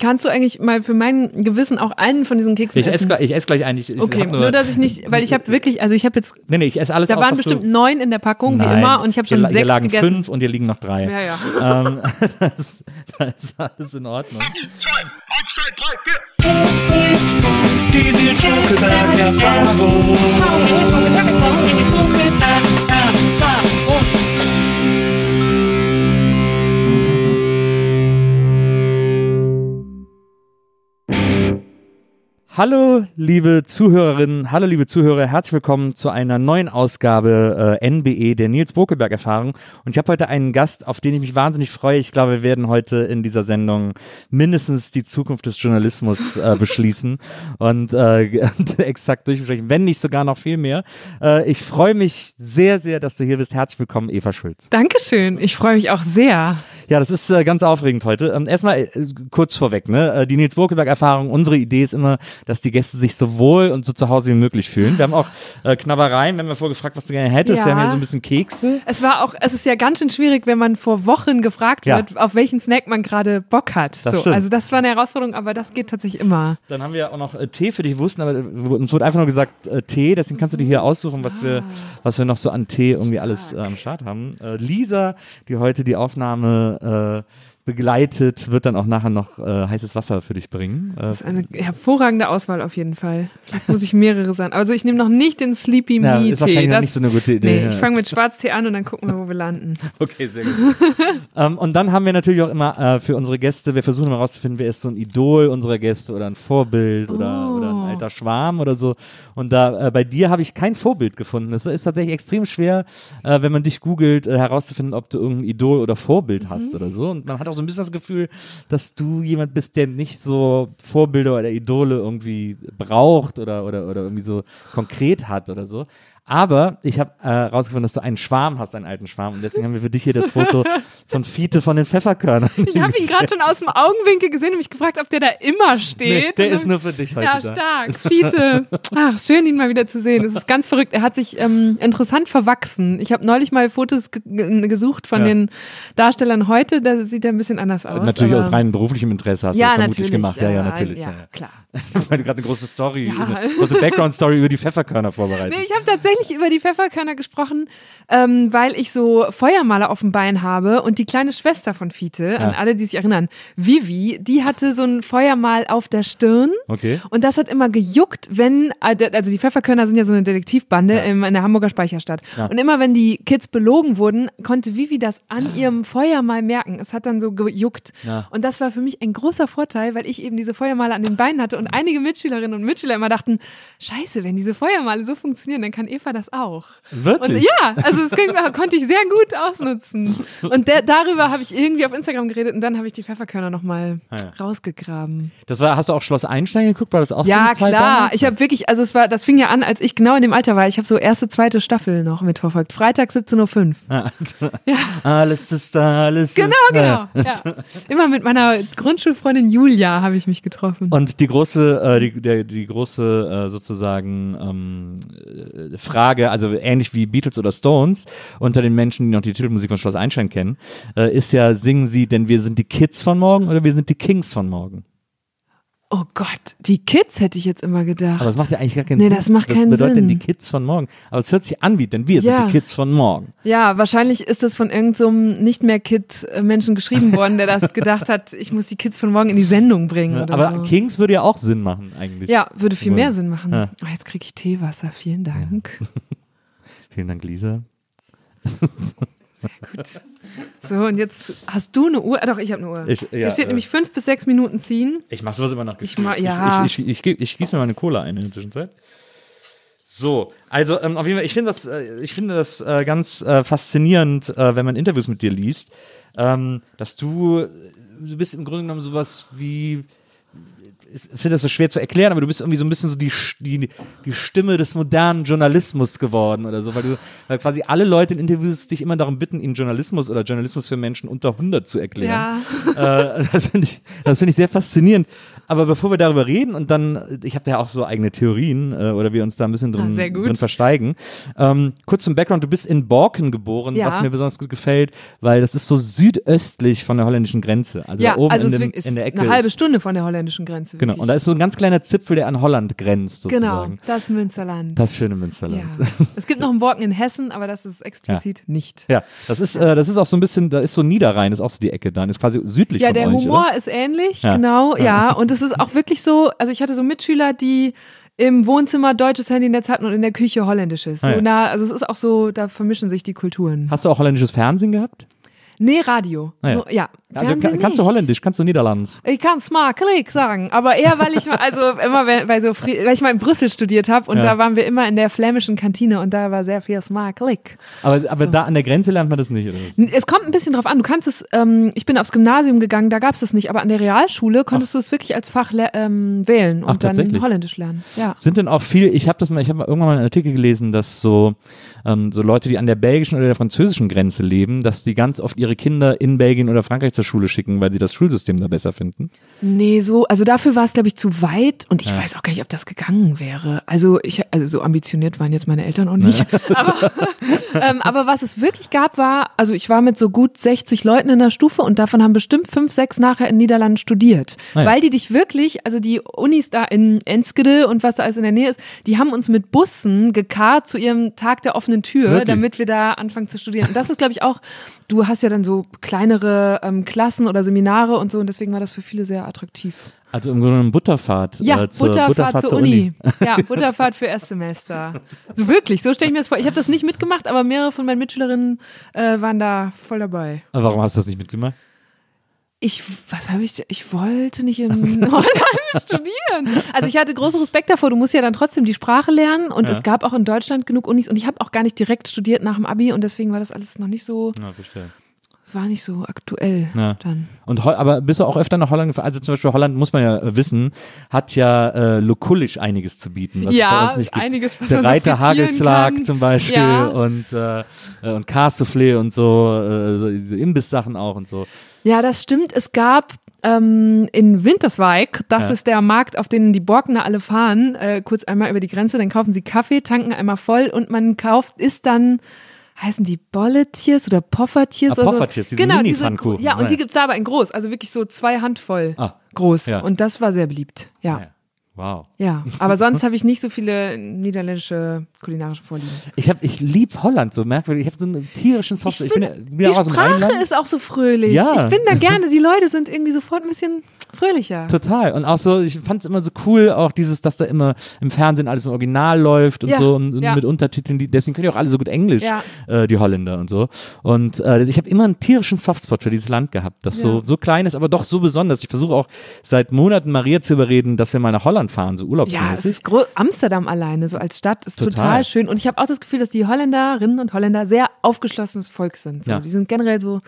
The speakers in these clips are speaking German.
Kannst du eigentlich mal für mein Gewissen auch einen von diesen Keksen Ich esse essen? gleich, ich ess gleich einen. Ich, ich okay, hab nur, dass ich nicht, weil ich habe wirklich, also ich habe jetzt, Nee, nee, ich esse alles da auf, waren bestimmt du, neun in der Packung, wie Nein. immer, und ich habe schon hier, sechs Hier lagen gegessen. fünf und hier liegen noch drei. Ja, ja. Ähm, das, das ist alles in Ordnung. Die Nils Bokelberg Erfahrung. Hallo, liebe Zuhörerinnen, hallo, liebe Zuhörer, herzlich willkommen zu einer neuen Ausgabe äh, NBE der Nils Bokelberg Erfahrung. Und ich habe heute einen Gast, auf den ich mich wahnsinnig freue. Ich glaube, wir werden heute in dieser Sendung mindestens die Zukunft des Journalismus äh, beschließen und äh, exakt durchbesprechen, wenn nicht sogar noch viel mehr. Äh, ich freue mich sehr, sehr, dass du hier bist. Herzlich willkommen, Eva Schulz. Dankeschön, ich freue mich auch sehr. Ja, das ist äh, ganz aufregend heute. Ähm, erstmal äh, kurz vorweg, ne? Äh, die Nils Burkeberg-Erfahrung, unsere Idee ist immer, dass die Gäste sich so wohl und so zu Hause wie möglich fühlen. Wir haben auch äh, Knabbereien, wir haben ja vorgefragt, was du gerne hättest. Ja. Wir haben hier so ein bisschen Kekse. Es war auch, es ist ja ganz schön schwierig, wenn man vor Wochen gefragt Ja. wird, auf welchen Snack man gerade Bock hat. Das so, also das war eine Herausforderung, aber das geht tatsächlich immer. Dann haben wir auch noch äh, Tee für dich wussten, aber äh, uns wurde einfach nur gesagt äh, Tee, deswegen kannst du dir hier aussuchen, was wir, was wir noch so an Tee irgendwie alles äh, am Start haben. Lisa, die heute die Aufnahme äh, begleitet, wird dann auch nachher noch äh, heißes Wasser für dich bringen. Äh, Das ist eine hervorragende Auswahl auf jeden Fall. Vielleicht muss ich mehrere sein. Also ich nehme noch nicht den Sleepy ja, Me ist wahrscheinlich Tee. noch nicht so eine gute Idee. Nee, ich fange mit Schwarztee an und dann gucken wir, wo wir landen. Okay, sehr gut. ähm, und dann haben wir natürlich auch immer äh, für unsere Gäste, wir versuchen immer rauszufinden, wer ist so ein Idol unserer Gäste oder ein Vorbild oder, Oh. oder ein alter Schwarm oder so. Und da äh, bei dir habe ich kein Vorbild gefunden. Es ist tatsächlich extrem schwer, äh, wenn man dich googelt, äh, herauszufinden, ob du irgendein Idol oder Vorbild hast oder so. Und man hat auch so ein bisschen das Gefühl, dass du jemand bist, der nicht so Vorbilder oder Idole irgendwie braucht oder, oder, oder irgendwie so konkret hat oder so. Aber ich habe herausgefunden, dass du einen Schwarm hast, einen alten Schwarm. Und deswegen haben wir für dich hier das Foto von Fiete von den Pfefferkörnern. Ich habe ihn gerade schon aus dem Augenwinkel gesehen und mich gefragt, ob der da immer steht. Nee, der Und ist nur für dich heute Ja, da. stark. Fiete. Ach, schön, ihn mal wieder zu sehen. Es ist ganz verrückt. Er hat sich ähm, interessant verwachsen. Ich habe neulich mal Fotos ge ge- gesucht von Ja. den Darstellern heute. Da sieht er ein bisschen anders aus. Natürlich aus rein beruflichem Interesse hast du ja, das vermutlich natürlich gemacht. Ja, ja, natürlich. Ja. klar. Weil du gerade eine große Story, Ja. eine große Background-Story über die Pfefferkörner vorbereitet. Nee, ich habe tatsächlich über die Pfefferkörner gesprochen, ähm, weil ich so Feuermaler auf dem Bein habe und die kleine Schwester von Fiete, an Ja. alle, die sich erinnern, Vivi, die hatte so ein Feuermal auf der Stirn. Okay. Und das hat immer gejuckt, wenn, also die Pfefferkörner sind ja so eine Detektivbande im, in der Hamburger Speicherstadt. Ja. Und immer wenn die Kids belogen wurden, konnte Vivi das an ihrem Feuermal merken. Es hat dann so gejuckt. Ja. Und das war für mich ein großer Vorteil, weil ich eben diese Feuermale an den Beinen hatte und einige Mitschülerinnen und Mitschüler immer dachten, scheiße, wenn diese Feuermale so funktionieren, dann kann Eva das auch. Wirklich? Und ja, also das ging, konnte ich sehr gut ausnutzen. Und der, darüber habe ich irgendwie auf Instagram geredet und dann habe ich die Pfefferkörner nochmal Ah ja. rausgegraben. Das war, hast du auch Schloss Einstein geguckt? War das auch so Ja, eine Zeit klar. damals? Ich habe wirklich, also es war, das fing ja an, als ich genau in dem Alter war. Ich habe so erste, zweite Staffel noch mitverfolgt. Freitag 17.05 Uhr. Alles ist da, alles Genau, ist genau. Ja. Immer mit meiner Grundschulfreundin Julia habe ich mich getroffen. Und die große, äh, die, der, die große äh, sozusagen ähm, äh, Frage, also ähnlich wie Beatles oder Stones, unter den Menschen, die noch die Titelmusik von Schloss Einstein kennen, äh, ist ja, singen sie, denn wir sind die Kids von morgen oder wir sind die Kings von morgen. Oh Gott, die Kids hätte ich jetzt immer gedacht. Aber das macht ja eigentlich gar keinen Nee, Sinn. das macht Was keinen bedeutet denn die Kids von morgen? Aber es hört sich an wie, denn wir Ja. sind die Kids von morgen. Ja, wahrscheinlich ist das von irgendeinem so nicht mehr Kid-Menschen geschrieben worden, der das gedacht hat, ich muss die Kids von morgen in die Sendung bringen oder Aber so. Kings würde ja auch Sinn machen eigentlich. ja, würde viel mehr Sinn machen. Ja. Oh, jetzt kriege ich Teewasser, vielen Dank. Vielen Dank, Lisa. Gut. So, und jetzt hast du eine Uhr. Ah, doch, ich habe eine Uhr. Ich- ja, Hier steht äh, nämlich fünf bis sechs Minuten ziehen. Ich mache sowas immer noch. Ich ma- ja. Ich, ich, ich, ich, ich gieße mir mal eine Cola ein in der Zwischenzeit. So, also ähm, auf jeden Fall, ich finde das, äh, ich finde das äh, ganz äh, faszinierend, äh, wenn man Interviews mit dir liest, ähm, dass du, du bist im Grunde genommen sowas wie ich finde das so schwer zu erklären, aber du bist irgendwie so ein bisschen so die, die, die Stimme des modernen Journalismus geworden oder so, weil du weil quasi alle Leute in Interviews dich immer darum bitten, ihnen Journalismus oder Journalismus für Menschen unter 100 zu erklären. Ja. Äh, das finde ich, das finde ich sehr faszinierend. Aber bevor wir darüber reden und dann, ich habe da ja auch so eigene Theorien äh, oder wir uns da ein bisschen drin, Ah, drin versteigen. Ähm, kurz zum Background, du bist in Borken geboren, Ja. was mir besonders gut gefällt, weil das ist so südöstlich von der holländischen Grenze. Also ja, oben also in, dem, in der Ecke. eine halbe Stunde von der holländischen Grenze. Genau, Wirklich. und da ist so ein ganz kleiner Zipfel, der an Holland grenzt Genau, sozusagen. das Münsterland. Das schöne Münsterland. ja. Es gibt noch einen Borken in Hessen, aber das ist explizit nicht. Ja, das ist, äh, das ist auch so ein bisschen, da ist so Niederrhein, ist auch so die Ecke dann, ist quasi südlich Ja, der euch, Humor oder? ist ähnlich, genau, ja. Und es ist auch wirklich so, also ich hatte so Mitschüler, die im Wohnzimmer deutsches Handynetz hatten und in der Küche holländisches. So Ah, ja. nah, also es ist auch so, da vermischen sich die Kulturen. Hast du auch holländisches Fernsehen gehabt? Nee, Radio. Ah, ja. Nur, ja. Also kann, kannst du. Holländisch, kannst du Niederlands? Ich kann smakelijk sagen, aber eher, weil ich also immer, weil, so, weil ich mal in Brüssel studiert habe und Ja. da waren wir immer in der flämischen Kantine und da war sehr viel smakelijk. Aber, aber da an der Grenze lernt man das nicht, oder? Es kommt ein bisschen drauf an. Du kannst es, ähm, ich bin aufs Gymnasium gegangen, da gab es das nicht, aber an der Realschule konntest du es wirklich als Fach ähm, wählen und Ach, dann? Holländisch lernen. Ja. Sind denn auch viel, ich habe das mal, ich habe mal irgendwann mal einen Artikel gelesen, dass so, ähm, so Leute, die an der belgischen oder der französischen Grenze leben, dass die ganz oft ihre Kinder in Belgien oder Frankreich zur Schule schicken, weil sie das Schulsystem da besser finden. Nee, so, also dafür war es, glaube ich, zu weit und ich weiß auch gar nicht, ob das gegangen wäre. Also ich, also so ambitioniert waren jetzt meine Eltern auch nicht. Aber, ähm, aber was es wirklich gab, war, also ich war mit so gut 60 Leuten in der Stufe und davon haben bestimmt fünf, sechs nachher in Niederlanden studiert. Ah ja. Weil die dich wirklich, also die Unis da in Enskede und was da alles in der Nähe ist, die haben uns mit Bussen gekarrt zu ihrem Tag der offenen Tür, Wirklich? damit wir da anfangen zu studieren. Und das ist, glaube ich, auch, du hast ja dann so kleinere ähm, Klassen oder Seminare und so und deswegen war das für viele sehr attraktiv. Also im Grunde genommen Butterfahrt. Ja, äh, zur, Butterfahrt, zur Uni. Ja, Butterfahrt für Erstsemester. So wirklich, so stelle ich mir das vor. Ich habe das nicht mitgemacht, aber mehrere von meinen Mitschülerinnen äh, waren da voll dabei. Warum hast du das nicht mitgemacht? Ich, was habe ich, ich wollte nicht in Holland studieren. Also ich hatte großen Respekt davor. Du musst ja dann trotzdem die Sprache lernen und Ja. es gab auch in Deutschland genug Unis und ich habe auch gar nicht direkt studiert nach dem Abi und deswegen war das alles noch nicht so, Ja, war nicht so aktuell Ja. dann. Und aber bist du auch öfter nach Holland gefahren? Also zum Beispiel Holland, muss man ja wissen, hat ja äh, lokulisch einiges zu bieten, was Ja, es bei uns nicht gibt. einiges, was Der so Reiter frittieren Hagelslag zum Beispiel und, äh, äh, und Cassoufflé und so, äh, so diese Imbisssachen auch und so. Ja, das stimmt. Es gab ähm, in Winterswijk, das Ja. ist der Markt, auf den die Borkener alle fahren, äh, kurz einmal über die Grenze, dann kaufen sie Kaffee, tanken einmal voll und man kauft, isst dann, heißen die Bolletiers oder Poffertiers Ah, oder so? Poffertiers, diese genau, gro- Ja, und Ja. die gibt's da aber in groß, also wirklich so zwei Handvoll Ah, groß. ja. Und das war sehr beliebt. Ja. Ja. Wow. Ja, aber sonst habe ich nicht so viele niederländische kulinarische Vorlieben. Ich, hab, ich lieb Holland so merkwürdig. Ich habe so einen tierischen Soft. Ich, bin, ja- bin die Sprache ist auch so fröhlich. Ja. Ich bin da gerne. Die Leute sind irgendwie sofort ein bisschen fröhlicher. Total. Und auch so, ich fand es immer so cool, auch dieses, dass da immer im Fernsehen alles im Original läuft und Ja, so und, und ja. mit Untertiteln. Die, deswegen können die auch alle so gut Englisch, Ja. äh, die Holländer und so. Und äh, ich habe immer einen tierischen Softspot für dieses Land gehabt, das so, so klein ist, aber doch so besonders. Ich versuche auch seit Monaten Maria zu überreden, dass wir mal nach Holland fahren, so Ja, es urlaubsmäßig. ist Amsterdam alleine, so als Stadt, ist total, Total. Schön. Und ich habe auch das Gefühl, dass die Holländerinnen und Holländer sehr aufgeschlossenes Volk sind. So. Ja. Die sind generell so,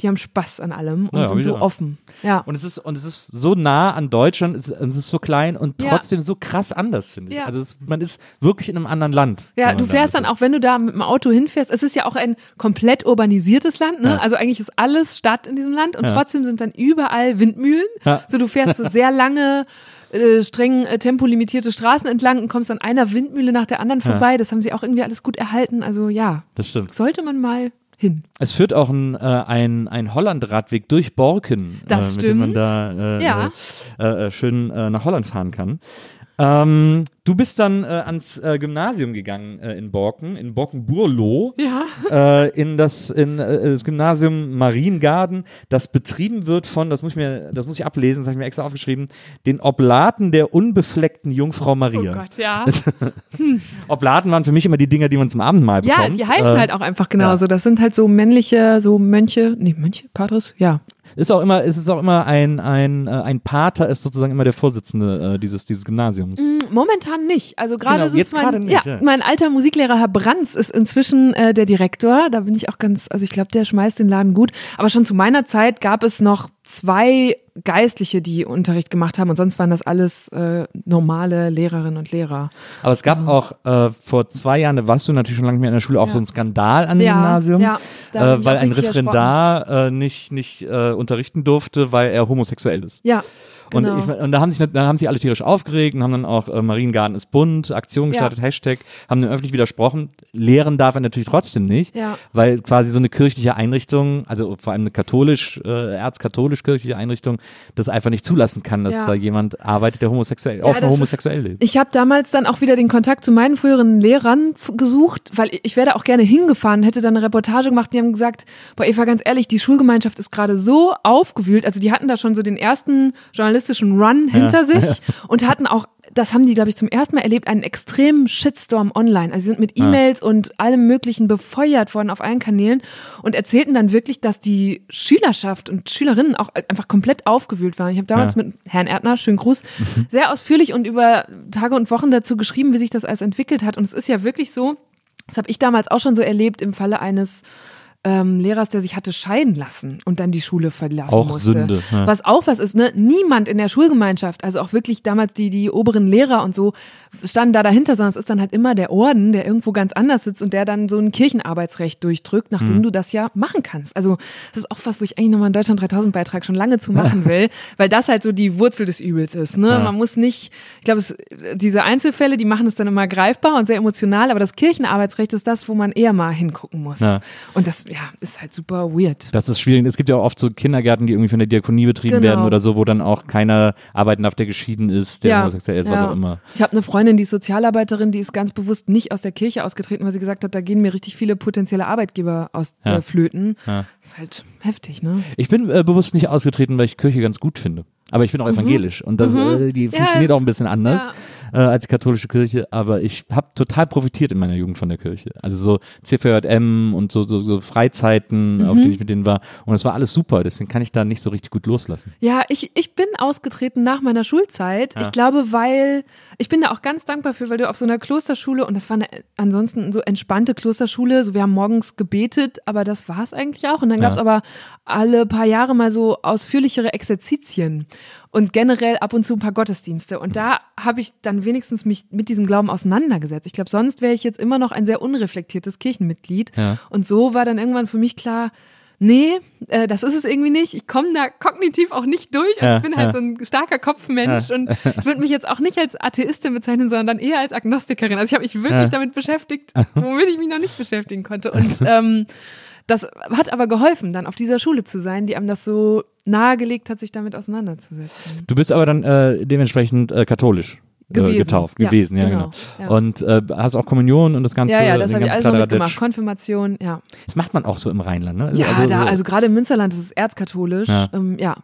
die haben Spaß an allem und Ja, sind so offen. Ja. Und es ist, und es ist so nah an Deutschland, es, es ist so klein und trotzdem so krass anders, finde ich. Also es, man ist wirklich in einem anderen Land. Ja, du fährst dann auch, wenn du da mit dem Auto hinfährst, es ist ja auch ein komplett urbanisiertes Land, ne? Also eigentlich ist alles Stadt in diesem Land und trotzdem sind dann überall Windmühlen. So du fährst so sehr lange, äh, streng äh, tempolimitierte Straßen entlang und kommst an einer Windmühle nach der anderen vorbei. Das haben sie auch irgendwie alles gut erhalten. Also ja, Das stimmt. sollte man mal hin. Es führt auch ein, äh, ein, ein Holland-Radweg durch Borken, Das äh, mit dem man stimmt. da äh, Ja. äh, äh, schön nach Holland fahren kann. Ähm, du bist dann äh, ans äh, Gymnasium gegangen äh, in Borken, in Borken-Burlo, Ja. äh, in, das, in äh, das Gymnasium Mariengarden, das betrieben wird von, das muss ich mir, das muss ich ablesen, das habe ich mir extra aufgeschrieben, den Oblaten der unbefleckten Jungfrau Oh Maria. Gott, ja. Oblaten waren für mich immer die Dinger, die man zum Abendmahl Ja, bekommt. die heißen Äh, halt auch einfach genauso. Das sind halt so männliche, so Mönche, nee, Mönche, Padres, ja. Ist auch immer, es ist auch immer ein, ein, äh, ein Pater ist sozusagen immer der Vorsitzende äh, dieses, dieses Gymnasiums. Mm, Momentan nicht. Also gerade Genau, ist es mein, nicht, ja, ja. mein alter Musiklehrer Herr Brands ist inzwischen äh, der Direktor. Da bin ich auch ganz, also ich glaube, der schmeißt den Laden gut. Aber schon zu meiner Zeit gab es noch zwei Geistliche, die Unterricht gemacht haben und sonst waren das alles äh, normale Lehrerinnen und Lehrer. Aber es gab auch äh, vor zwei Jahren, da warst du natürlich schon lange nicht mehr in der Schule, auch Ja. so einen Skandal an dem Ja, Gymnasium, ja, äh, weil auch ein Referendar äh, nicht, nicht äh, unterrichten durfte, weil er homosexuell ist. Ja, genau. Und, ich, und da haben sich da haben sich alle tierisch aufgeregt und haben dann auch äh, Mariengarten ist bunt, Aktion gestartet, Ja. Hashtag, haben dann öffentlich widersprochen. Lehren darf er natürlich trotzdem nicht, Ja. weil quasi so eine kirchliche Einrichtung, also vor allem eine katholisch, äh, erzkatholisch-kirchliche Einrichtung, das einfach nicht zulassen kann, dass Ja. da jemand arbeitet, der homosexuell, offen homosexuell lebt. Ich habe damals dann auch wieder den Kontakt zu meinen früheren Lehrern gesucht, weil ich wäre da auch gerne hingefahren, hätte dann eine Reportage gemacht, die haben gesagt, boah Eva, ganz ehrlich, die Schulgemeinschaft ist gerade so aufgewühlt, also die hatten da schon so den ersten journalistischen Run hinter sich und hatten auch, das haben die, glaube ich, zum ersten Mal erlebt, einen extremen Shitstorm online. Also sie sind mit E-Mails und allem Möglichen befeuert worden auf allen Kanälen und erzählten dann wirklich, dass die Schülerschaft und Schülerinnen auch einfach komplett aufgewühlt waren. Ich habe damals Ja. mit Herrn Erdner, schönen Gruß, sehr ausführlich und über Tage und Wochen dazu geschrieben, wie sich das alles entwickelt hat. Und es ist ja wirklich so, das habe ich damals auch schon so erlebt im Falle eines ähm, Lehrers, der sich hatte scheiden lassen und dann die Schule verlassen Auch musste. Sünde, ja. Was auch was ist, ne? Niemand in der Schulgemeinschaft, also auch wirklich damals die, die oberen Lehrer und so, standen da dahinter, sondern es ist dann halt immer der Orden, der irgendwo ganz anders sitzt und der dann so ein Kirchenarbeitsrecht durchdrückt, nachdem Mhm. du das ja machen kannst. Also das ist auch was, wo ich eigentlich nochmal einen Deutschland 3000 Beitrag schon lange zu machen will, weil das halt so die Wurzel des Übels ist. Ne? Man muss nicht, ich glaube, es- diese Einzelfälle, die machen es dann immer greifbar und sehr emotional, aber das Kirchenarbeitsrecht ist das, wo man eher mal hingucken muss. Ja. Und das, ja, ist halt super weird. Das ist schwierig. Es gibt ja auch oft so Kindergärten, die irgendwie von der Diakonie betrieben Genau. werden oder so, wo dann auch keiner arbeiten darf, der geschieden ist, der homosexuell ist, was auch immer. Ich habe eine Freundin, die ist Sozialarbeiterin, die ist ganz bewusst nicht aus der Kirche ausgetreten, weil sie gesagt hat, da gehen mir richtig viele potenzielle Arbeitgeber aus Ja. äh, flöten. Ja. ist halt heftig, ne? Ich bin äh, bewusst nicht ausgetreten, weil ich Kirche ganz gut finde. Aber ich bin auch evangelisch und das, äh, die Mhm. Ja, funktioniert auch ein bisschen anders äh, als die katholische Kirche. Aber ich habe total profitiert in meiner Jugend von der Kirche. Also so CVJM und so, so, so Freizeiten, auf Mhm. denen ich mit denen war. Und es war alles super. Deswegen kann ich da nicht so richtig gut loslassen. Ja, ich, ich bin ausgetreten nach meiner Schulzeit. Ich glaube, weil, ich bin da auch ganz dankbar für, weil du auf so einer Klosterschule, und das war eine ansonsten so entspannte Klosterschule, so wir haben morgens gebetet, aber das war es eigentlich auch. Und dann gab es Ja. aber alle paar Jahre mal so ausführlichere Exerzitien und generell ab und zu ein paar Gottesdienste. Und da habe ich dann wenigstens mich mit diesem Glauben auseinandergesetzt. Ich glaube, sonst wäre ich jetzt immer noch ein sehr unreflektiertes Kirchenmitglied. Ja. Und so war dann irgendwann für mich klar, nee, äh, das ist es irgendwie nicht. Ich komme da kognitiv auch nicht durch. Also ich bin halt so ein starker Kopfmensch und ich würde mich jetzt auch nicht als Atheistin bezeichnen, sondern eher als Agnostikerin. Also ich habe mich wirklich damit beschäftigt, womit ich mich noch nicht beschäftigen konnte. Und ähm, das hat aber geholfen, dann auf dieser Schule zu sein, die einem das so nahegelegt hat, sich damit auseinanderzusetzen. Du bist aber dann äh, dementsprechend äh, katholisch. äh, Gewesen. getauft, Ja, gewesen, ja, genau, genau. ja. Und äh, hast auch Kommunion und das ganze, Ja, ja, das habe ich alles noch Kladderadatsch. mitgemacht. Konfirmation, ja. Das macht man auch so im Rheinland, ne? Ja, also, da, so- also gerade im Münsterland ist es erzkatholisch. Ja. Ähm, ja.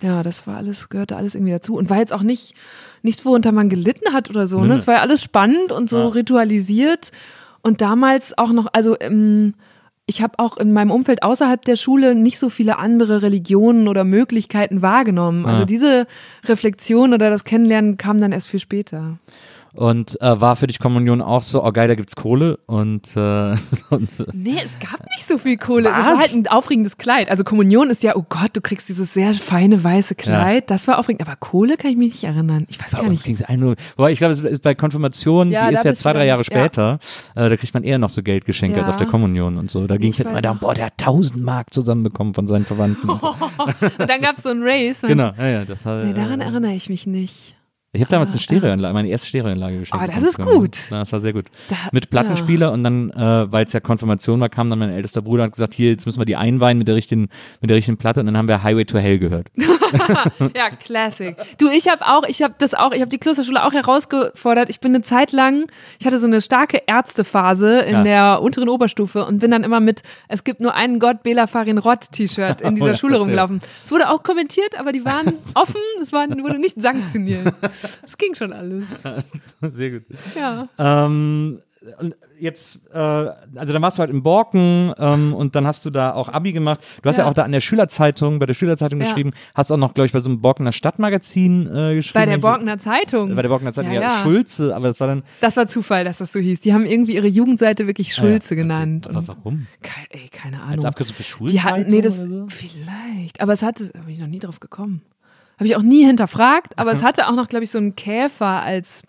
Ja, das war alles, gehörte alles irgendwie dazu. Und war jetzt auch nicht nichts, worunter man gelitten hat oder so. Ne? Es war ja alles spannend und so ritualisiert. Und damals auch noch, also ähm, ich habe auch in meinem Umfeld außerhalb der Schule nicht so viele andere Religionen oder Möglichkeiten wahrgenommen. Also Ah. diese Reflexion oder das Kennenlernen kam dann erst viel später. Und äh, war für dich Kommunion auch so, oh geil, da gibt's Kohle und, äh, und Nee, es gab nicht so viel Kohle. Es Was? war halt ein aufregendes Kleid. Also Kommunion ist ja, oh Gott, du kriegst dieses sehr feine weiße Kleid. Das war aufregend. Aber Kohle kann ich mich nicht erinnern. Ich weiß bei gar uns nicht. ging's ein nur, wobei ich glaube, es bei Konfirmation, Ja, die ist ja zwei, drei Jahre ja. später, äh, da kriegt man eher noch so Geld geschenkt als Ja. auf der Kommunion und so. Da ging's Ich halt immer darum, boah, der hat 1000 Mark zusammenbekommen von seinen Verwandten. Und so. Und dann gab es so ein Race. Genau, ja, ja, das hat? Nee, daran äh, erinnere ich mich nicht. Ich habe damals eine Stereoanlage, meine erste Stereoanlage geschenkt. Ah, das bekommen. ist gut. Ja, das war sehr gut. Da- Mit Plattenspieler und dann, äh, weil es ja Konfirmation war, kam dann mein ältester Bruder und hat gesagt, hier, jetzt müssen wir die einweihen mit der richtigen, mit der richtigen Platte und dann haben wir Highway to Hell gehört. Ja, Classic. Du, ich habe auch, ich habe das auch, ich habe die Klosterschule auch herausgefordert. Ich bin eine Zeit lang, ich hatte so eine starke Ärztephase in Ja. der unteren Oberstufe und bin dann immer mit, es gibt nur einen Gott, Bela Farin Rott T-Shirt in dieser Oh ja, Schule verstehe. rumgelaufen. Es wurde auch kommentiert, aber die waren offen, es war, wurde nicht sanktioniert. Es ging schon alles. sehr gut. Ja. Ähm, und jetzt, äh, also dann warst du halt in Borken ähm, und dann hast du da auch Abi gemacht. Du hast ja, Ja. auch da an der Schülerzeitung, bei der Schülerzeitung Ja. geschrieben, hast auch noch, glaube ich, bei so einem Borkener Stadtmagazin äh, geschrieben. Bei der wenn ich so- Borkener Zeitung. Bei der Borkener Zeitung, ja, Ja. Schulze, aber das war dann. Das war Zufall, dass das so hieß. Die haben irgendwie ihre Jugendseite wirklich Schulze Ah, ja. genannt. Aber warum? Ke ey, keine Als Ahnung. Abkürzung für Die Schulzeitung hatten, nee, das, so? vielleicht. Aber es hatte, da bin ich noch nie drauf gekommen. Habe ich auch nie hinterfragt, aber es hatte auch noch, glaube ich, so einen Käfer als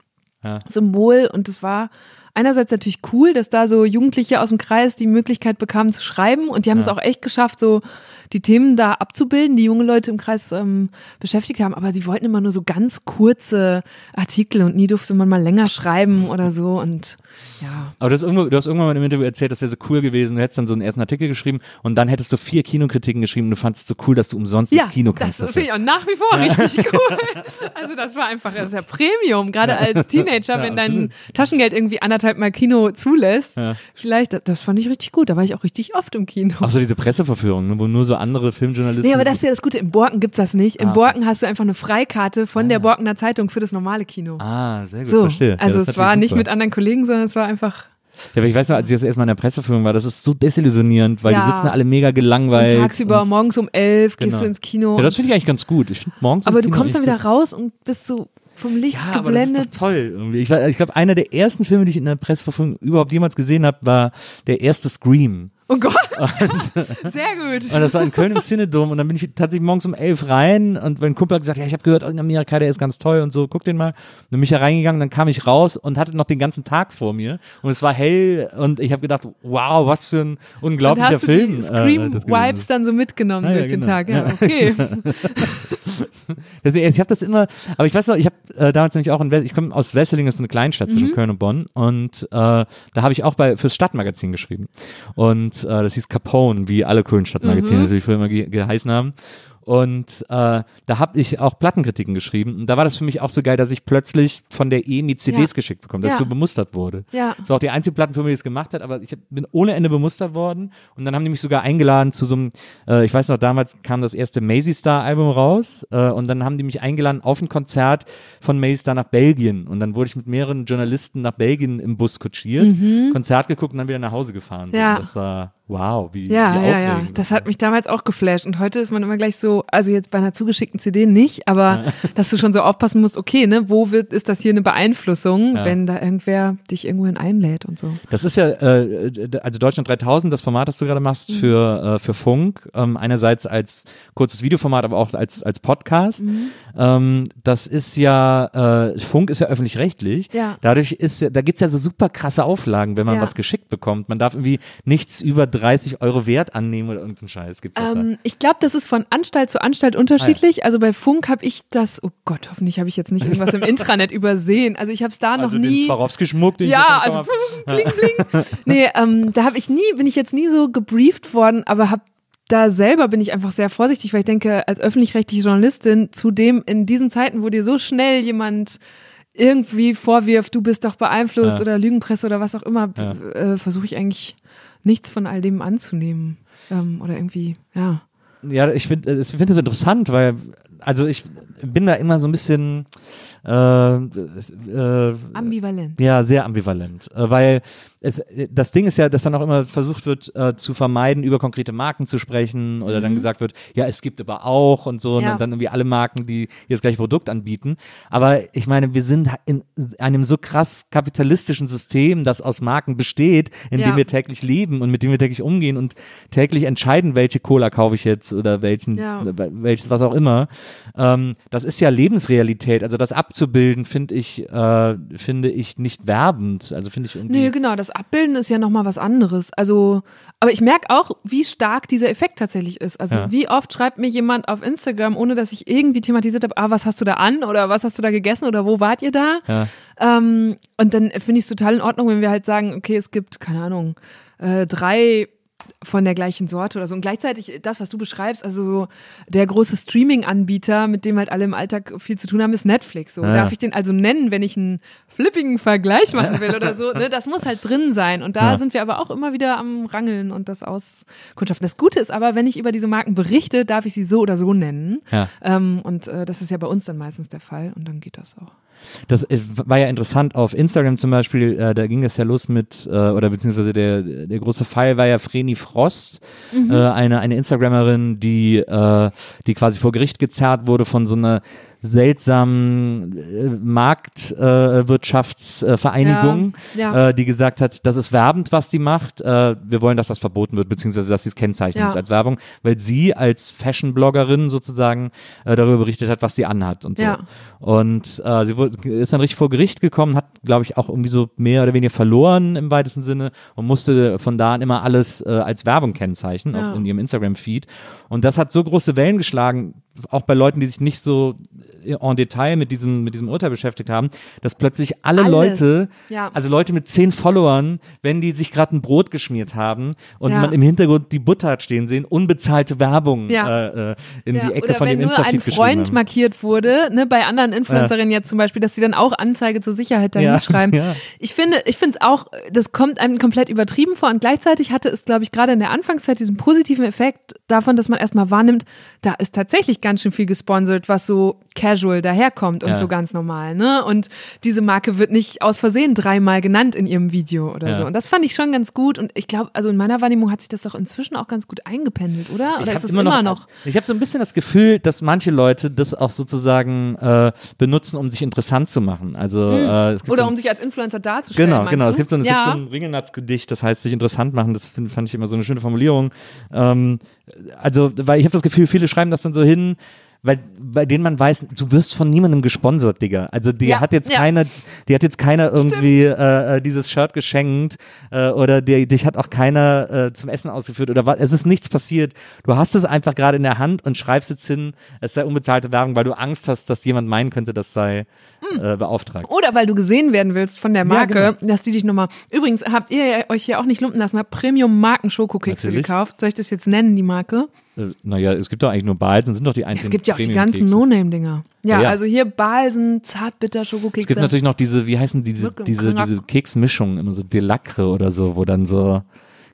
Ja. Symbol und es war einerseits natürlich cool, dass da so Jugendliche aus dem Kreis die Möglichkeit bekamen zu schreiben und die haben es auch echt geschafft, so die Themen da abzubilden, die junge Leute im Kreis ähm, beschäftigt haben, aber sie wollten immer nur so ganz kurze Artikel und nie durfte man mal länger schreiben oder so und ja. Aber du hast, irgendwo, du hast irgendwann mal im Interview erzählt, das wäre so cool gewesen. Du hättest dann so einen ersten Artikel geschrieben und dann hättest du vier Kinokritiken geschrieben und du fandest es so cool, dass du umsonst Ja, ins Kino das kannst. finde dafür. ich auch nach wie vor richtig cool. Also das war einfach, das ist ja Premium, gerade als Teenager, Ja, wenn dein. Taschengeld irgendwie anderthalb Mal Kino zulässt. Ja. Vielleicht, das- das fand ich richtig gut, da war ich auch richtig oft im Kino. Auch so diese Presseverführung, ne, wo nur so andere Filmjournalisten. Nee, aber das ist ja das Gute, im Borken gibt's das nicht. Im Ah. Borken hast du einfach eine Freikarte von der Borkener Zeitung für das normale Kino. Ah, sehr gut, so, verstehe. Ja, also ist es war nicht super. mit anderen Kollegen, sondern es war einfach Ja, aber ich weiß noch, als ich das erstmal in der Presseführung war, das ist so desillusionierend, weil Ja. die sitzen alle mega gelangweilt. und tagsüber und, morgens um elf gehst Genau. du ins Kino. Ja, das finde ich eigentlich ganz gut. Ich morgens aber du kommst dann wieder raus und bist so vom Licht Ja, aber das ist geblendet. toll. Irgendwie. Ich, ich glaube, einer der ersten Filme, die ich in der Presseverführung überhaupt jemals gesehen habe, war der erste Scream. Oh Gott. Sehr gut. Und das war in Köln im Cinedom und dann bin ich tatsächlich morgens um elf rein und mein Kumpel hat gesagt, ja, ich habe gehört, in Amerika, der ist ganz toll und so, guck den mal. Und dann bin ich da reingegangen, dann kam ich raus und hatte noch den ganzen Tag vor mir und es war hell und ich habe gedacht, wow, was für ein Und unglaublicher Film. die äh, Scream-Vibes ist. dann so mitgenommen Ah, ja, durch den genau. Tag? Ja, Ja. okay. Ich habe das immer, aber ich weiß noch, ich habe äh, damals nämlich auch in Wes ich komme aus Wesseling, das ist eine Kleinstadt Mhm. zwischen Köln und Bonn und äh, da habe ich auch bei fürs Stadtmagazin geschrieben und äh, das hieß Capone, wie alle coolen Stadtmagazine, Mhm. die früher immer ge geheißen haben. Und äh, da habe ich auch Plattenkritiken geschrieben. Und da war das für mich auch so geil, dass ich plötzlich von der EMI CDs Ja. geschickt bekomme, dass Ja. ich so bemustert wurde. Ja. Das war auch die einzige Plattenfirma, die es gemacht hat, aber ich bin ohne Ende bemustert worden. Und dann haben die mich sogar eingeladen zu so einem, äh, ich weiß noch, damals kam das erste Maisie Star Album raus. Äh, und dann haben die mich eingeladen auf ein Konzert von Maisie Star nach Belgien. Und dann wurde ich mit mehreren Journalisten nach Belgien im Bus kutschiert, Konzert geguckt und dann wieder nach Hause gefahren. So. Mhm. Ja. Und das war wow, wie, Ja, wie ja, ja. Das hat mich damals auch geflasht. Und heute ist man immer gleich so, also jetzt bei einer zugeschickten CD nicht, aber dass du schon so aufpassen musst, okay, ne, wo wird, ist das hier eine Beeinflussung, Ja. wenn da irgendwer dich irgendwohin einlädt und so. Das ist ja, äh, also Deutschland 3000, das Format, das du gerade machst Mhm. für, äh, für Funk, ähm, einerseits als kurzes Videoformat, aber auch als, als Podcast. Mhm. Ähm, das ist ja, äh, Funk ist ja öffentlich-rechtlich. Ja. Dadurch ist ja, da gibt's ja so super krasse Auflagen, wenn man Ja. was geschickt bekommt. Man darf irgendwie nichts über 30 Euro Wert annehmen oder irgendeinen Scheiß. Gibt's Ähm, ich glaube, das ist von Anstalt zu Anstalt unterschiedlich. Also bei Funk habe ich das, oh Gott, hoffentlich habe ich jetzt nicht irgendwas im Intranet übersehen. Also ich habe es da da. Also noch den nie. Swarovski-Schmuck, den ich Ja, gestern also bling, bling. Nee, ähm, da habe ich nie, bin ich jetzt nie so gebrieft worden, aber habe da selber bin ich einfach sehr vorsichtig, weil ich denke, als öffentlich-rechtliche Journalistin, zudem in diesen Zeiten, wo dir so schnell jemand irgendwie vorwirft, du bist doch beeinflusst Ja. oder Lügenpresse oder was auch immer, Ja. äh, versuche ich eigentlich nichts von all dem anzunehmen. Ähm, oder irgendwie, ja. Ja, ich finde ich find das interessant, weil, also ich bin da immer so ein bisschen äh, äh, Ambivalent. ja, sehr ambivalent, äh, weil es, äh, das Ding ist ja, dass dann auch immer versucht wird äh, zu vermeiden, über konkrete Marken zu sprechen oder dann gesagt wird, ja, es gibt aber auch und so Mhm. Ja. und dann irgendwie alle Marken, die hier das gleiche Produkt anbieten. Aber ich meine, wir sind in einem so krass kapitalistischen System, das aus Marken besteht, in Ja. dem wir täglich leben und mit dem wir täglich umgehen und täglich entscheiden, welche Cola kaufe ich jetzt oder welchen, Ja. oder welches was auch immer. Ähm, das ist ja Lebensrealität. Also das abzubilden, finde ich, äh, finde ich nicht werbend. Also finde ich irgendwie. Nee, genau, das Abbilden ist ja nochmal was anderes. Also, aber ich merke auch, wie stark dieser Effekt tatsächlich ist. Also, Ja. wie oft schreibt mir jemand auf Instagram, ohne dass ich irgendwie thematisiert habe, ah, was hast du da an oder was hast du da gegessen oder wo wart ihr da? Ja. Ähm, und dann finde ich es total in Ordnung, wenn wir halt sagen, okay, es gibt, keine Ahnung, äh, drei von der gleichen Sorte oder so. Und gleichzeitig das, was du beschreibst, also so der große Streaming-Anbieter, mit dem halt alle im Alltag viel zu tun haben, ist Netflix. So. Ja. Darf ich den also nennen, wenn ich einen flippigen Vergleich machen will oder so? Ne? Das muss halt drin sein. Und da Ja. sind wir aber auch immer wieder am Rangeln und das auskundschaften. Das Gute ist aber, wenn ich über diese Marken berichte, darf ich sie so oder so nennen. Ja. Ähm, und äh, das ist ja bei uns dann meistens der Fall und dann geht das auch. Das war ja interessant auf Instagram zum Beispiel, äh, da ging es ja los mit, äh, oder beziehungsweise der, der große Fall war ja Vreni Frost, äh, eine, eine Instagrammerin, die, äh, die quasi vor Gericht gezerrt wurde von so einer seltsamen äh, Marktwirtschaftsvereinigung, Ja, ja. äh, die gesagt hat, das ist werbend, was die macht. Äh, wir wollen, dass das verboten wird, beziehungsweise dass sie es kennzeichnen Ja. als Werbung, weil sie als Fashion-Bloggerin sozusagen äh, darüber berichtet hat, was sie anhat und so. Ja. Und äh, sie wurde, ist dann richtig vor Gericht gekommen, hat, glaube ich, auch irgendwie so mehr oder weniger verloren im weitesten Sinne und musste von da an immer alles äh, als Werbung kennzeichnen auf, in ihrem Instagram-Feed. Und das hat so große Wellen geschlagen, auch bei Leuten, die sich nicht so en Detail mit diesem, mit diesem Urteil beschäftigt haben, dass plötzlich alle Alles. Leute, Ja. also Leute mit zehn Followern, wenn die sich gerade ein Brot geschmiert haben und Ja. man im Hintergrund die Butter hat stehen sehen, unbezahlte Werbung Ja. äh, äh, in die Ecke oder von wenn dem nur ein Insta-Feed geschrieben Freund haben. markiert wurde, ne, bei anderen Influencerinnen jetzt zum Beispiel, dass sie dann auch Anzeige zur Sicherheit dahin schreiben. Ich finde, ich finde es auch, das kommt einem komplett übertrieben vor und gleichzeitig hatte es, glaube ich, gerade in der Anfangszeit diesen positiven Effekt davon, dass man erstmal wahrnimmt, da ist tatsächlich ganz schön viel gesponsert, was so casual daherkommt und Ja. so ganz normal, ne? Und diese Marke wird nicht aus Versehen dreimal genannt in ihrem Video oder Ja. so. Und das fand ich schon ganz gut und ich glaube, also in meiner Wahrnehmung hat sich das doch inzwischen auch ganz gut eingependelt, oder? Oder ist hab es immer, noch? Ich habe so ein bisschen das Gefühl, dass manche Leute das auch sozusagen äh, benutzen, um sich interessant zu machen. Also äh, es gibt Hm. Oder so um sich als Influencer darzustellen. Genau, genau. Du? Es gibt so ein, ja. so ein Ringelnatz-Gedicht, das heißt sich interessant machen. Das find, fand ich immer so eine schöne Formulierung. Ähm, also, weil ich habe das Gefühl, viele schreiben das dann so hin, weil bei denen man weiß, du wirst von niemandem gesponsert, Digga. Also die Ja, hat jetzt ja. keiner, die hat jetzt keiner irgendwie äh, äh, dieses Shirt geschenkt äh, oder die, dich hat auch keiner äh, zum Essen ausgeführt oder was. Es ist nichts passiert. Du hast es einfach gerade in der Hand und schreibst jetzt hin, es sei unbezahlte Werbung, weil du Angst hast, dass jemand meinen könnte, das sei Hm. äh, beauftragt. Oder weil du gesehen werden willst von der Marke, Ja, dass die dich nochmal. Übrigens, habt ihr euch hier auch nicht lumpen lassen, habt Premium-Marken-Schokokekse Natürlich. gekauft? Soll ich das jetzt nennen, die Marke? Äh, naja, es gibt doch eigentlich nur Balsen, sind doch die einzigen Es gibt ja auch die ganzen. No-Name-Dinger. Ja, Ja, ja. also hier Balsen, Zartbitter-Schokokekse. Es gibt natürlich noch diese, wie heißen diese, Wirklich, diese, Knack. diese Keksmischungen, immer so Delacre oder so, wo dann so.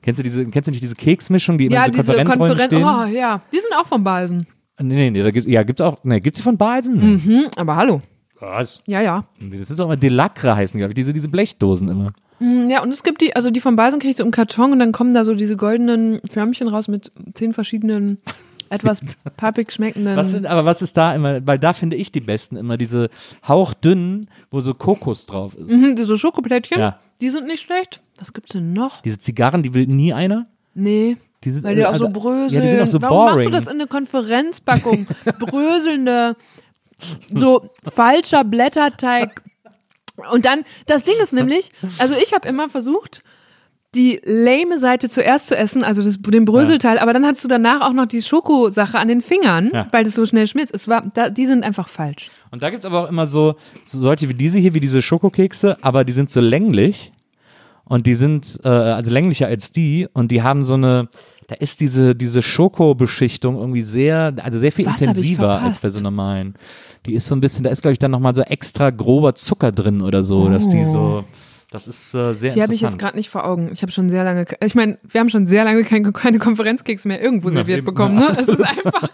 Kennst du diese, kennst du nicht diese Keksmischung, die immer ja, in so diese Konferenzräumen Konferenz. stehen? Oh, ja. Die sind auch von Balsen. Nee, nee, nee, da gibt's, ja, gibt's auch, nee, gibt's die von Balsen? Hm, aber hallo. Was? Ja, ja. Das ist auch immer Delacre heißen, glaube ich, diese, diese Blechdosen immer. Hm, Ja, und es gibt die, also die von Balsen kriegst du im Karton und dann kommen da so diese goldenen Förmchen raus mit zehn verschiedenen, etwas pappig schmeckenden. Was sind, aber was ist da immer, weil da finde ich die besten immer, diese hauchdünnen, wo so Kokos drauf ist. Mhm, diese Schokoplättchen, Ja. die sind nicht schlecht. Was gibt's denn noch? Diese Zigarren, die will nie einer. Nee. Die sind, Weil die auch so also- bröseln. Ja, die sind auch so Warum boring. machst du das in eine Konferenzpackung? Bröselnde, so falscher Blätterteig. Und dann, das Ding ist nämlich, also ich habe immer versucht, die lame Seite zuerst zu essen, also das, den Bröselteil, aber dann hattest du danach auch noch die Schokosache an den Fingern, Ja. weil das so schnell schmilzt. Es war, da, die sind einfach falsch. Und da gibt es aber auch immer so, so solche wie diese hier, wie diese Schokokekse, aber die sind so länglich und die sind äh, also länglicher als die und die haben so eine, da ist diese, diese Schokobeschichtung irgendwie sehr, also sehr viel Was intensiver als bei so normalen. Die ist so ein bisschen, da ist glaube ich dann nochmal so extra grober Zucker drin oder so, dass die so, das ist äh, sehr Die habe ich jetzt gerade nicht vor Augen. Ich habe schon sehr lange, ich meine, wir haben schon sehr lange kein, keine Konferenzkeks mehr irgendwo serviert eben. bekommen. Ne? Ja, Es ist einfach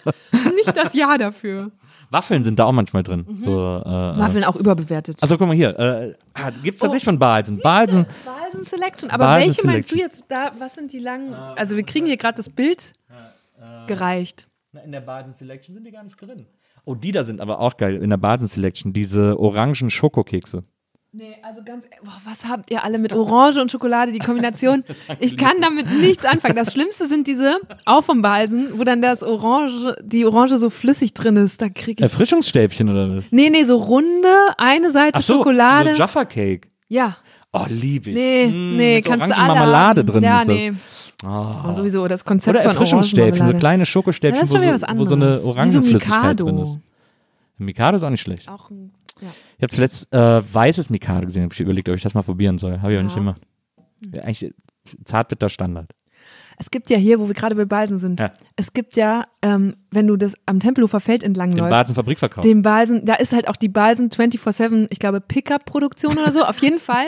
nicht das Jahr dafür. Waffeln sind da auch manchmal drin. So, äh, Waffeln auch überbewertet. Also guck mal hier, äh, gibt es tatsächlich von Balsen. Balsen, Balsen Selection. Aber Balsen welche meinst du Selection. jetzt? Da, was sind die langen? Also wir kriegen hier gerade das Bild gereicht. In der Baden Selection sind die gar nicht drin. Oh, die da sind aber auch geil in der Baden Selection, diese orangen Schokokekse. Nee, also ganz, boah, was habt ihr alle mit Orange und Schokolade, die Kombination? Ich kann damit nichts anfangen. Das Schlimmste sind diese, auch vom Balsen, wo dann das Orange, die Orange so flüssig drin ist. Da krieg ich. Erfrischungsstäbchen oder was? Nee, nee, so runde, eine Seite Ach so, Schokolade. so Jaffa Cake. ja. Oh, liebe ich. Nee, Mm, nee, so kannst du alle Orangenmarmelade haben. drin ja, ist das. nee. Oh. Sowieso, das Konzept Oder Erfrischungsstäbchen, so kleine Ja, Schokostäbchen, ist wo, wo so eine Wie so Orangenflüssigkeit drin ist. Mikado ist auch nicht schlecht. Auch ja. Ich habe zuletzt äh, weißes Mikado gesehen, habe ich überlegt, ob ich das mal probieren soll. Habe ich aber nicht Ja. gemacht. Ja, eigentlich zartbitter Standard. Es gibt ja hier, wo wir gerade bei Balsen sind, Ja. es gibt ja, ähm, wenn du das am Tempelhofer Feld entlang Den läufst, Basen Fabrikverkauf. den Balsen, da ist halt auch die Balsen 24-7, ich glaube, Pickup-Produktion oder so. Auf jeden Fall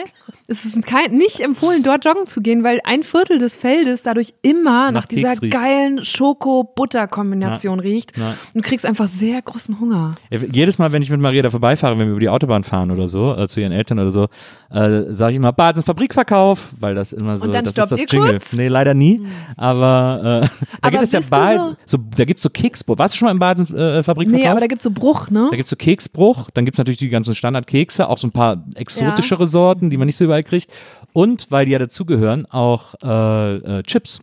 ist es kein, nicht empfohlen, dort joggen zu gehen, weil ein Viertel des Feldes dadurch immer nach, Nach dieser riecht. geilen Schoko-Butter-Kombination riecht. Na. Und du kriegst einfach sehr großen Hunger. Ja, Jedes Mal, wenn ich mit Maria da vorbeifahre, wenn wir über die Autobahn fahren oder so, äh, zu ihren Eltern oder so, äh, sage ich immer Basen Fabrikverkauf, weil das immer so, das ist das Jingle. kurz? Nee, leider nie. Aber äh, da Aber gibt es ja Balsen, so? der gibt's so Keksbrot. Warst du schon mal im Basen äh? Nee, aber da gibt's so Bruch, ne? Da gibt's so Keksbruch, dann gibt's natürlich die ganzen Standardkekse, auch so ein paar exotischere Sorten, die man nicht so überall kriegt. Und weil die ja dazugehören, auch äh, äh, Chips.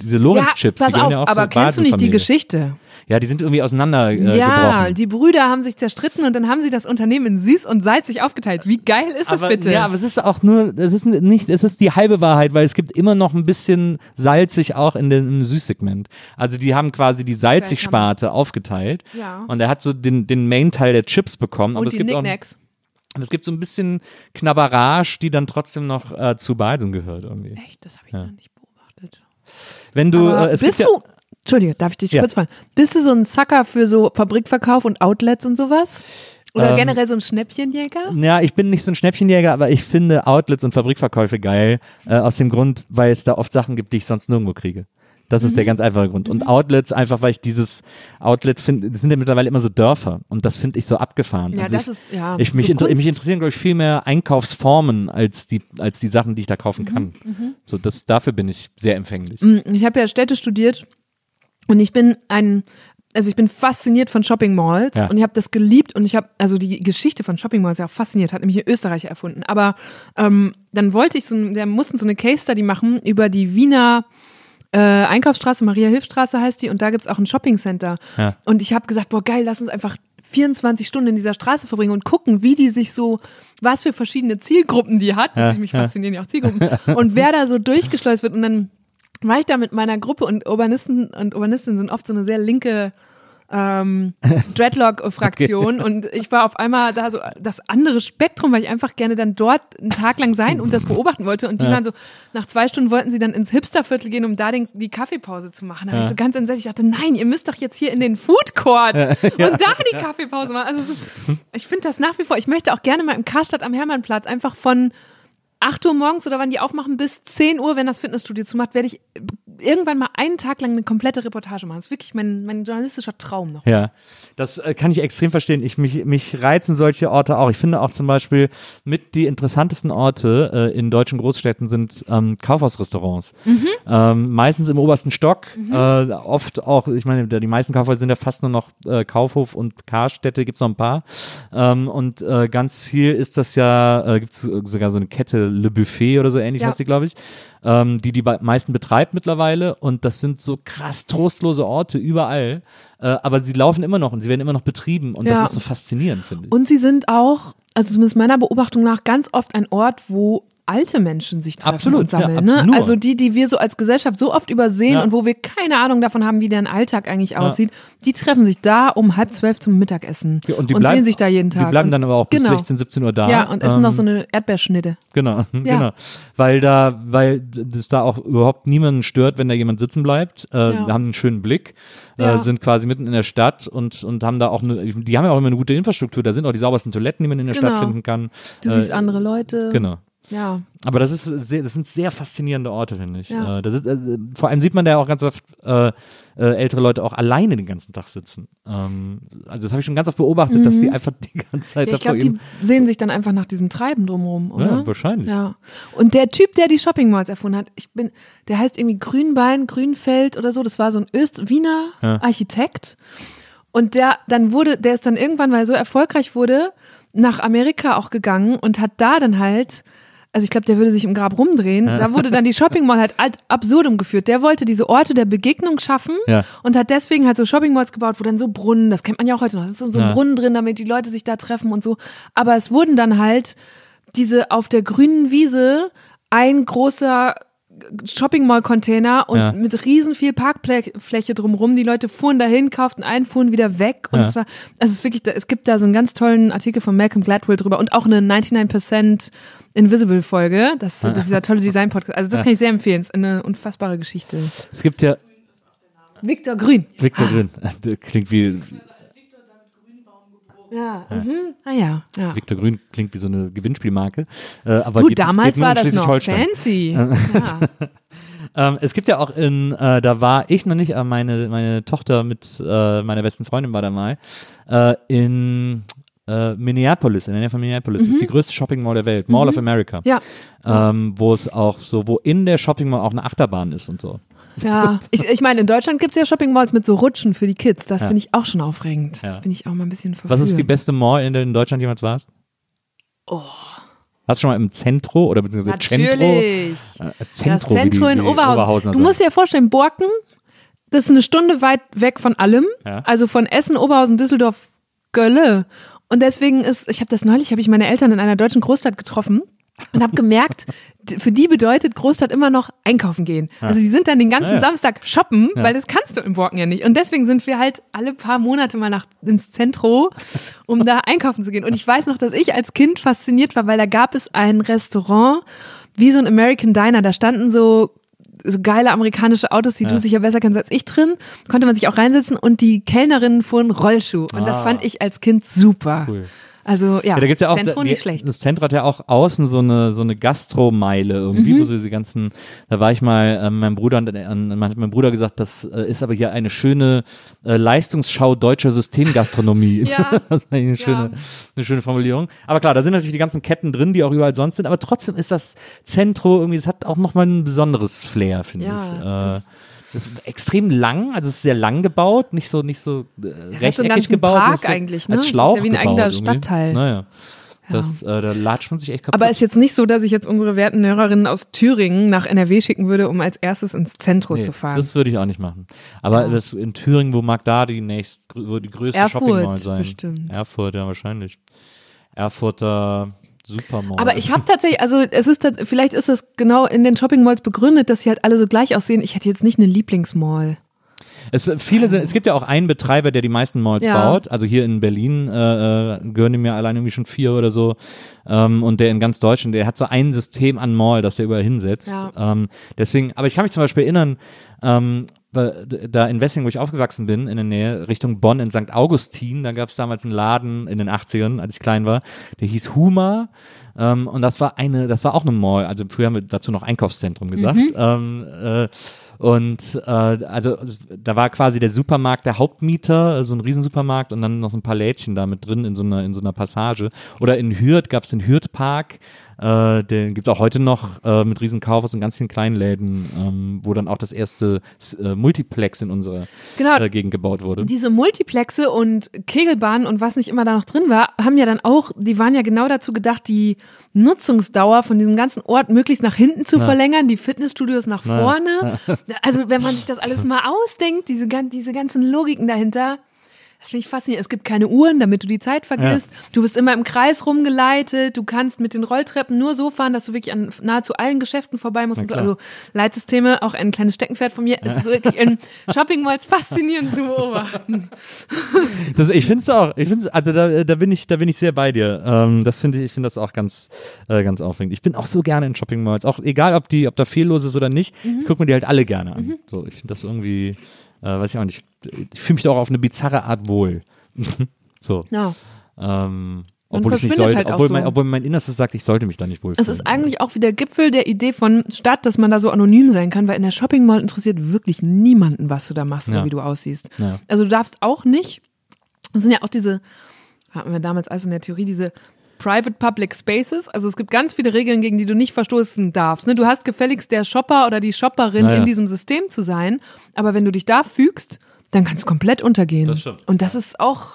Diese Lorenz-Chips, pass die gehören auf, ja auch aber kennst du nicht die. Geschichte? Ja, die sind irgendwie auseinander äh, ja, gebrochen. die Brüder haben sich zerstritten und dann haben sie das Unternehmen in süß und salzig aufgeteilt. Wie geil ist das aber, bitte? Ja, aber es ist auch nur, es ist nicht, es ist die halbe Wahrheit, weil es gibt immer noch ein bisschen salzig auch in dem im Süßsegment. Also die haben quasi die Salzig-Sparte aufgeteilt Ja. und er hat so den, den Main-Teil der Chips bekommen. aber und es die gibt auch, es gibt so ein bisschen Knabberage, die dann trotzdem noch äh, zu Balsen gehört irgendwie. Echt, das habe ich noch nicht beobachtet. Wenn du, Aber äh, es bist gibt du, Entschuldige, darf ich dich Ja. kurz fragen? Bist du so ein Sucker für so Fabrikverkauf und Outlets und sowas? Oder Ähm, generell so ein Schnäppchenjäger? ja, ich bin nicht so ein Schnäppchenjäger, aber ich finde Outlets und Fabrikverkäufe geil, äh, aus dem Grund, weil es da oft Sachen gibt, die ich sonst nirgendwo kriege. Das ist der Mhm. ganz einfache Grund. Und Outlets einfach, weil ich dieses Outlet finde, das sind ja mittlerweile immer so Dörfer und das finde ich so abgefahren. Ja, Also das ich, ist, ja. ich, mich, inter mich interessieren, glaube ich, viel mehr Einkaufsformen als die, als die Sachen, die ich da kaufen Mhm, kann. So, das, dafür bin ich sehr empfänglich. Ich habe ja Städte studiert und ich bin ein, also ich bin fasziniert von Shopping Malls Ja. und ich habe das geliebt und ich habe, also die Geschichte von Shopping Malls ja auch fasziniert, hat nämlich ein Österreicher erfunden. Aber ähm, dann wollte ich so, wir mussten so eine Case Study machen über die Wiener äh, Einkaufsstraße, Maria-Hilf-Straße heißt die und da gibt's auch ein Shopping-Center. Ja. Und ich habe gesagt, boah geil, lass uns einfach 24 Stunden in dieser Straße verbringen und gucken, wie die sich so, was für verschiedene Zielgruppen die hat. Das ist mich faszinieren ja auch Zielgruppen. Und wer da so durchgeschleust wird und dann war ich da mit meiner Gruppe und Urbanisten und Urbanistinnen sind oft so eine sehr linke ähm, Dreadlock-Fraktion. Und ich war auf einmal da so das andere Spektrum, weil ich einfach gerne dann dort einen Tag lang sein und das beobachten wollte. Und die waren so, nach zwei Stunden wollten sie dann ins Hipsterviertel gehen, um da den, die Kaffeepause zu machen. Da war ich so ganz entsetzt, ich dachte, nein, ihr müsst doch jetzt hier in den Food Court und da die Kaffeepause machen. Also so, ich finde das nach wie vor, ich möchte auch gerne mal im Karstadt am Hermannplatz einfach von 8 Uhr morgens oder wann die aufmachen bis 10 Uhr, wenn das Fitnessstudio zumacht, werde ich irgendwann mal einen Tag lang eine komplette Reportage machen. Das ist wirklich mein, mein journalistischer Traum noch. Ja, das äh, kann ich extrem verstehen. Ich, mich, mich reizen solche Orte auch. Ich finde auch zum Beispiel mit die interessantesten Orte äh, in deutschen Großstädten sind ähm, Kaufhausrestaurants. Ähm, meistens im obersten Stock. Äh, oft auch, ich meine, die meisten Kaufhäuser sind ja fast nur noch äh, Kaufhof und Karstätte, gibt's noch ein paar. Ähm, und äh, ganz viel ist das ja, äh, gibt's sogar so eine Kette Le Buffet oder so ähnlich Ja. heißt die, glaube ich, ähm, die die meisten betreibt mittlerweile. Und das sind so krass trostlose Orte überall. Äh, aber sie laufen immer noch und sie werden immer noch betrieben. Und das Ja. ist so faszinierend, finde ich. Und sie sind auch, also zumindest meiner Beobachtung nach, ganz oft ein Ort, wo alte Menschen sich treffen Absolut, und sammeln. ja, ne? Also die, die wir so als Gesellschaft so oft übersehen Ja. und wo wir keine Ahnung davon haben, wie deren Alltag eigentlich aussieht, die treffen sich da um halb zwölf zum Mittagessen Ja, und, die bleiben, sehen sich da jeden Tag. Die bleiben und, dann aber auch bis genau. 16, 17 Uhr da. Ja, und essen Ähm, noch so eine Erdbeerschnitte. Genau, genau. Weil da, weil das da auch überhaupt niemanden stört, wenn da jemand sitzen bleibt. Äh, Ja. Haben einen schönen Blick, Ja. äh, sind quasi mitten in der Stadt und, und haben da auch eine, die haben ja auch immer eine gute Infrastruktur. Da sind auch die saubersten Toiletten, die man in der Genau. Stadt finden kann. Du Äh, siehst andere Leute. Genau. Ja. Aber das ist sehr, das sind sehr faszinierende Orte, finde ich. Ja. Äh, das ist, äh, vor allem sieht man da ja auch ganz oft äh, äh, ältere Leute auch alleine den ganzen Tag sitzen. Ähm, also das habe ich schon ganz oft beobachtet, dass die einfach die ganze Zeit Mhm. Ja, ich glaube, die sehen sich dann einfach nach diesem Treiben drumherum, oder? Ja, wahrscheinlich. Ja. Und der Typ, der die Shopping Malls erfunden hat, ich bin, der heißt irgendwie Grünbein, Grünfeld oder so. Das war so ein Öst Wiener Ja. Architekt. Und der dann wurde, der ist dann irgendwann, weil er so erfolgreich wurde, nach Amerika auch gegangen und hat da dann halt also ich glaube, der würde sich im Grab rumdrehen. Da wurde dann die Shopping Mall halt ad absurdum geführt. Der wollte diese Orte der Begegnung schaffen Ja. und hat deswegen halt so Shopping Malls gebaut, wo dann so Brunnen, das kennt man ja auch heute noch, es ist so so ein Ja. Brunnen drin, damit die Leute sich da treffen und so. Aber es wurden dann halt diese auf der grünen Wiese ein großer Shopping Mall Container und Ja. mit riesen viel Parkfläche drumrum. Die Leute fuhren dahin, kauften ein, fuhren wieder weg und Ja. es war, also es ist wirklich, es gibt da so einen ganz tollen Artikel von Malcolm Gladwell drüber und auch eine 99% Invisible Folge. Das, das ist dieser tolle Design Podcast. Also das kann ich sehr empfehlen. Es ist eine unfassbare Geschichte. Es gibt ja Victor Grün. Victor Grün. Klingt wie Ja. Mhm. Ah ja. ja. Victor Grün klingt wie so eine Gewinnspielmarke. Äh, aber Gut, geht, damals geht war das noch fancy. Ja. Ähm, es gibt ja auch in, äh, da war ich noch nicht, aber meine, meine Tochter mit äh, meiner besten Freundin war da mal, äh, in äh, Minneapolis, in der Nähe von Minneapolis, ist die größte Shopping Mall der Welt, Mall of America. Mhm. ja. Ähm, wo es auch so, wo in der Shopping Mall auch eine Achterbahn ist und so. Ja, ich, ich meine, in Deutschland gibt es ja Shopping Malls mit so Rutschen für die Kids. Das Ja. finde ich auch schon aufregend. Ja. Bin ich auch mal ein bisschen verführt. Was ist die beste Mall, in der du in Deutschland jemals warst? Oh. Hast du schon mal im Zentro oder beziehungsweise Centro? Natürlich. Äh, Das Zentro, wie Zentrum die, in Oberhausen. Oberhausener Du musst dir ja vorstellen, Borken, das ist eine Stunde weit weg von allem. Ja. Also von Essen, Oberhausen, Düsseldorf, Gölle. Und deswegen ist, ich habe das neulich, habe ich meine Eltern in einer deutschen Großstadt getroffen und habe gemerkt, für die bedeutet Großstadt immer noch einkaufen gehen. Also die sind dann den ganzen Ja, ja. Samstag shoppen, weil das kannst du in Borken ja nicht. Und deswegen sind wir halt alle paar Monate mal nach ins Zentro, um da einkaufen zu gehen. Und ich weiß noch, dass ich als Kind fasziniert war, weil da gab es ein Restaurant, wie so ein American Diner. Da standen so so geile amerikanische Autos, die du sicher besser kennst als ich drin, konnte man sich auch reinsetzen und die Kellnerinnen fuhren Rollschuh. Und das Ah. fand ich als Kind super. Cool. Also ja, Ja, da gibt's ja auch Zentrum die, nicht schlecht. Das Zentrum hat ja auch außen so eine so eine Gastromeile irgendwie, Mhm. wo so diese ganzen. Da war ich mal, ähm, mein Bruder und äh, man hat mein Bruder gesagt, das äh, ist aber hier eine schöne äh, Leistungsschau deutscher Systemgastronomie. Ja. das ist eigentlich eine schöne, Ja. eine schöne Formulierung. Aber klar, da sind natürlich die ganzen Ketten drin, die auch überall sonst sind. Aber trotzdem ist das Zentro irgendwie, es hat auch nochmal ein besonderes Flair, finde Ja, ich. Äh, das- das ist extrem lang, also es ist sehr lang gebaut, nicht so nicht so äh, so einen rechteckig ganzen gebaut. Park ist so eigentlich, ne? Als Es ist Schlauch ja wie ein eigener irgendwie. Stadtteil. Naja. Das, äh, da latscht man sich echt kaputt. Aber ist jetzt nicht so, dass ich jetzt unsere werten Hörerinnen aus Thüringen nach NRW schicken würde, um als erstes ins Zentrum Nee, zu fahren. Das würde ich auch nicht machen. Aber Ja. das in Thüringen, wo mag da die nächst, wo die größte Erfurt, Shopping Mall sein? bestimmt. Erfurt, ja, wahrscheinlich. Erfurter Supermall. Aber ich habe tatsächlich, also es ist vielleicht ist das genau in den Shopping Malls begründet, dass sie halt alle so gleich aussehen. Ich hätte jetzt nicht eine Lieblingsmall. Es, viele sind, es gibt ja auch einen Betreiber, der die meisten Malls Ja. baut. Also hier in Berlin äh, äh, gehören ja allein irgendwie schon vier oder so. Ähm, und der in ganz Deutschland, der hat so ein System an Mall, das er überall hinsetzt. Ja. Ähm, deswegen, aber ich kann mich zum Beispiel erinnern, ähm, da in Wessing, wo ich aufgewachsen bin, in der Nähe, Richtung Bonn in St. Augustin, da gab es damals einen Laden in den 80ern, als ich klein war, der hieß Huma. Ähm, und das war eine, das war auch eine Mall. Also früher haben wir dazu noch Einkaufszentrum gesagt. Ähm, äh, und äh, also da war quasi der Supermarkt der Hauptmieter, so ein Riesensupermarkt und dann noch so ein paar Lädchen da mit drin in so einer, in so einer Passage. Oder in Hürth gab es den Hürth-Park, äh, den gibt es auch heute noch äh, mit riesen Kaufhaus und ganz vielen kleinen Läden, ähm, wo dann auch das erste äh, Multiplex in unserer Genau. äh, Gegend gebaut wurde. Diese Multiplexe und Kegelbahnen und was nicht immer da noch drin war, haben ja dann auch, die waren ja genau dazu gedacht, die Nutzungsdauer von diesem ganzen Ort möglichst nach hinten zu verlängern, die Fitnessstudios nach vorne. Also wenn man sich das alles mal ausdenkt, diese, diese ganzen Logiken dahinter, das finde ich faszinierend. Es gibt keine Uhren, damit du die Zeit vergisst. Du wirst immer im Kreis rumgeleitet. Du kannst mit den Rolltreppen nur so fahren, dass du wirklich an nahezu allen Geschäften vorbei musst. So. Also Leitsysteme, auch ein kleines Steckenpferd von mir. Es ist wirklich in Shopping Malls faszinierend zu beobachten. Das, ich finde es auch. Ich find's, also da, da bin ich, da bin ich sehr bei dir. Ähm, das finde ich, ich finde das auch ganz, äh, ganz aufregend. Ich bin auch so gerne in Shopping Malls, auch egal, ob die, ob da fehllos ist oder nicht. Mhm. Ich gucke mir die halt alle gerne an. So, ich finde das irgendwie, äh, weiß ich auch nicht. Ich fühle mich doch auf eine bizarre Art wohl. so. Ja. Ähm, Man obwohl ich nicht sollte, halt obwohl, so. mein, obwohl mein Innerstes sagt, ich sollte mich da nicht wohlfühlen. Es ist eigentlich auch wieder Gipfel der Idee von Stadt, dass man da so anonym sein kann, weil in der Shopping Mall interessiert wirklich niemanden, was du da machst oder Ja. wie du aussiehst. Ja. Also du darfst auch nicht, das sind ja auch diese, hatten wir damals also in der Theorie, diese Private Public Spaces. Also es gibt ganz viele Regeln, gegen die du nicht verstoßen darfst. Ne? Du hast gefälligst der Shopper oder die Shopperin Naja. in diesem System zu sein, aber wenn du dich da fügst, dann kannst du komplett untergehen. Das stimmt. Und das ist auch,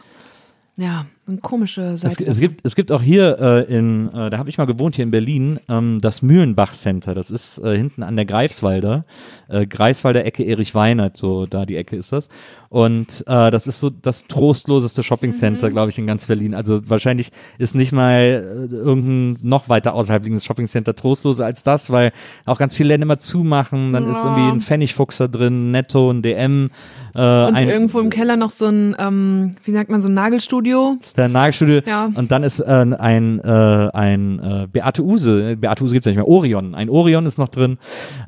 ja, eine komische Es, Seite. es, gibt, es gibt auch hier äh, in, äh, da habe ich mal gewohnt, hier in Berlin, ähm, das Mühlenbach Center. Das ist äh, hinten an der Greifswalder. Äh, Greifswalder Ecke Erich Weinert, so da die Ecke ist das. Und äh, das ist so das trostloseste Shopping Center, glaube ich, in ganz Berlin. Also wahrscheinlich ist nicht mal äh, irgendein noch weiter außerhalb liegendes Shopping Center trostloser als das, weil auch ganz viele Läden immer zumachen. Dann ist Ja. irgendwie ein Pfennigfuchs da drin, Netto, ein DM. Und ein, irgendwo im Keller noch so ein, ähm, wie sagt man, so ein Nagelstudio. Der Nagelstudio. Ja. Und dann ist äh, ein, äh, ein äh, Beate Use, Beate Use gibt es nicht mehr, Orion. Ein Orion ist noch drin.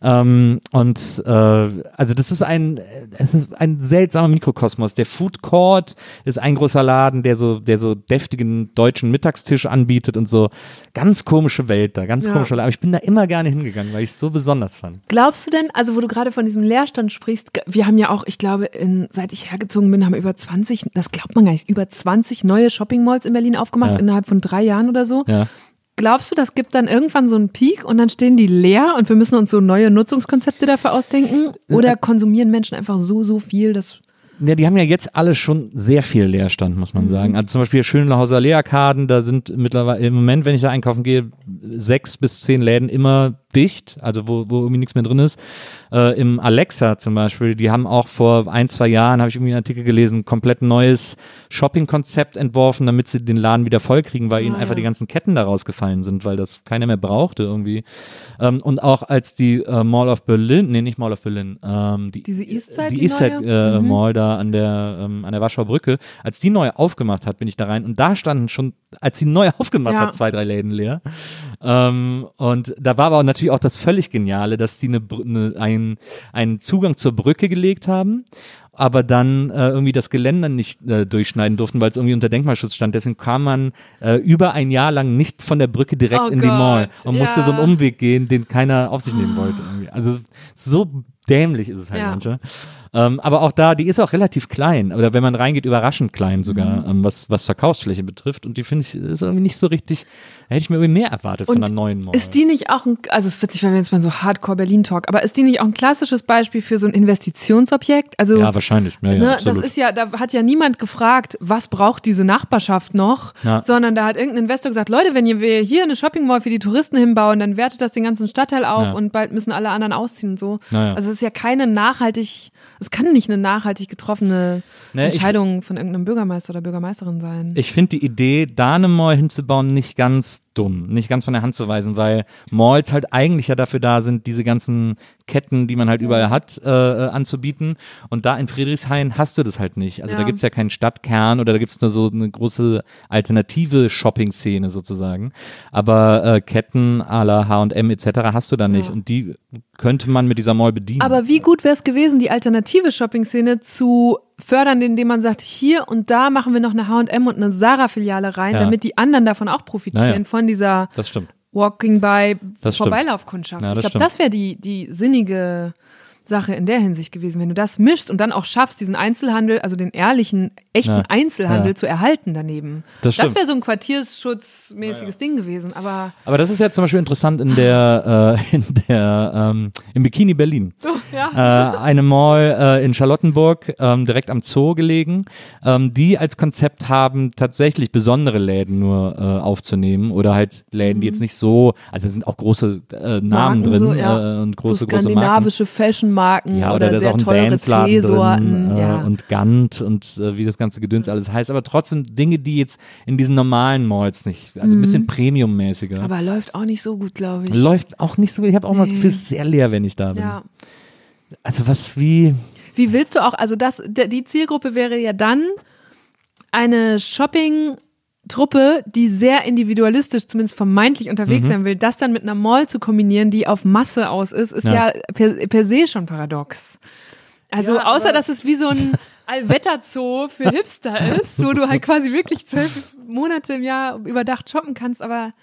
Ähm, und äh, also das ist ein, es ist ein seltsamer Mikrokosmos. Der Food Court ist ein großer Laden, der so, der so deftigen deutschen Mittagstisch anbietet und so. Ganz komische Welt da, ganz Ja. komische Welt. Aber ich bin da immer gerne hingegangen, weil ich es so besonders fand. Glaubst du denn, also wo du gerade von diesem Leerstand sprichst, wir haben ja auch, ich glaube, in, seit ich hergezogen bin, haben wir über 20, das glaubt man gar nicht, über 20 neue Shopping Malls in Berlin aufgemacht, Ja. innerhalb von drei Jahren oder so. Ja. glaubst du, das gibt dann irgendwann so einen Peak und dann stehen die leer und wir müssen uns so neue Nutzungskonzepte dafür ausdenken? Oder konsumieren Menschen einfach so, so viel, dass Ja, die haben ja jetzt alle schon sehr viel Leerstand, muss Mhm. man sagen. Also zum Beispiel Schönlauhauser Leerarkaden, da sind mittlerweile im Moment, wenn ich da einkaufen gehe, sechs bis zehn Läden immer dicht, also wo, wo irgendwie nichts mehr drin ist. Äh, Im Alexa zum Beispiel, die haben auch vor ein, zwei Jahren, habe ich irgendwie einen Artikel gelesen, komplett neues Shopping-Konzept entworfen, damit sie den Laden wieder voll kriegen, weil ihnen Ah, einfach ja. die ganzen Ketten da rausgefallen sind, weil das keiner mehr brauchte irgendwie. Ähm, und auch als die äh, Mall of Berlin, nee, nicht Mall of Berlin, ähm, die diese Eastside, die, die, Eastside äh, Mhm. Mall da an der ähm, an der Warschauer Brücke, als die neu aufgemacht hat, bin ich da rein und da standen schon, als sie neu aufgemacht Ja. hat, zwei drei Läden leer. Ähm, und da war aber natürlich auch das völlig Geniale, dass sie eine, eine, einen, einen Zugang zur Brücke gelegt haben. Aber dann äh, irgendwie das Geländer nicht äh, durchschneiden durften, weil es irgendwie unter Denkmalschutz stand. Deswegen kam man äh, über ein Jahr lang nicht von der Brücke direkt Oh in die Mall Gott, und musste so einen ja. Umweg gehen, den keiner auf sich nehmen wollte. Irgendwie. Also so dämlich ist es halt Ja. manchmal. Ähm, aber auch da, die ist auch relativ klein. Oder wenn man reingeht, überraschend klein sogar, Mhm. ähm, was, was Verkaufsfläche betrifft. Und die finde ich, ist irgendwie nicht so richtig, da hätte ich mir irgendwie mehr erwartet von Und einer neuen Mall. Ist die nicht auch ein, also es wird sich, wenn wir jetzt mal so Hardcore Berlin Talk, aber ist die nicht auch ein klassisches Beispiel für so ein Investitionsobjekt? Also ja, wahrscheinlich. Ja, ja, ne, das ist ja, da hat ja niemand gefragt, was braucht diese Nachbarschaft noch, Ja. sondern da hat irgendein Investor gesagt, Leute, wenn ihr wir hier eine Shopping Mall für die Touristen hinbauen, dann wertet das den ganzen Stadtteil auf und bald müssen alle anderen ausziehen und so. Also es ist ja keine nachhaltig, es kann nicht eine nachhaltig getroffene ich- Entscheidung von irgendeinem Bürgermeister oder Bürgermeisterin sein. Ich finde die Idee, da eine Mall hinzubauen, nicht ganz dumm, nicht ganz von der Hand zu weisen, weil Malls halt eigentlich ja dafür da sind, diese ganzen Ketten, die man halt überall hat, äh, äh, anzubieten. Und da in Friedrichshain hast du das halt nicht. Also da Ja. gibt's ja keinen Stadtkern oder da gibt's nur so eine große alternative Shopping-Szene sozusagen. Aber äh, Ketten à la H&M etc. hast du da nicht. Ja. Und die könnte man mit dieser Mall bedienen. Aber wie gut wäre es gewesen, die alternative Shopping-Szene zu fördern, indem man sagt, hier und da machen wir noch eine H&M und eine Zara-Filiale rein, Ja. damit die anderen davon auch profitieren, Naja. von dieser das stimmt. Walking by. Vorbeilaufkundschaft. Ja, ich glaube, das wäre die, die sinnige Sache in der Hinsicht gewesen, wenn du das mischst und dann auch schaffst, diesen Einzelhandel, also den ehrlichen, echten Ja. Einzelhandel Ja. zu erhalten daneben. Das stimmt. wäre so ein quartierschutzmäßiges Ding gewesen, aber Aber das ist ja zum Beispiel interessant in der, äh, in der, ähm, im Bikini Berlin. ja. äh, eine Mall äh, in Charlottenburg, ähm, direkt am Zoo gelegen, ähm, die als Konzept haben, tatsächlich besondere Läden nur äh, aufzunehmen oder halt Läden, die jetzt nicht so, also da sind auch große äh, Namen Mhm. Marken drin so, ja. äh, und große, so große Marken. skandinavische Fashionmarken Ja, oder, oder, sehr auch ein teure Teesorten. drin äh, ja. und Gant und äh, wie das ganze Gedöns alles heißt, aber trotzdem Dinge, die jetzt in diesen normalen Malls nicht, also ein bisschen Premium-mäßiger. Mhm. Aber läuft auch nicht so gut, glaube ich. Läuft auch nicht so, ich habe auch mal das Gefühl, es ist sehr leer, wenn ich da bin. ja. Also was wie, Wie willst du auch, also das, die Zielgruppe wäre ja dann eine Shopping-Truppe, die sehr individualistisch, zumindest vermeintlich Mhm. unterwegs sein will, das dann mit einer Mall zu kombinieren, die auf Masse aus ist, ist ja, Ja. per, per se schon paradox. Also Ja, außer, dass es wie so ein Allwetterzoo für Hipster ist, wo du halt quasi wirklich zwölf Monate im Jahr überdacht shoppen kannst, aber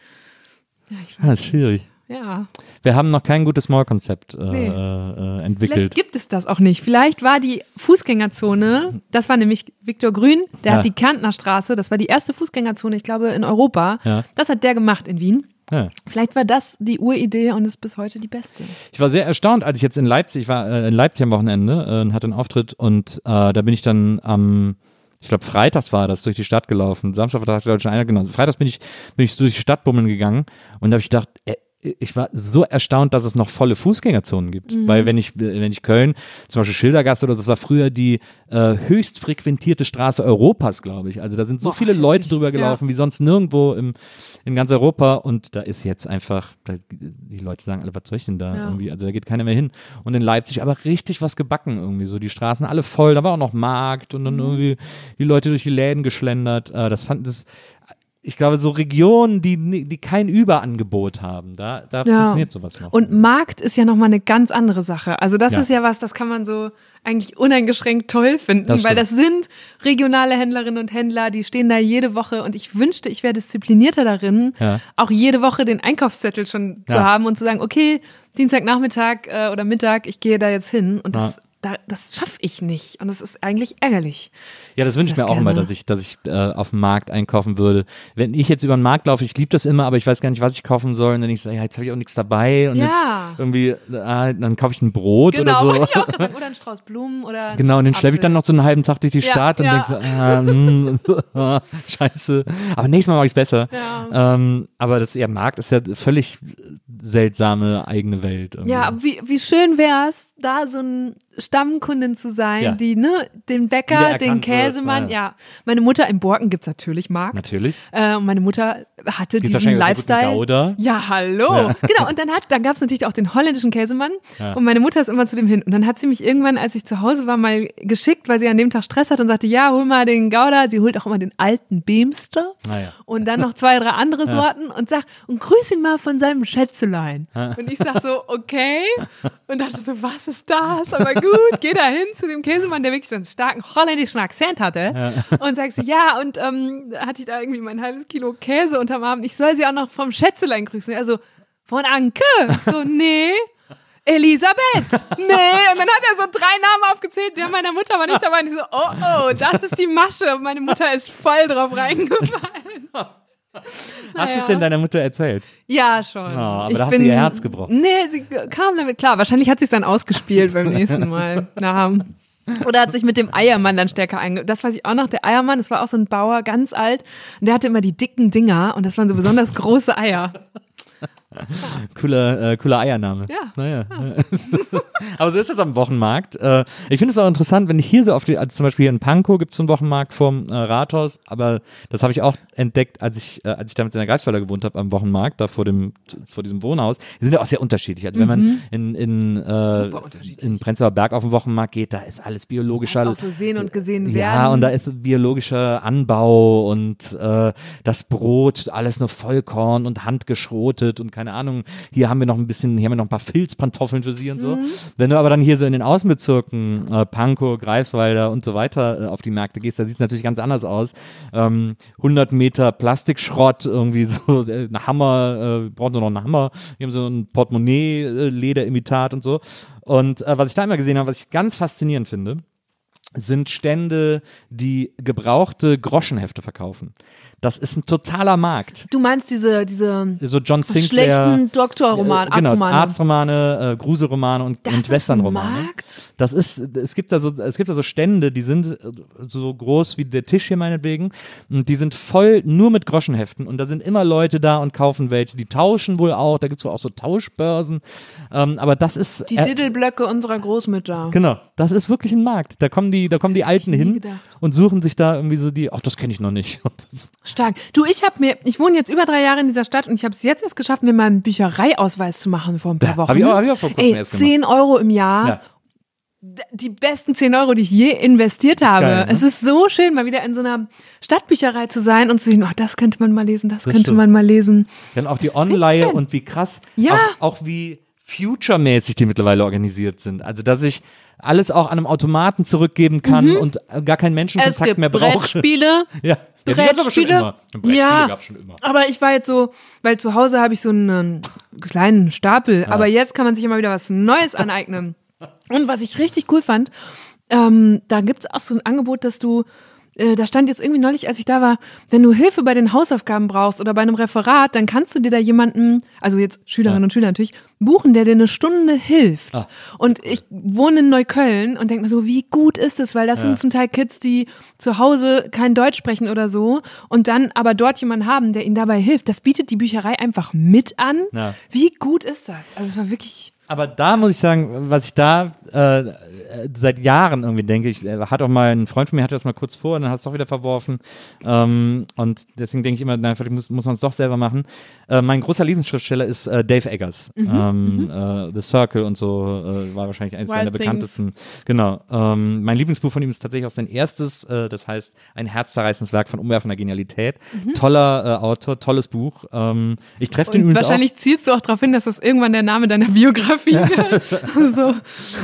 ja, ich das weiß ist schwierig. Ja. Wir haben noch kein gutes Mall-Konzept äh, Nee. äh, äh, Vielleicht entwickelt. gibt es das auch nicht. Vielleicht war die Fußgängerzone, das war nämlich Viktor Grün, der Ja. hat die Kärntner Straße, das war die erste Fußgängerzone, ich glaube, in Europa. Ja. Das hat der gemacht in Wien. Ja. Vielleicht war das die Uridee und ist bis heute die beste. Ich war sehr erstaunt, als ich jetzt in Leipzig war, äh, in Leipzig am Wochenende äh, und hatte einen Auftritt und äh, da bin ich dann am, ich glaube Freitags war das, durch die Stadt gelaufen. Samstag war glaube ich schon einer genau. Freitags bin ich, bin ich durch die Stadt bummeln gegangen und da habe ich gedacht, äh, ich war so erstaunt, dass es noch volle Fußgängerzonen gibt. Weil wenn ich, wenn ich Köln, zum Beispiel Schildergasse oder so, das war früher die äh, höchst frequentierte Straße Europas, glaube ich. Also da sind so Boah, viele Leute drüber gelaufen wie sonst nirgendwo im, in ganz Europa und da ist jetzt einfach, da, die Leute sagen alle, was soll ich denn da Ja. irgendwie? Also da geht keiner mehr hin. Und in Leipzig aber richtig was gebacken irgendwie, so die Straßen alle voll, da war auch noch Markt und dann irgendwie die Leute durch die Läden geschlendert. Äh, das fand das ich glaube, so Regionen, die, die kein Überangebot haben, da, da Ja. funktioniert sowas noch. Und Markt ist ja nochmal eine ganz andere Sache. Also das Ja. ist ja was, das kann man so eigentlich uneingeschränkt toll finden, Das weil das sind regionale Händlerinnen und Händler, die stehen da jede Woche und ich wünschte, ich wäre disziplinierter darin, Ja. auch jede Woche den Einkaufszettel schon zu haben und zu sagen, okay, Dienstagnachmittag äh, oder Mittag, ich gehe da jetzt hin und das da, das schaffe ich nicht. Und das ist eigentlich ärgerlich. Ja, das wünsche ich mir auch immer, gerne. dass ich, dass ich äh, auf dem Markt einkaufen würde. Wenn ich jetzt über den Markt laufe, ich liebe das immer, aber ich weiß gar nicht, was ich kaufen soll. Und dann ich so, ja, jetzt habe ich auch nichts dabei. Und Ja. jetzt irgendwie, ah, dann kaufe ich ein Brot Genau, oder so. ich auch sagen. Oder ein Strauß Blumen oder. Genau, und den schleppe ich dann noch so einen halben Tag durch die Ja, Stadt und ja. denkst so, hm, scheiße. Aber nächstes Mal mache ich es besser. Ja. Ähm, aber das ja, Markt ist ja völlig seltsame eigene Welt. irgendwie. Ja, aber wie, wie schön wäre es, da so ein Stammkundin zu sein, Ja. die, ne, den Bäcker, den wird, Käsemann, ja. ja. Meine Mutter in Borken gibt's natürlich Markt. Natürlich. Äh, und meine Mutter hatte Gibt's diesen so Lifestyle. Gouda? Ja, hallo. Genau, und dann hat, dann gab's natürlich auch den holländischen Käsemann. Ja. Und meine Mutter ist immer zu dem hin. Und dann hat sie mich irgendwann, als ich zu Hause war, mal geschickt, weil sie an dem Tag Stress hat und sagte, ja, hol mal den Gouda. Sie holt auch immer den alten Beemster. Und dann noch zwei, drei andere Sorten und sag, und grüß ihn mal von seinem Schätzelein. Und ich sag so, okay. Und dachte so, was ist das? Aber gut, geh da hin zu dem Käsemann, der wirklich so einen starken holländischen Akzent hatte. Und sagst so, ja, und ähm, hatte ich da irgendwie mein halbes Kilo Käse unterm Arm. Ich soll sie auch noch vom Schätzelein grüßen. Also, von Anke? Ich so, nee. Elisabeth. Nee. Und dann hat er so drei Namen aufgezählt. Der meiner Mutter war nicht dabei. Und ich so, oh, oh, das ist die Masche. Und meine Mutter ist voll drauf reingefallen. Hast du es denn deiner Mutter erzählt? Ja, schon. Oh, aber Ich da hast du ihr Herz gebrochen. Nee, sie kam damit klar. Wahrscheinlich hat sie es dann ausgespielt beim nächsten Mal. Na, oder hat sich mit dem Eiermann dann stärker einge... Das weiß ich auch noch. Der Eiermann, das war auch so ein Bauer, ganz alt. Und der hatte immer die dicken Dinger. Und das waren so besonders große Eier. Cooler, äh, cooler Eiername. Ja. Naja. Aber so ist das am Wochenmarkt. Äh, ich finde es auch interessant, wenn ich hier so auf die, also zum Beispiel hier in Pankow gibt es so einen Wochenmarkt vorm äh, Rathaus, aber das habe ich auch entdeckt, als ich, äh, als ich damals in der Greifswalder gewohnt habe, am Wochenmarkt, da vor dem, vor diesem Wohnhaus. Die sind ja auch sehr unterschiedlich. Also wenn man in, in, äh, in Prenzlauer Berg auf den Wochenmarkt geht, da ist alles biologischer. Auch so sehen und gesehen werden. Ja, und da ist biologischer Anbau und äh, das Brot, alles nur Vollkorn und handgeschrotet und keine Ahnung. Hier haben wir noch ein bisschen, hier haben wir noch ein paar Filzpantoffeln für sie und so. Wenn du aber dann hier so in den Außenbezirken, äh, Pankow, Greifswalder und so weiter äh, auf die Märkte gehst, da sieht es natürlich ganz anders aus. Ähm, 100 Meter Plastikschrott, irgendwie so äh, ein Hammer, äh, braucht nur noch einen Hammer. Wir haben so ein Portemonnaie, äh, Lederimitat und so. Und äh, was ich da immer gesehen habe, was ich ganz faszinierend finde, sind Stände, die gebrauchte Groschenhefte verkaufen. Das ist ein totaler Markt. Du meinst diese, diese So John Sinclair. schlechten Doktorroman, äh, genau, Arztromane. Arztromane, äh, Gruselromane und, Das und Westernromane. ein Markt? Das ist, es gibt da so, es gibt da so Stände, die sind äh, so groß wie der Tisch hier meinetwegen und die sind voll nur mit Groschenheften und da sind immer Leute da und kaufen welche. Die tauschen wohl auch, da gibt es wohl auch so Tauschbörsen. Ähm, aber das ist Die äh, Diddelblöcke unserer Großmütter. Genau, das ist wirklich ein Markt. Da kommen die, da kommen die Alten hin gedacht. und suchen sich da irgendwie so die, ach, das kenne ich noch nicht. Und das, Stark. Du, ich habe mir, ich wohne jetzt über drei Jahre in dieser Stadt und ich habe es jetzt erst geschafft, mir mal einen Büchereiausweis zu machen vor ein paar Ja, Wochen. hab ich auch- hab ich auch vor kurzem Ey, erst gemacht. 10 Euro im Jahr. ja. Die besten 10 Euro, die ich je investiert habe. geil, ne? Es ist so schön, mal wieder in so einer Stadtbücherei zu sein und zu sehen, oh, das könnte man mal lesen, das, könnte stimmt. man mal lesen. Dann auch die Das Online und wie krass, Ja. auch, auch wie future-mäßig die mittlerweile organisiert sind. Also, dass ich alles auch an einem Automaten zurückgeben kann und äh, gar keinen Es Menschenkontakt gibt mehr brauche. Brettspiele. Ja, ja Brettspiele. Ja. Aber ich war jetzt so, weil zu Hause habe ich so einen kleinen Stapel, aber jetzt kann man sich immer wieder was Neues aneignen. Und was ich richtig cool fand, ähm, da gibt es auch so ein Angebot, dass du, äh, da stand jetzt irgendwie neulich, als ich da war, wenn du Hilfe bei den Hausaufgaben brauchst oder bei einem Referat, dann kannst du dir da jemanden, also jetzt Schülerinnen Ja. und Schüler natürlich, buchen, der dir eine Stunde hilft. Ah. Und ich wohne in Neukölln und denke mir so, wie gut ist es, weil das Ja. sind zum Teil Kids, die zu Hause kein Deutsch sprechen oder so und dann aber dort jemanden haben, der ihnen dabei hilft. Das bietet die Bücherei einfach mit an. Ja. Wie gut ist das? Also es war wirklich Aber da muss ich sagen, was ich da äh, seit Jahren irgendwie denke, ich äh, hat auch mal ein Freund von mir hatte das mal kurz vor, und dann hast du es doch wieder verworfen. Ähm, und deswegen denke ich immer, na, vielleicht muss, muss man es doch selber machen. Äh, mein großer Lieblingsschriftsteller ist äh, Dave Eggers. ähm, äh, The Circle und so äh, war wahrscheinlich eines seiner bekanntesten. Genau. Ähm, mein Lieblingsbuch von ihm ist tatsächlich auch sein erstes, das heißt Ein herzzerreißendes Werk von umwerfender Genialität. Toller äh, Autor, tolles Buch. Ähm, ich treffe den übrigens auch. wahrscheinlich zielst du auch darauf hin, dass das irgendwann der Name deiner Biografie wird. so.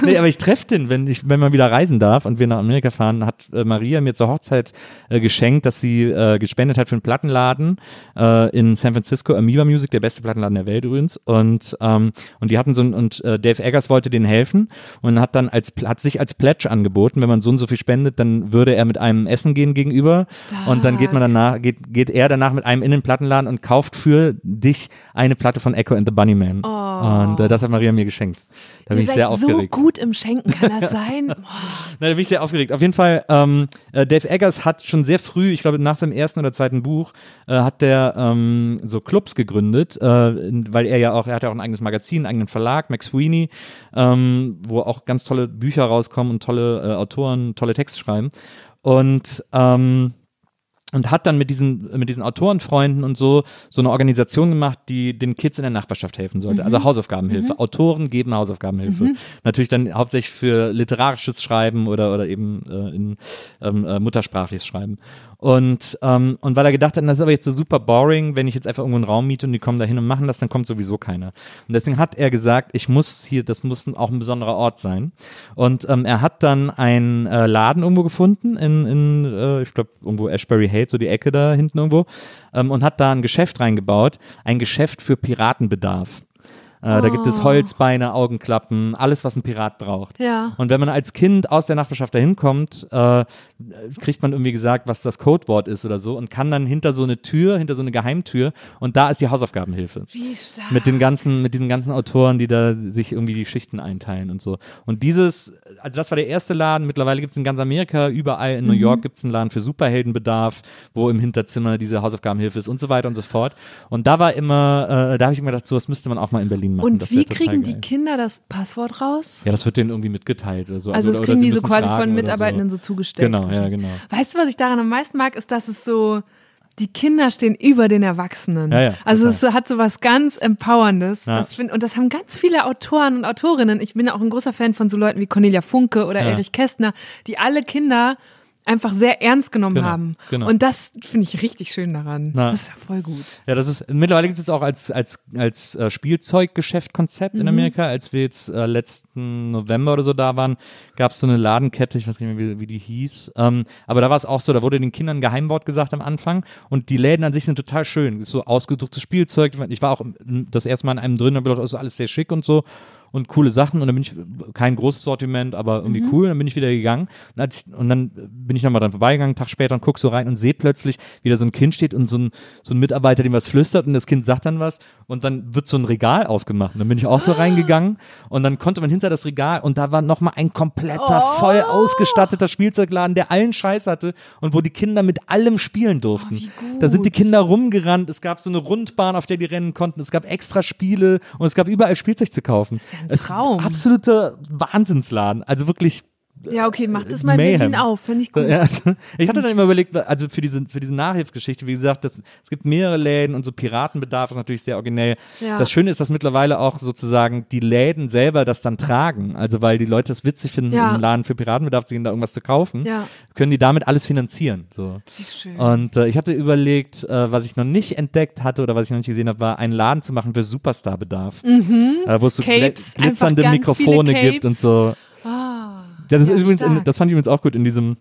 Nee, aber ich treffe den, wenn ich, wenn man wieder reisen darf und wir nach Amerika fahren, hat äh, Maria mir zur Hochzeit äh, geschenkt, dass sie äh, gespendet hat für einen Plattenladen äh, in San Francisco, Amoeba Music, der beste Plattenladen der Welt übrigens. Und, ähm, und die hatten so ein, und äh, Dave Eggers wollte denen helfen und hat dann als hat sich als Pledge angeboten, wenn man so und so viel spendet, dann würde er mit einem Essen gehen gegenüber und dann geht man danach, geht, geht er danach mit einem in den Plattenladen und kauft für dich eine Platte von Echo and the Bunnyman. Und äh, das hat Maria mir geschenkt. Da bin Ihr ich sehr so aufgeregt. gut im Schenken, kann das sein? Boah. Na, da bin ich sehr aufgeregt. Auf jeden Fall, ähm, äh, Dave Eggers hat schon sehr früh, ich glaube nach seinem ersten oder zweiten Buch, äh, hat der ähm, so Clubs gegründet, äh, weil er ja auch, er hat ja auch ein eigenes Magazin, einen eigenen Verlag, Max Sweeney, ähm, wo auch ganz tolle Bücher rauskommen und tolle äh, Autoren tolle Texte schreiben. Und ähm, und hat dann mit diesen, mit diesen Autorenfreunden und so so eine Organisation gemacht, die den Kids in der Nachbarschaft helfen sollte. Also Hausaufgabenhilfe. Autoren geben Hausaufgabenhilfe. Natürlich dann hauptsächlich für literarisches Schreiben oder, oder eben äh, in ähm, äh, muttersprachliches Schreiben. Und, ähm, und weil er gedacht hat, das ist aber jetzt so super boring, wenn ich jetzt einfach irgendwo einen Raum miete und die kommen da hin und machen das, dann kommt sowieso keiner. Und deswegen hat er gesagt, ich muss hier, das muss auch ein besonderer Ort sein. Und ähm, er hat dann einen äh, Laden irgendwo gefunden in, in äh, ich glaube, irgendwo Ashbury Hate, so die Ecke da hinten irgendwo, ähm, und hat da ein Geschäft reingebaut, ein Geschäft für Piratenbedarf. Äh, Da gibt es Holzbeine, Augenklappen, alles, was ein Pirat braucht. Ja. Und wenn man als Kind aus der Nachbarschaft dahin kommt, äh, kriegt man irgendwie gesagt, was das Codewort ist oder so und kann dann hinter so eine Tür, hinter so eine Geheimtür und da ist die Hausaufgabenhilfe. Wie stark. Mit den ganzen, mit diesen ganzen Autoren, die da sich irgendwie die Schichten einteilen und so. Und dieses, also das war der erste Laden. Mittlerweile gibt es in ganz Amerika, überall in New Mhm. York gibt es einen Laden für Superheldenbedarf, wo im Hinterzimmer diese Hausaufgabenhilfe ist und so weiter und so fort. Und da war immer, äh, da habe ich mir gedacht, sowas müsste man auch mal in Berlin machen. Und wie kriegen die Kinder das Passwort raus? Ja, das wird denen irgendwie mitgeteilt oder so. Also, das oder kriegen die so quasi von oder Mitarbeitenden so, zugestellt. Genau, ja, genau. Weißt du, was ich daran am meisten mag, ist, dass es so, die Kinder stehen über den Erwachsenen. Ja, ja, also total. es so- hat so was ganz Empowerndes. Ja. Das find, und das haben ganz viele Autoren und Autorinnen. Ich bin auch ein großer Fan von so Leuten wie Cornelia Funke oder. Erich Kästner, die alle Kinder einfach sehr ernst genommen Genau, haben. genau. Und das finde ich richtig schön daran. Na. Das ist ja voll gut. Ja, das ist, mittlerweile gibt es auch als, als, als äh, Spielzeuggeschäft-Konzept Mhm. in Amerika. Als wir jetzt äh, letzten November oder so da waren, gab es so eine Ladenkette, ich weiß nicht mehr, wie, wie die hieß. Ähm, aber da war es auch so, da wurde den Kindern ein Geheimwort gesagt am Anfang und die Läden an sich sind total schön. Das ist so ausgedrucktes Spielzeug. Ich war auch das erste Mal in einem drin und habe gedacht, das ist alles sehr schick und so. Und coole Sachen und dann bin ich kein großes Sortiment, aber irgendwie Mhm. cool. Dann bin ich wieder gegangen und, als ich, und dann bin ich nochmal dran vorbeigegangen, einen Tag später und guck so rein und sehe plötzlich, wie da so ein Kind steht und so ein, so ein Mitarbeiter, dem was flüstert und das Kind sagt dann was und dann wird so ein Regal aufgemacht. Und dann bin ich auch so reingegangen und dann konnte man hinter das Regal und da war nochmal ein kompletter, voll ausgestatteter Spielzeugladen, der allen Scheiß hatte und wo die Kinder mit allem spielen durften. gut. Da sind die Kinder rumgerannt, es gab so eine Rundbahn, auf der die rennen konnten, es gab extra Spiele und es gab überall Spielzeug zu kaufen. ja ein Traum. Absoluter Wahnsinnsladen. Also wirklich Ja, okay, mach das mal in Mayhem. Berlin auf. Finde ich gut. ja, also, ich hatte dann immer überlegt, also für diese, für diese Nachhilfsgeschichte, wie gesagt, das, es gibt mehrere Läden und so Piratenbedarf ist natürlich sehr originell. Ja. Das Schöne ist, dass mittlerweile auch sozusagen die Läden selber das dann tragen. Also weil die Leute es witzig finden, Ja. im Laden für Piratenbedarf zu gehen, da irgendwas zu kaufen, können die damit alles finanzieren. So. Wie schön. Und äh, ich hatte überlegt, äh, was ich noch nicht entdeckt hatte oder was ich noch nicht gesehen habe, war einen Laden zu machen für Superstar-Bedarf. Äh, wo es so Mhm. Capes, glitzernde Mikrofone gibt und so. Ja, das Ja, ist übrigens, in, das fand ich übrigens auch gut in diesem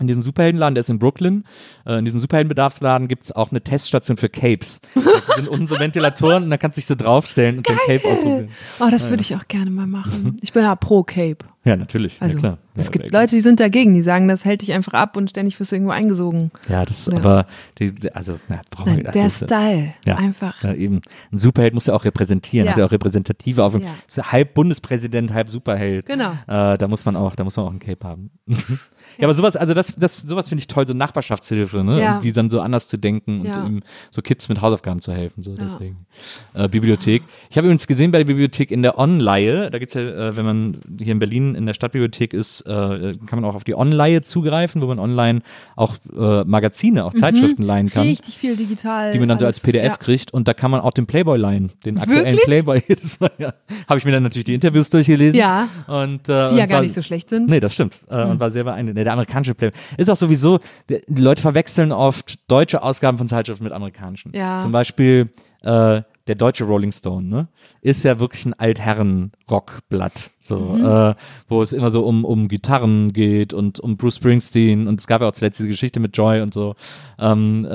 in diesem Superheldenladen, der ist in Brooklyn. Äh, in diesem Superheldenbedarfsladen gibt es auch eine Teststation für Capes. Da sind unten so Ventilatoren und da kannst du dich so draufstellen und dein Cape ausprobieren. Oh, das würde ich auch gerne mal machen. Ich bin ja pro Cape. Ja, natürlich. Also, ja, klar. es ja, gibt ja, Leute, die sind dagegen, die sagen, das hält dich einfach ab und ständig wirst du irgendwo eingesogen. Ja, das ist Ja. aber, die, also, ja, brauchen Nein, wir das der ist, Style. Ja. Einfach. Ja, eben. Ein Superheld muss ja auch repräsentieren, Ja. hat ja auch repräsentative auf Ja. ist ja halb Bundespräsident, halb Superheld. Genau. Äh, da muss man auch, da muss man auch ein Cape haben. ja. aber sowas, also das, das, sowas finde ich toll, so Nachbarschaftshilfe, ne? Ja. Und die dann so anders zu denken und um, so Kids mit Hausaufgaben zu helfen, so deswegen. Äh, Bibliothek. Ich habe übrigens gesehen bei der Bibliothek in der Onleihe, da gibt's ja, äh, wenn man hier in Berlin in der Stadtbibliothek ist, äh, kann man auch auf die Onleihe zugreifen, wo man online auch äh, Magazine, auch Zeitschriften leihen kann Mhm. Richtig viel digital. die man dann so als alles. PDF ja. kriegt und da kann man auch den Playboy leihen, den aktuellen Wirklich? Playboy. Ja, habe ich mir dann natürlich die Interviews durchgelesen. Ja. Und, äh, Die ja und gar war, nicht so schlecht sind. Nee, das stimmt. Äh, Und war sehr beeindruckend. Nee, Der amerikanische Playboy. Ist auch sowieso, die Leute verwechseln oft deutsche Ausgaben von Zeitschriften mit amerikanischen. Ja. Zum Beispiel äh, der deutsche Rolling Stone, ne, ist ja wirklich ein Altherren-Rockblatt, so, Mhm. äh, wo es immer so um, um Gitarren geht und um Bruce Springsteen und es gab ja auch zuletzt diese Geschichte mit Joy und so. Ähm, äh,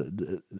äh,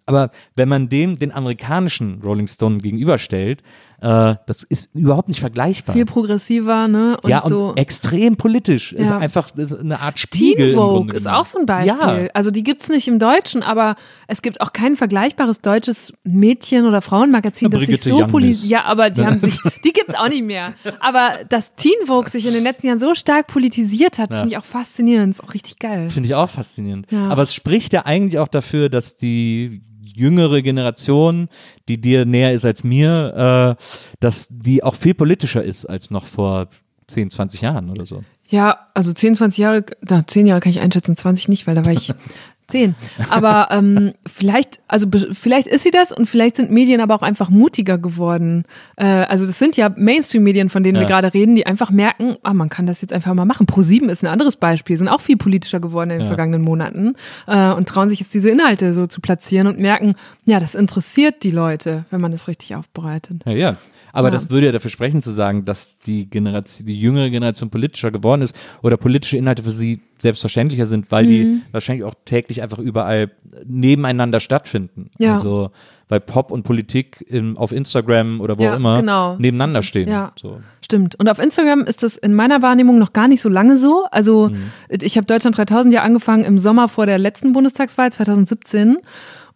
aber wenn man dem den amerikanischen Rolling Stone gegenüberstellt, äh, das ist überhaupt nicht vergleichbar. Viel progressiver, ne? Und ja, und so. extrem politisch. Ist Ja. einfach ist eine Art Spiegel. Teen Vogue ist auch so ein Beispiel. Ja, Also die gibt's nicht im Deutschen, aber es gibt auch kein vergleichbares deutsches Mädchen- oder Frauenmagazin, Ja, das sich so politisiert. Ja, aber die haben sich, die gibt's auch nicht mehr. Aber dass Teen Vogue sich in den letzten Jahren so stark politisiert hat, finde ich auch faszinierend. Ist auch richtig geil. Finde ich auch faszinierend. Ja. Aber es spricht ja eigentlich auch dafür, dass die jüngere Generation, die dir näher ist als mir, äh, dass die auch viel politischer ist als noch vor 10, 20 Jahren oder so. Ja, also 10, 20 Jahre, na, 10 Jahre kann ich einschätzen, 20 nicht, weil da war ich 10. Aber ähm, vielleicht, also vielleicht ist sie das und vielleicht sind Medien aber auch einfach mutiger geworden. Äh, also das sind ja Mainstream-Medien, von denen Ja. wir gerade reden, die einfach merken, ah, man kann das jetzt einfach mal machen. Pro7 ist ein anderes Beispiel, sind auch viel politischer geworden in den vergangenen Monaten äh, und trauen sich jetzt diese Inhalte so zu platzieren und merken, ja, das interessiert die Leute, wenn man das richtig aufbereitet. Ja, ja. Aber Ja. das würde ja dafür sprechen zu sagen, dass die Generation, die jüngere Generation politischer geworden ist oder politische Inhalte für sie selbstverständlicher sind, weil Mhm. die wahrscheinlich auch täglich einfach überall nebeneinander stattfinden. Ja. Also weil Pop und Politik im, auf Instagram oder wo Ja, auch immer genau. nebeneinander stehen. Ja. So. Stimmt. Und auf Instagram ist das in meiner Wahrnehmung noch gar nicht so lange so. Also ich habe Deutschland 3000 ja angefangen im Sommer vor der letzten Bundestagswahl 2017.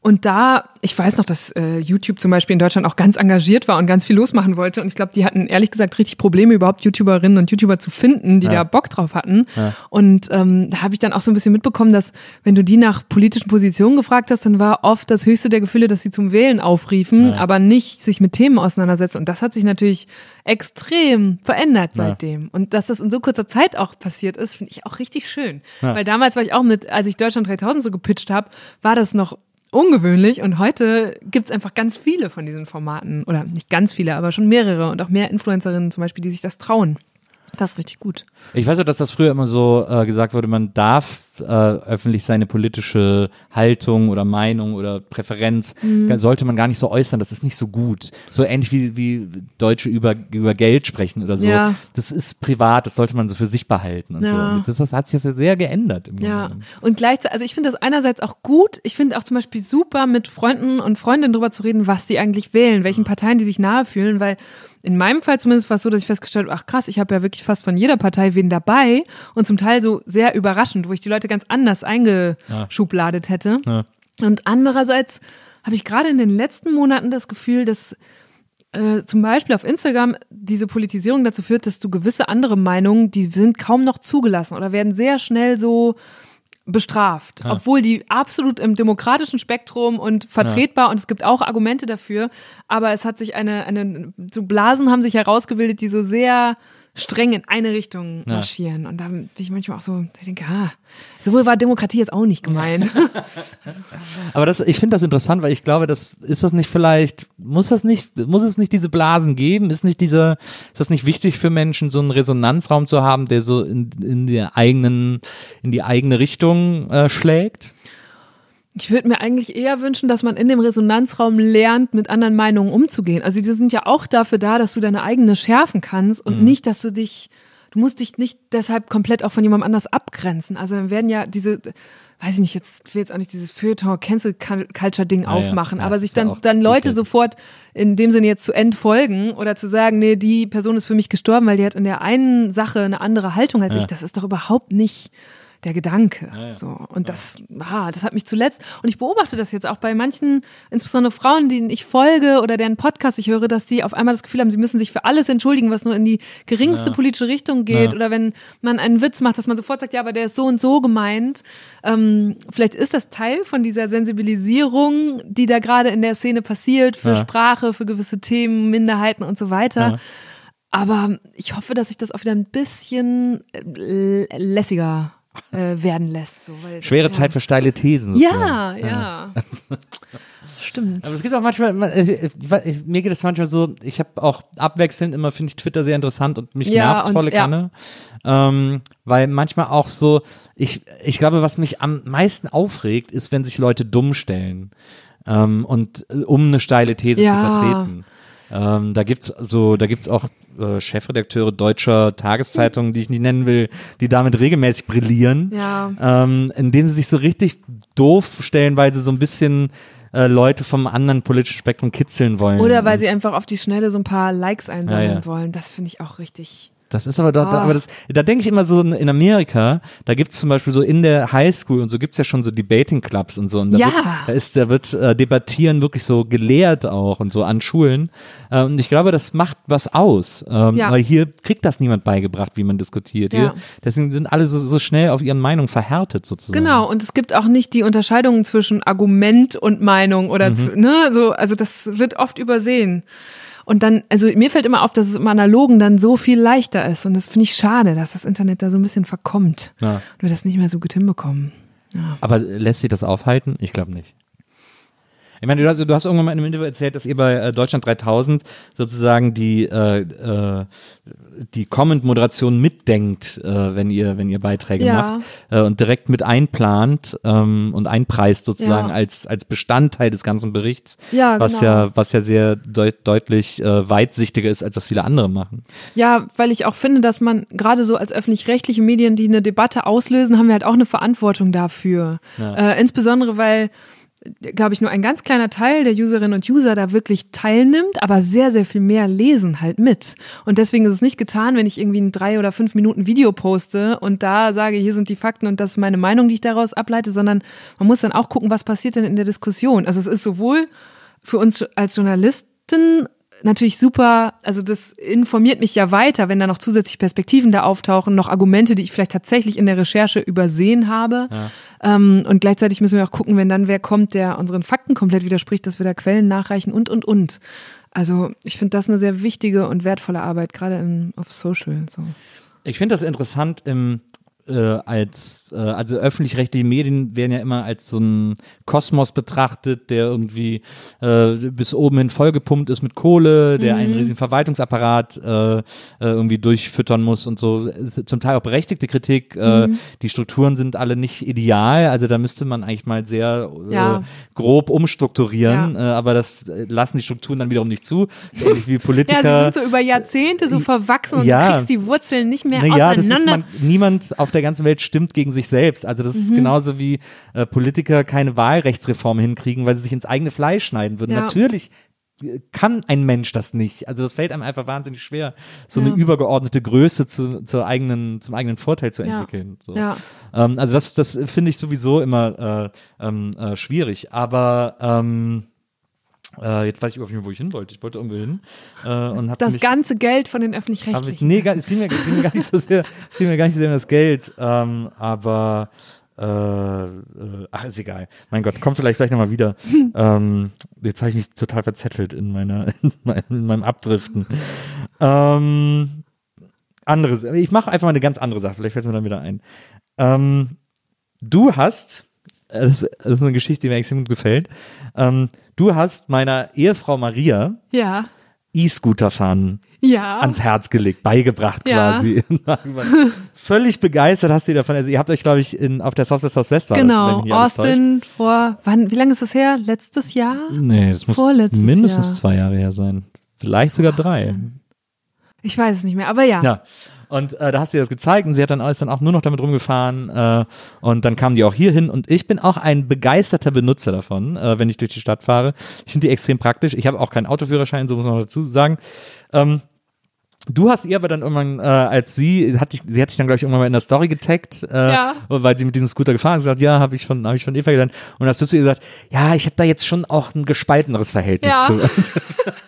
Und da, ich weiß noch, dass äh, YouTube zum Beispiel in Deutschland auch ganz engagiert war und ganz viel losmachen wollte. Und ich glaube, die hatten ehrlich gesagt richtig Probleme, überhaupt YouTuberinnen und YouTuber zu finden, die Ja. da Bock drauf hatten. Und ähm, da habe ich dann auch so ein bisschen mitbekommen, dass wenn du die nach politischen Positionen gefragt hast, dann war oft das höchste der Gefühle, dass sie zum Wählen aufriefen, aber nicht sich mit Themen auseinandersetzen. Und das hat sich natürlich extrem verändert Ja. seitdem. Und dass das in so kurzer Zeit auch passiert ist, finde ich auch richtig schön. Weil damals war ich auch mit, als ich Deutschland 3000 so gepitcht habe, war das noch ungewöhnlich und heute gibt's einfach ganz viele von diesen Formaten oder nicht ganz viele, aber schon mehrere und auch mehr Influencerinnen zum Beispiel, die sich das trauen. Das ist richtig gut. Ich weiß auch, dass das früher immer so äh, gesagt wurde, man darf äh, öffentlich seine politische Haltung oder Meinung oder Präferenz, Mhm. sollte man gar nicht so äußern, das ist nicht so gut. So ähnlich wie, wie Deutsche über, über Geld sprechen oder so. Ja. Das ist privat, das sollte man so für sich behalten und Ja. so. Und das, das hat sich ja sehr geändert. Im Ja, genommen. und gleichzeitig, also ich finde das einerseits auch gut. Ich finde auch zum Beispiel super, mit Freunden und Freundinnen drüber zu reden, was die eigentlich wählen, welchen Parteien die sich nahe fühlen, weil in meinem Fall zumindest war es so, dass ich festgestellt habe, ach krass, ich habe ja wirklich fast von jeder Partei wen dabei und zum Teil so sehr überraschend, wo ich die Leute ganz anders eingeschubladet hätte. Ja. Und andererseits habe ich gerade in den letzten Monaten das Gefühl, dass äh, zum Beispiel auf Instagram diese Politisierung dazu führt, dass du gewisse andere Meinungen, die sind kaum noch zugelassen oder werden sehr schnell so bestraft, obwohl die absolut im demokratischen Spektrum und vertretbar und es gibt auch Argumente dafür, aber es hat sich eine, eine so Blasen haben sich herausgebildet, die so sehr streng in eine Richtung Ja. marschieren und da bin ich manchmal auch so, ich denke, ah, so war Demokratie jetzt auch nicht gemeint. Aber das, ich finde das interessant, weil ich glaube, das ist das nicht vielleicht, muss das nicht, muss es nicht diese Blasen geben? Ist nicht diese, ist das nicht wichtig für Menschen, so einen Resonanzraum zu haben, der so in, in der eigenen, in die eigene Richtung äh, schlägt? Ich würde mir eigentlich eher wünschen, dass man in dem Resonanzraum lernt, mit anderen Meinungen umzugehen. Also die sind ja auch dafür da, dass du deine eigene schärfen kannst und nicht, dass du dich, du musst dich nicht deshalb komplett auch von jemandem anders abgrenzen. Also dann werden ja diese, weiß ich nicht, jetzt ich will jetzt auch nicht dieses Feuilleton Cancel Culture Ding Ah aufmachen, ja, aber sich ist ja dann dann Leute sofort in dem Sinne jetzt zu entfolgen oder zu sagen, nee, die Person ist für mich gestorben, weil die hat in der einen Sache eine andere Haltung als Ja. ich. Das ist doch überhaupt nicht der Gedanke. So. Und das, ah, das hat mich zuletzt, und ich beobachte das jetzt auch bei manchen, insbesondere Frauen, denen ich folge oder deren Podcast ich höre, dass die auf einmal das Gefühl haben, sie müssen sich für alles entschuldigen, was nur in die geringste politische Richtung geht. Ja. Oder wenn man einen Witz macht, dass man sofort sagt, ja, aber der ist so und so gemeint. Ähm, vielleicht ist das Teil von dieser Sensibilisierung, die da gerade in der Szene passiert, für Ja. Sprache, für gewisse Themen, Minderheiten und so weiter. Ja. Aber ich hoffe, dass sich das auch wieder ein bisschen äh, lässiger äh, werden lässt. So, weil, Schwere ja. Zeit für steile Thesen. sozusagen. Ja, ja. Stimmt. Aber es gibt auch manchmal, man- ich, ich, ich, mir geht es manchmal so, ich habe auch abwechselnd immer, finde ich Twitter sehr interessant und mich Ja, nervt's und- volle ja. Kanne. Ähm, weil manchmal auch so, ich, ich glaube, was mich am meisten aufregt, ist, wenn sich Leute dumm stellen. ähm, und äh, um eine steile These Ja. zu vertreten. Ähm, da gibt's so, da gibt's auch äh, Chefredakteure deutscher Tageszeitungen, die ich nicht nennen will, die damit regelmäßig brillieren, Ja. ähm, indem sie sich so richtig doof stellen, weil sie so ein bisschen äh, Leute vom anderen politischen Spektrum kitzeln wollen. Oder weil sie einfach auf die Schnelle so ein paar Likes einsammeln Ja, ja. wollen. Das finde ich auch richtig. Das ist aber doch, Ah. aber das, da denke ich immer so in Amerika, da gibt's zum Beispiel so in der Highschool und so gibt's ja schon so Debating Clubs und so. Und da Ja. wird, da ist, da wird äh, Debattieren wirklich so gelehrt auch und so an Schulen. Äh, und ich glaube, das macht was aus. Ähm, Ja. Weil hier kriegt das niemand beigebracht, wie man diskutiert. Ja. Hier, deswegen sind alle so, so schnell auf ihren Meinungen verhärtet sozusagen. Genau, und es gibt auch nicht die Unterscheidung zwischen Argument und Meinung Mhm. oder zu, ne, so, also das wird oft übersehen. Und dann, also mir fällt immer auf, dass es im Analogen dann so viel leichter ist. Und das finde ich schade, dass das Internet da so ein bisschen verkommt. Ja. Und wir das nicht mehr so gut hinbekommen. Aber lässt sich das aufhalten? Ich glaube nicht. Ich meine, du hast, du hast irgendwann mal in einem Interview erzählt, dass ihr bei äh, Deutschland 3000 sozusagen die, äh, äh, die Comment-Moderation mitdenkt, äh, wenn ihr, wenn ihr Beiträge Ja. macht äh, und direkt mit einplant ähm, und einpreist sozusagen Ja. als, als Bestandteil des ganzen Berichts, Ja, was genau. ja, was ja sehr deut deutlich äh, weitsichtiger ist, als das viele andere machen. Ja, weil ich auch finde, dass man gerade so als öffentlich-rechtliche Medien, die eine Debatte auslösen, haben wir halt auch eine Verantwortung dafür. Äh, insbesondere, weil glaube ich, nur ein ganz kleiner Teil der Userinnen und User da wirklich teilnimmt, aber sehr, sehr viel mehr lesen halt mit. Und deswegen ist es nicht getan, wenn ich irgendwie ein drei oder fünf Minuten Video poste und da sage, hier sind die Fakten und das ist meine Meinung, die ich daraus ableite, sondern man muss dann auch gucken, was passiert denn in der Diskussion. Also es ist sowohl für uns als Journalisten natürlich super, also das informiert mich ja weiter, wenn da noch zusätzliche Perspektiven da auftauchen, noch Argumente, die ich vielleicht tatsächlich in der Recherche übersehen habe. Ähm, und gleichzeitig müssen wir auch gucken, wenn dann wer kommt, der unseren Fakten komplett widerspricht, dass wir da Quellen nachreichen und, und, und. Also ich finde das eine sehr wichtige und wertvolle Arbeit, gerade im, auf Social. So. Ich finde das interessant im äh, als äh, also öffentlich-rechtliche Medien werden ja immer als so ein Kosmos betrachtet, der irgendwie äh, bis oben hin vollgepumpt ist mit Kohle, der einen riesigen Verwaltungsapparat äh, äh, irgendwie durchfüttern muss und so. Zum Teil auch berechtigte Kritik. Äh, die Strukturen sind alle nicht ideal, also da müsste man eigentlich mal sehr Ja. grob umstrukturieren, äh, aber das lassen die Strukturen dann wiederum nicht zu. So ähnlich wie Politiker. Ja, sie sind so über Jahrzehnte so verwachsen und Ja. du kriegst die Wurzeln nicht mehr Naja, das ist auseinander. man, niemand auf der ganzen Welt stimmt gegen sich selbst. Also das Mhm. ist genauso wie äh, Politiker keine Wahlrechtsreform hinkriegen, weil sie sich ins eigene Fleisch schneiden würden. Ja. Natürlich äh, kann ein Mensch das nicht. Also das fällt einem einfach wahnsinnig schwer, so eine Ja. übergeordnete Größe zu, zur eigenen, zum eigenen Vorteil zu Ja. entwickeln. So. Ja. Ähm, also das, das finde ich sowieso immer äh, ähm, äh, schwierig. Aber ähm, äh, jetzt weiß ich überhaupt nicht mehr, wo ich hin wollte. Ich wollte irgendwo hin äh, und Das mich ganze Geld von den aber ich, öffentlich-rechtlichen. nee, es ging mir, es ging mir gar nicht so sehr, es ging mir gar nicht so sehr um das Geld, ähm, aber äh, äh, ach, ist egal. Mein Gott, kommt vielleicht gleich nochmal wieder. ähm, jetzt habe ich mich total verzettelt in meiner, in, mein, in meinem Abdriften. Ähm, anderes, ich mache einfach mal eine ganz andere Sache, vielleicht fällt es mir dann wieder ein. Ähm, du hast, das, das ist eine Geschichte, die mir extrem gut gefällt. Ähm, du hast meiner Ehefrau Maria ja. E-Scooter fahren Ja. ans Herz gelegt, beigebracht Ja. quasi. Völlig begeistert hast du davon. Also ihr habt euch, glaube ich, in, auf der South by Southwest war genau. das, Austin vor, wann, wie lange ist das her? Letztes Jahr? Nee, das muss Vorletztes mindestens Jahr. zwei Jahre her sein. Vielleicht sogar drei. Ich weiß es nicht mehr, aber ja. Ja. Und äh, da hast du ihr das gezeigt und sie hat dann ist dann auch nur noch damit rumgefahren äh, und dann kamen die auch hier hin und ich bin auch ein begeisterter Benutzer davon, äh, wenn ich durch die Stadt fahre. Ich finde die extrem praktisch. Ich habe auch keinen Autoführerschein, so muss man noch dazu sagen. Ähm, Du hast ihr aber dann irgendwann, äh, als sie, hat dich, sie hat dich dann, glaube ich, irgendwann mal in der Story getaggt, äh, Ja. weil sie mit diesem Scooter gefahren ist, gesagt, ja, habe ich von, habe ich von Eva gelernt. Und hast du zu ihr gesagt, ja, ich habe da jetzt schon auch ein gespalteneres Verhältnis Ja. zu.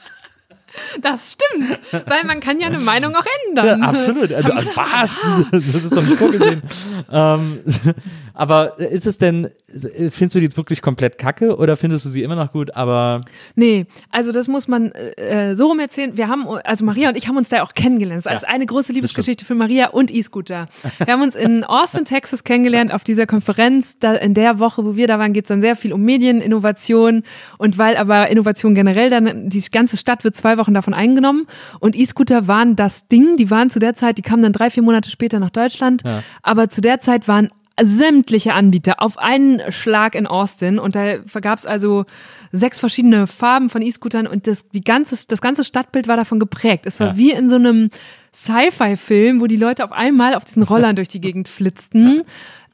Das stimmt, weil man kann ja eine Meinung auch Ja, ändern. absolut. Also, was? Das ist doch nicht vorgesehen. ähm, aber ist es denn, findest du die jetzt wirklich komplett kacke oder findest du sie immer noch gut? Aber Nee, also das muss man äh, so rum erzählen. Wir haben, also Maria und ich haben uns da auch kennengelernt. Das ist als eine große Liebesgeschichte für Maria und E-Scooter. Wir haben uns in Austin, Texas kennengelernt auf dieser Konferenz. Da, in der Woche, wo wir da waren, geht es dann sehr viel um Medieninnovation. Und weil aber Innovation generell dann, die ganze Stadt wird zwei Wochen davon eingenommen. Und E-Scooter waren das Ding. Die waren zu der Zeit, die kamen dann drei, vier Monate später nach Deutschland. Aber zu der Zeit waren sämtliche Anbieter auf einen Schlag in Austin und da gab es also sechs verschiedene Farben von E-Scootern und das, die ganze, das ganze Stadtbild war davon geprägt. Es war Ja. wie in so einem Sci-Fi-Film, wo die Leute auf einmal auf diesen Rollern durch die Gegend flitzten.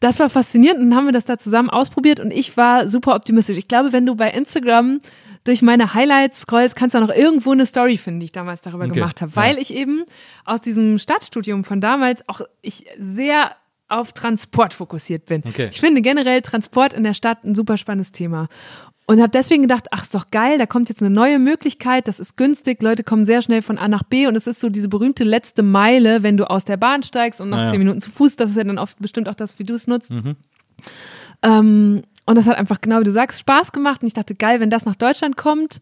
Das war faszinierend und dann haben wir das da zusammen ausprobiert und ich war super optimistisch. Ich glaube, wenn du bei Instagram durch meine Highlights scrollst, kannst du noch irgendwo eine Story finden, die ich damals darüber Okay, gemacht habe, ja. weil ich eben aus diesem Stadtstudium von damals auch ich sehr auf Transport fokussiert bin. Okay. Ich finde generell Transport in der Stadt ein super spannendes Thema. Und habe deswegen gedacht, ach, ist doch geil, da kommt jetzt eine neue Möglichkeit, das ist günstig, Leute kommen sehr schnell von A nach B und es ist so diese berühmte letzte Meile, wenn du aus der Bahn steigst und nach Ah, ja. zehn Minuten zu Fuß, das ist ja dann oft bestimmt auch das, wie du es nutzt. Ähm, und das hat einfach, genau wie du sagst, Spaß gemacht und ich dachte, geil, wenn das nach Deutschland kommt.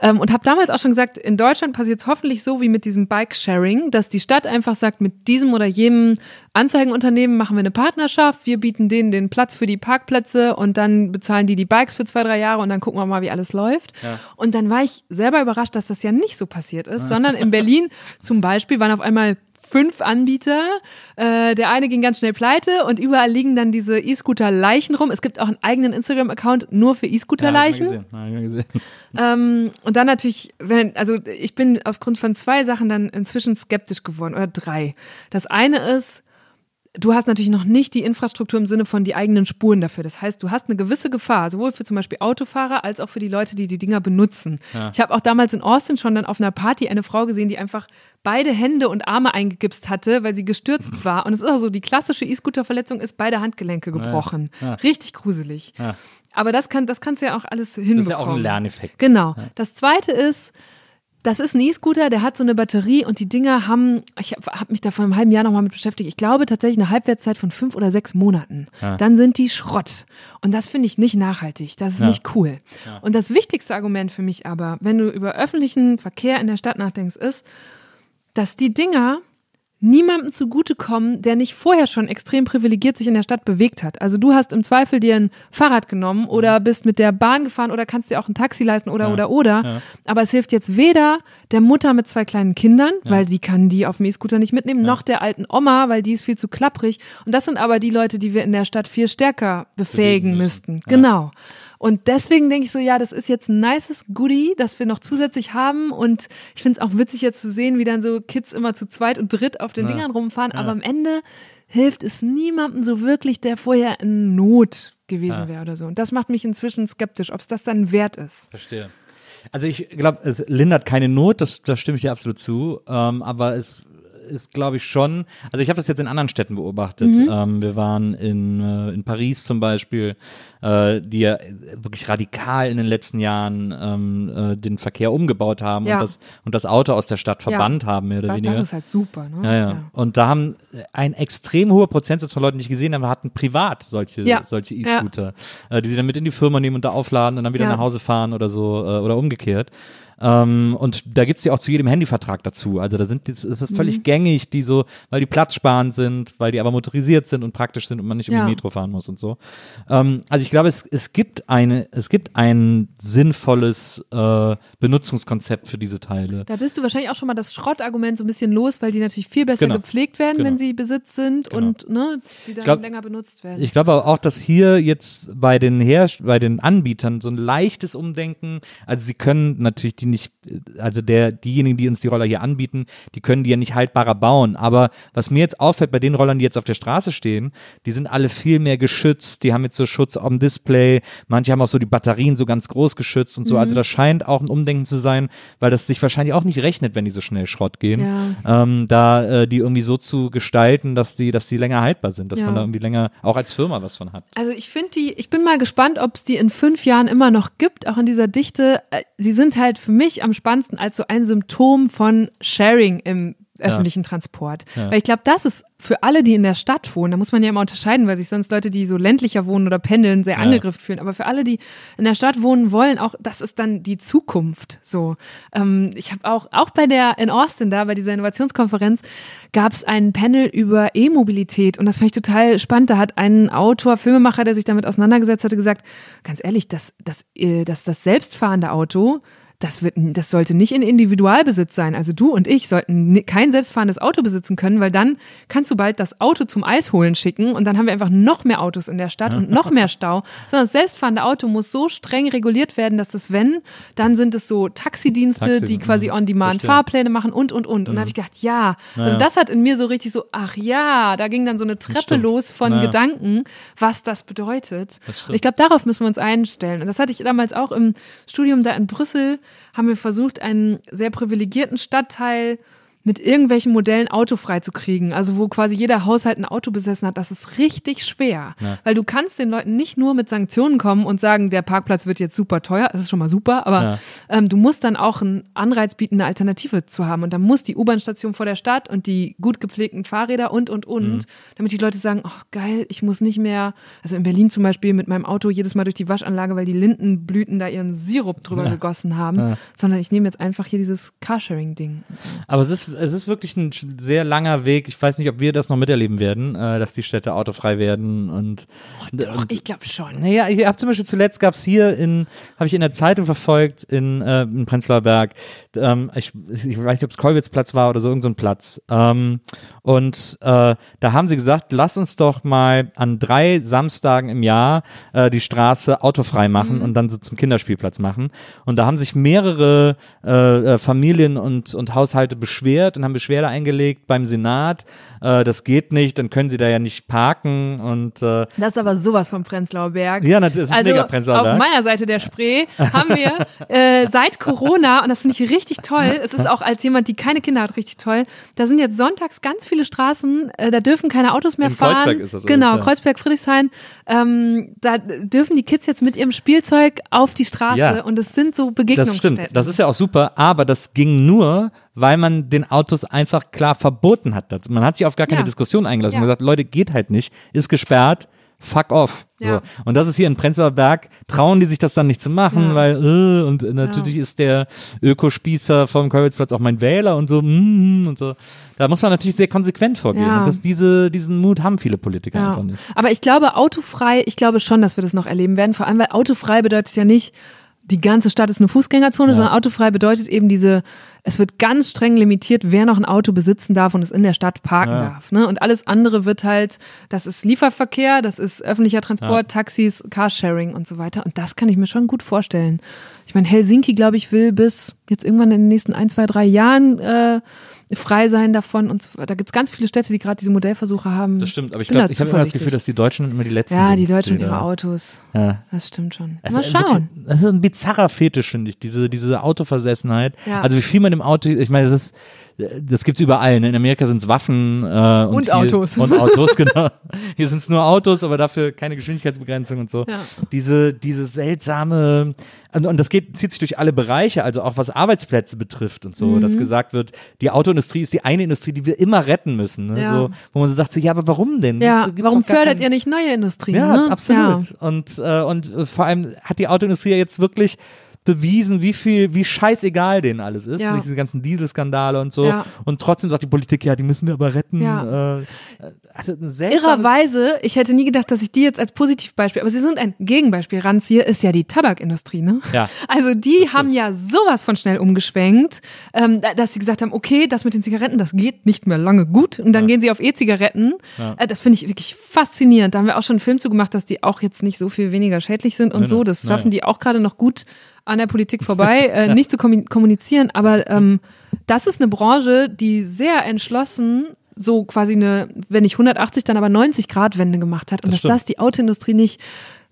Ähm, und habe damals auch schon gesagt, in Deutschland passiert es hoffentlich so wie mit diesem Bike-Sharing, dass die Stadt einfach sagt, mit diesem oder jenem Anzeigenunternehmen machen wir eine Partnerschaft, wir bieten denen den Platz für die Parkplätze und dann bezahlen die die Bikes für zwei, drei Jahre und dann gucken wir mal, wie alles läuft. Und dann war ich selber überrascht, dass das ja nicht so passiert ist, sondern in Berlin zum Beispiel waren auf einmal fünf Anbieter. Äh, der eine ging ganz schnell pleite und überall liegen dann diese E-Scooter-Leichen rum. Es gibt auch einen eigenen Instagram-Account nur für E-Scooter-Leichen. Ja. Ähm, und dann natürlich, wenn, also ich bin aufgrund von zwei Sachen dann inzwischen skeptisch geworden oder drei. Das eine ist, du hast natürlich noch nicht die Infrastruktur im Sinne von die eigenen Spuren dafür. Das heißt, du hast eine gewisse Gefahr, sowohl für zum Beispiel Autofahrer als auch für die Leute, die die Dinger benutzen. Ich habe auch damals in Austin schon dann auf einer Party eine Frau gesehen, die einfach beide Hände und Arme eingegipst hatte, weil sie gestürzt war. Und es ist auch so, die klassische E-Scooter-Verletzung ist beide Handgelenke gebrochen. Richtig gruselig. Ja. Aber das kann, das kannst du ja auch alles hinbekommen. Das ist ja auch ein Lerneffekt. Genau. Das zweite ist, das ist ein E-Scooter, der hat so eine Batterie und die Dinger haben, ich habe hab mich da vor einem halben Jahr nochmal mit beschäftigt, ich glaube tatsächlich eine Halbwertszeit von fünf oder sechs Monaten. Dann sind die Schrott. Und das finde ich nicht nachhaltig. Das ist Ja. nicht cool. Und das wichtigste Argument für mich aber, wenn du über öffentlichen Verkehr in der Stadt nachdenkst, ist, dass die Dinger niemandem zugutekommen, der nicht vorher schon extrem privilegiert sich in der Stadt bewegt hat. Also du hast im Zweifel dir ein Fahrrad genommen oder bist mit der Bahn gefahren oder kannst dir auch ein Taxi leisten oder Ja. oder oder. Aber es hilft jetzt weder der Mutter mit zwei kleinen Kindern, weil die kann die auf dem E-Scooter nicht mitnehmen, noch der alten Oma, weil die ist viel zu klapprig. Und das sind aber die Leute, die wir in der Stadt viel stärker befähigen Bewegen müssten. müssen. Genau. Und deswegen denke ich so, ja, das ist jetzt ein nices Goodie, das wir noch zusätzlich haben. Und ich finde es auch witzig jetzt zu sehen, wie dann so Kids immer zu zweit und dritt auf den Dingern rumfahren. Aber am Ende hilft es niemandem so wirklich, der vorher in Not gewesen wäre oder so. Und das macht mich inzwischen skeptisch, ob es das dann wert ist. Verstehe. Also ich glaube, es lindert keine Not, das, da stimme ich dir absolut zu. Ähm, aber es ist, glaube ich, schon, also ich habe das jetzt in anderen Städten beobachtet. Mhm. Ähm, wir waren in, äh, in Paris zum Beispiel, äh, die ja wirklich radikal in den letzten Jahren ähm, äh, den Verkehr umgebaut haben Ja. und, das, und das Auto aus der Stadt verbannt haben, mehr oder Das weniger. ist halt super, ne? Ja, ja, Und da haben ein extrem hoher Prozentsatz von Leuten, die ich gesehen habe, hatten privat solche Ja. solche E-Scooter, äh, die sie dann mit in die Firma nehmen und da aufladen und dann wieder Ja. nach Hause fahren oder so äh, oder umgekehrt. Ähm, und da gibt's ja auch zu jedem Handyvertrag dazu. Also da sind das ist es Mhm. völlig gängig, die so, weil die platzsparend sind, weil die aber motorisiert sind und praktisch sind und man nicht um Ja. die Metro fahren muss und so. Ähm, also ich glaube, es, es gibt eine, es gibt ein sinnvolles äh, Benutzungskonzept für diese Teile. Da bist du wahrscheinlich auch schon mal das Schrottargument so ein bisschen los, weil die natürlich viel besser Genau. gepflegt werden, Genau. wenn sie Besitz sind Genau. und ne, die dann glaub- länger benutzt werden. Ich glaube aber auch, dass hier jetzt bei den Her bei den Anbietern so ein leichtes Umdenken, also sie können natürlich die nicht, also der, diejenigen, die uns die Roller hier anbieten, die können die ja nicht haltbarer bauen. Aber was mir jetzt auffällt bei den Rollern, die jetzt auf der Straße stehen, die sind alle viel mehr geschützt, die haben jetzt so Schutz am Display, manche haben auch so die Batterien so ganz groß geschützt und so. Mhm. Also das scheint auch ein Umdenken zu sein, weil das sich wahrscheinlich auch nicht rechnet, wenn die so schnell Schrott gehen. Ja. Ähm, da äh, die irgendwie so zu gestalten, dass die, dass die länger haltbar sind, dass Ja. man da irgendwie länger auch als Firma was von hat. Also ich finde die, ich bin mal gespannt, ob es die in fünf Jahren immer noch gibt, auch in dieser Dichte. Äh, Sie sind halt für mich am spannendsten als so ein Symptom von Sharing im öffentlichen Transport. Ja. Weil ich glaube, das ist für alle, die in der Stadt wohnen, da muss man ja immer unterscheiden, weil sich sonst Leute, die so ländlicher wohnen oder pendeln, sehr Ja. angegriffen fühlen. Aber für alle, die in der Stadt wohnen wollen, auch das ist dann die Zukunft. So, ähm, ich habe auch auch bei der in Austin da bei dieser Innovationskonferenz gab es ein Panel über E-Mobilität und das fand ich total spannend. Da hat ein Autor, Filmemacher, der sich damit auseinandergesetzt hatte, gesagt, ganz ehrlich, das das äh, das, das selbstfahrende Auto das wird, das sollte nicht in Individualbesitz sein. Also du und ich sollten kein selbstfahrendes Auto besitzen können, weil dann kannst du bald das Auto zum Eisholen schicken und dann haben wir einfach noch mehr Autos in der Stadt und noch mehr Stau. Sondern das selbstfahrende Auto muss so streng reguliert werden, dass das, wenn, dann sind es so Taxidienste, Taxi, die quasi mhm, on demand verstehe. Fahrpläne machen und und und. Und da habe ich gedacht, ja, also das hat in mir so richtig so, ach ja, da ging dann so eine Treppe los von Ja. Gedanken, was das bedeutet. Das ich glaube, darauf müssen wir uns einstellen. Und das hatte ich damals auch im Studium da in Brüssel, haben wir versucht, einen sehr privilegierten Stadtteil mit irgendwelchen Modellen autofrei zu kriegen. Also wo quasi jeder Haushalt ein Auto besessen hat, das ist richtig schwer. Weil du kannst den Leuten nicht nur mit Sanktionen kommen und sagen, der Parkplatz wird jetzt super teuer, das ist schon mal super, aber Ja. ähm, du musst dann auch einen Anreiz bieten, eine Alternative zu haben. Und dann muss die U-Bahn-Station vor der Stadt und die gut gepflegten Fahrräder und, und, und, Mhm. damit die Leute sagen, oh geil, ich muss nicht mehr, also in Berlin zum Beispiel mit meinem Auto jedes Mal durch die Waschanlage, weil die Lindenblüten da ihren Sirup drüber gegossen haben, sondern ich nehme jetzt einfach hier dieses Carsharing-Ding. Aber es ist, es ist wirklich ein sehr langer Weg. Ich weiß nicht, ob wir das noch miterleben werden, äh, dass die Städte autofrei werden und, Doch, und ich glaube schon. Naja, ich habe zum Beispiel zuletzt gab es hier in, habe ich in der Zeitung verfolgt, in, äh, in Prenzlauer Berg, ähm, ich, ich weiß nicht, ob es Kollwitzplatz war oder so, irgendein so Platz. Ähm, und äh, da haben sie gesagt, lass uns doch mal an drei Samstagen im Jahr äh, die Straße autofrei machen und dann so zum Kinderspielplatz machen. Und da haben sich mehrere äh, äh, Familien und, und Haushalte beschwert und haben Beschwerde eingelegt beim Senat. Äh, das geht nicht, dann können sie da ja nicht parken und äh, Das ist aber sowas vom Prenzlauer Berg. ja, das ist also mega Prenzlauer auf Berg. meiner Seite der Spree haben wir äh, seit Corona, und das finde ich richtig toll, es ist auch als jemand, die keine Kinder hat, richtig toll, da sind jetzt sonntags ganz viele Straßen, äh, da dürfen keine Autos mehr In fahren. Kreuzberg ist das Genau, alles, ja. Kreuzberg, Friedrichshain, ähm, da dürfen die Kids jetzt mit ihrem Spielzeug auf die Straße Ja. und es sind so Das Begegnungsstätten. stimmt, das ist ja auch super, aber das ging nur, weil man den Autos einfach klar verboten hat. Das- Man hat sich auf gar keine Ja. Diskussion eingelassen. Ja. Man hat gesagt, Leute, geht halt nicht, ist gesperrt, fuck off. So. Ja. Und das ist hier in Prenzlauer Berg, trauen die sich das dann nicht zu machen, Ja. weil, äh, und natürlich ist der Ökospießer vom Kolwitzplatz auch mein Wähler und so, mm, und so. Da muss man natürlich sehr konsequent vorgehen. Ja. Und das, diese, diesen Mut haben viele Politiker Ja. einfach nicht. Aber ich glaube, autofrei, ich glaube schon, dass wir das noch erleben werden. Vor allem, weil autofrei bedeutet ja nicht, die ganze Stadt ist eine Fußgängerzone, Ja. sondern autofrei bedeutet eben diese, es wird ganz streng limitiert, wer noch ein Auto besitzen darf und es in der Stadt parken Ja. darf. Ne? Und alles andere wird halt, das ist Lieferverkehr, das ist öffentlicher Transport, Ja. Taxis, Carsharing und so weiter. Und das kann ich mir schon gut vorstellen. Ich meine, Helsinki, glaube ich, will bis jetzt irgendwann in den nächsten ein, zwei, drei Jahren äh, frei sein davon. Und so, da gibt es ganz viele Städte, die gerade diese Modellversuche haben. Das stimmt, aber ich bin glaube, ich habe immer das. Gefühl, dass die Deutschen immer die Letzten Ja, sind. die Deutschen und ihre Autos. Ja. Das stimmt schon. Es Mal schauen. Wirklich, das ist ein bizarrer Fetisch, finde ich, diese, diese Autoversessenheit. Ja. Also wie viel man im Auto, ich meine, das ist, das gibt's überall. Ne? In Amerika sind es Waffen äh, und, Und hier, Autos. Und Autos, genau. Hier sind es nur Autos, aber dafür keine Geschwindigkeitsbegrenzung und so. Ja. Diese, diese seltsame, und, und das geht, zieht sich durch alle Bereiche, also auch was Arbeitsplätze betrifft und so, Mhm. dass gesagt wird, die Autoindustrie ist die eine Industrie, die wir immer retten müssen. Ne? Ja. So, wo man so sagt, so, ja, aber warum denn? Ja, Gibt's- gibt's warum fördert keinen- ihr nicht neue Industrien? ja, ne? absolut. Und, äh, und äh, vor allem hat die Autoindustrie ja jetzt wirklich bewiesen, wie viel, wie scheißegal denen alles ist, Ja. diese ganzen Dieselskandale und so. Ja. Und trotzdem sagt die Politik, ja, die müssen wir aber retten. Ja. Äh, also Irrerweise, ich hätte nie gedacht, dass ich die jetzt als Positivbeispiel, aber sie sind ein Gegenbeispiel ranziehe, ist ja die Tabakindustrie, ne? Ja. Also die haben ja sowas von schnell umgeschwenkt, ähm, da- dass sie gesagt haben, okay, das mit den Zigaretten, das geht nicht mehr lange gut und dann gehen sie auf E-Zigaretten. Äh, das finde ich wirklich faszinierend. Da haben wir auch schon einen Film zu gemacht, dass die auch jetzt nicht so viel weniger schädlich sind und Nein, so. nein. Das Naja. schaffen die auch gerade noch gut an der Politik vorbei, äh, nicht zu kommu- kommunizieren. Aber ähm, das ist eine Branche, die sehr entschlossen so quasi eine, wenn nicht 180, dann aber 90 Grad Wende gemacht hat. Und Das dass das die Autoindustrie nicht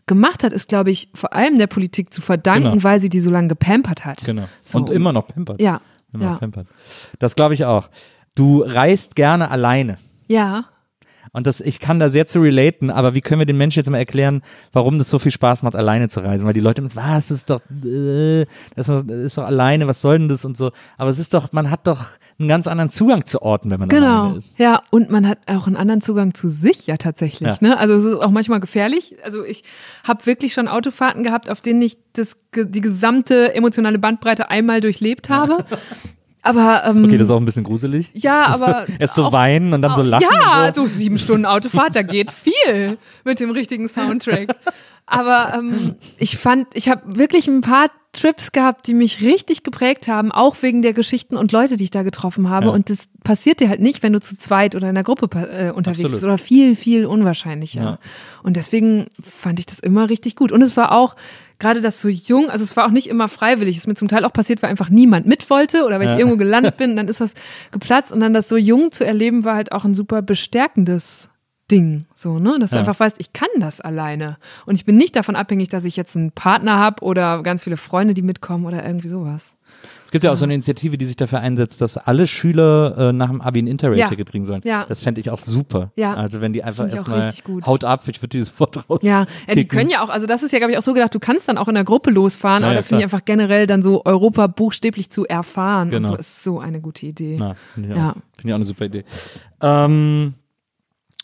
gemacht hat, ist, glaube ich, vor allem der Politik zu verdanken, Genau. weil sie die so lange gepampert hat. Genau. So. Und immer noch pimpert. Ja. Immer Ja. noch pimpert. Das glaube ich auch. Du reist gerne alleine. Ja. Und das, ich kann da sehr zu relaten, aber wie können wir den Menschen jetzt mal erklären, warum das so viel Spaß macht, alleine zu reisen? Weil die Leute was, das ist doch, äh, das ist doch alleine, was soll denn das und so. Aber es ist doch, man hat doch einen ganz anderen Zugang zu Orten, wenn man Genau. alleine ist. Ja, und man hat auch einen anderen Zugang zu sich ja tatsächlich. Ja. Ne? Also es ist auch manchmal gefährlich. Also ich habe wirklich schon Autofahrten gehabt, auf denen ich das, die gesamte emotionale Bandbreite einmal durchlebt habe. Aber ähm, Okay, das ist auch ein bisschen gruselig. ja, aber Erst so auch- weinen und dann so lachen. Ja, so. so sieben Stunden Autofahrt, da geht viel mit dem richtigen Soundtrack. Aber ähm, ich fand, ich habe wirklich ein paar Trips gehabt, die mich richtig geprägt haben, auch wegen der Geschichten und Leute, die ich da getroffen habe. Ja. Und das passiert dir halt nicht, wenn du zu zweit oder in einer Gruppe äh, unterwegs Absolut. bist oder viel, viel unwahrscheinlicher. Ja. Und deswegen fand ich das immer richtig gut. Und es war auch gerade das so jung, also es war auch nicht immer freiwillig. Es ist mir zum Teil auch passiert, weil einfach niemand mit wollte oder weil ich Ja. irgendwo gelandet bin, dann ist was geplatzt und dann das so jung zu erleben war halt auch ein super bestärkendes Ding, so, ne? Dass du Ja. einfach weißt, ich kann das alleine. Und ich bin nicht davon abhängig, dass ich jetzt einen Partner habe oder ganz viele Freunde, die mitkommen oder irgendwie sowas. Es gibt ja auch so eine Initiative, die sich dafür einsetzt, dass alle Schüler äh, nach dem Abi ein Interrail-Ticket Ja. kriegen sollen. Ja. Das fände ich auch super. Ja. Also wenn die einfach erstmal haut ab, ich würde die sofort raus. Ja, ja, die können ja auch, also das ist ja, glaube ich, auch so gedacht, du kannst dann auch in der Gruppe losfahren, Ja, aber ja, das finde ich einfach generell dann so Europa buchstäblich zu erfahren. Genau. Und so ist so eine gute Idee. Na, finde ich, Ja. finde ich auch eine super Idee. Ähm,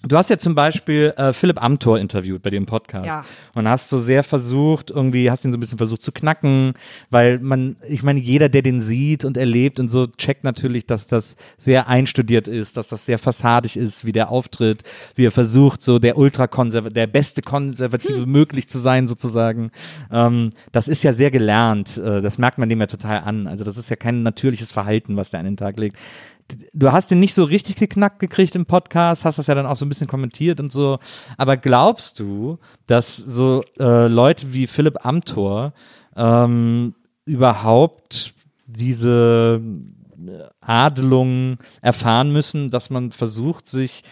du hast ja zum Beispiel äh, Philipp Amthor interviewt bei dem Podcast Ja. und hast so sehr versucht, irgendwie hast ihn so ein bisschen versucht zu knacken, weil man, ich meine, jeder, der den sieht und erlebt und so, checkt natürlich, dass das sehr einstudiert ist, dass das sehr fassadig ist, wie der auftritt, wie er versucht, so der ultrakonserv, der beste Konservative möglich zu sein, sozusagen. Ähm, das ist ja sehr gelernt, äh, das merkt man dem ja total an. Also das ist ja kein natürliches Verhalten, was der an den Tag legt du hast den nicht so richtig geknackt gekriegt im Podcast, hast das ja dann auch so ein bisschen kommentiert und so. Aber glaubst du, dass so äh, Leute wie Philipp Amthor ähm, überhaupt diese Adelung erfahren müssen, dass man versucht, sich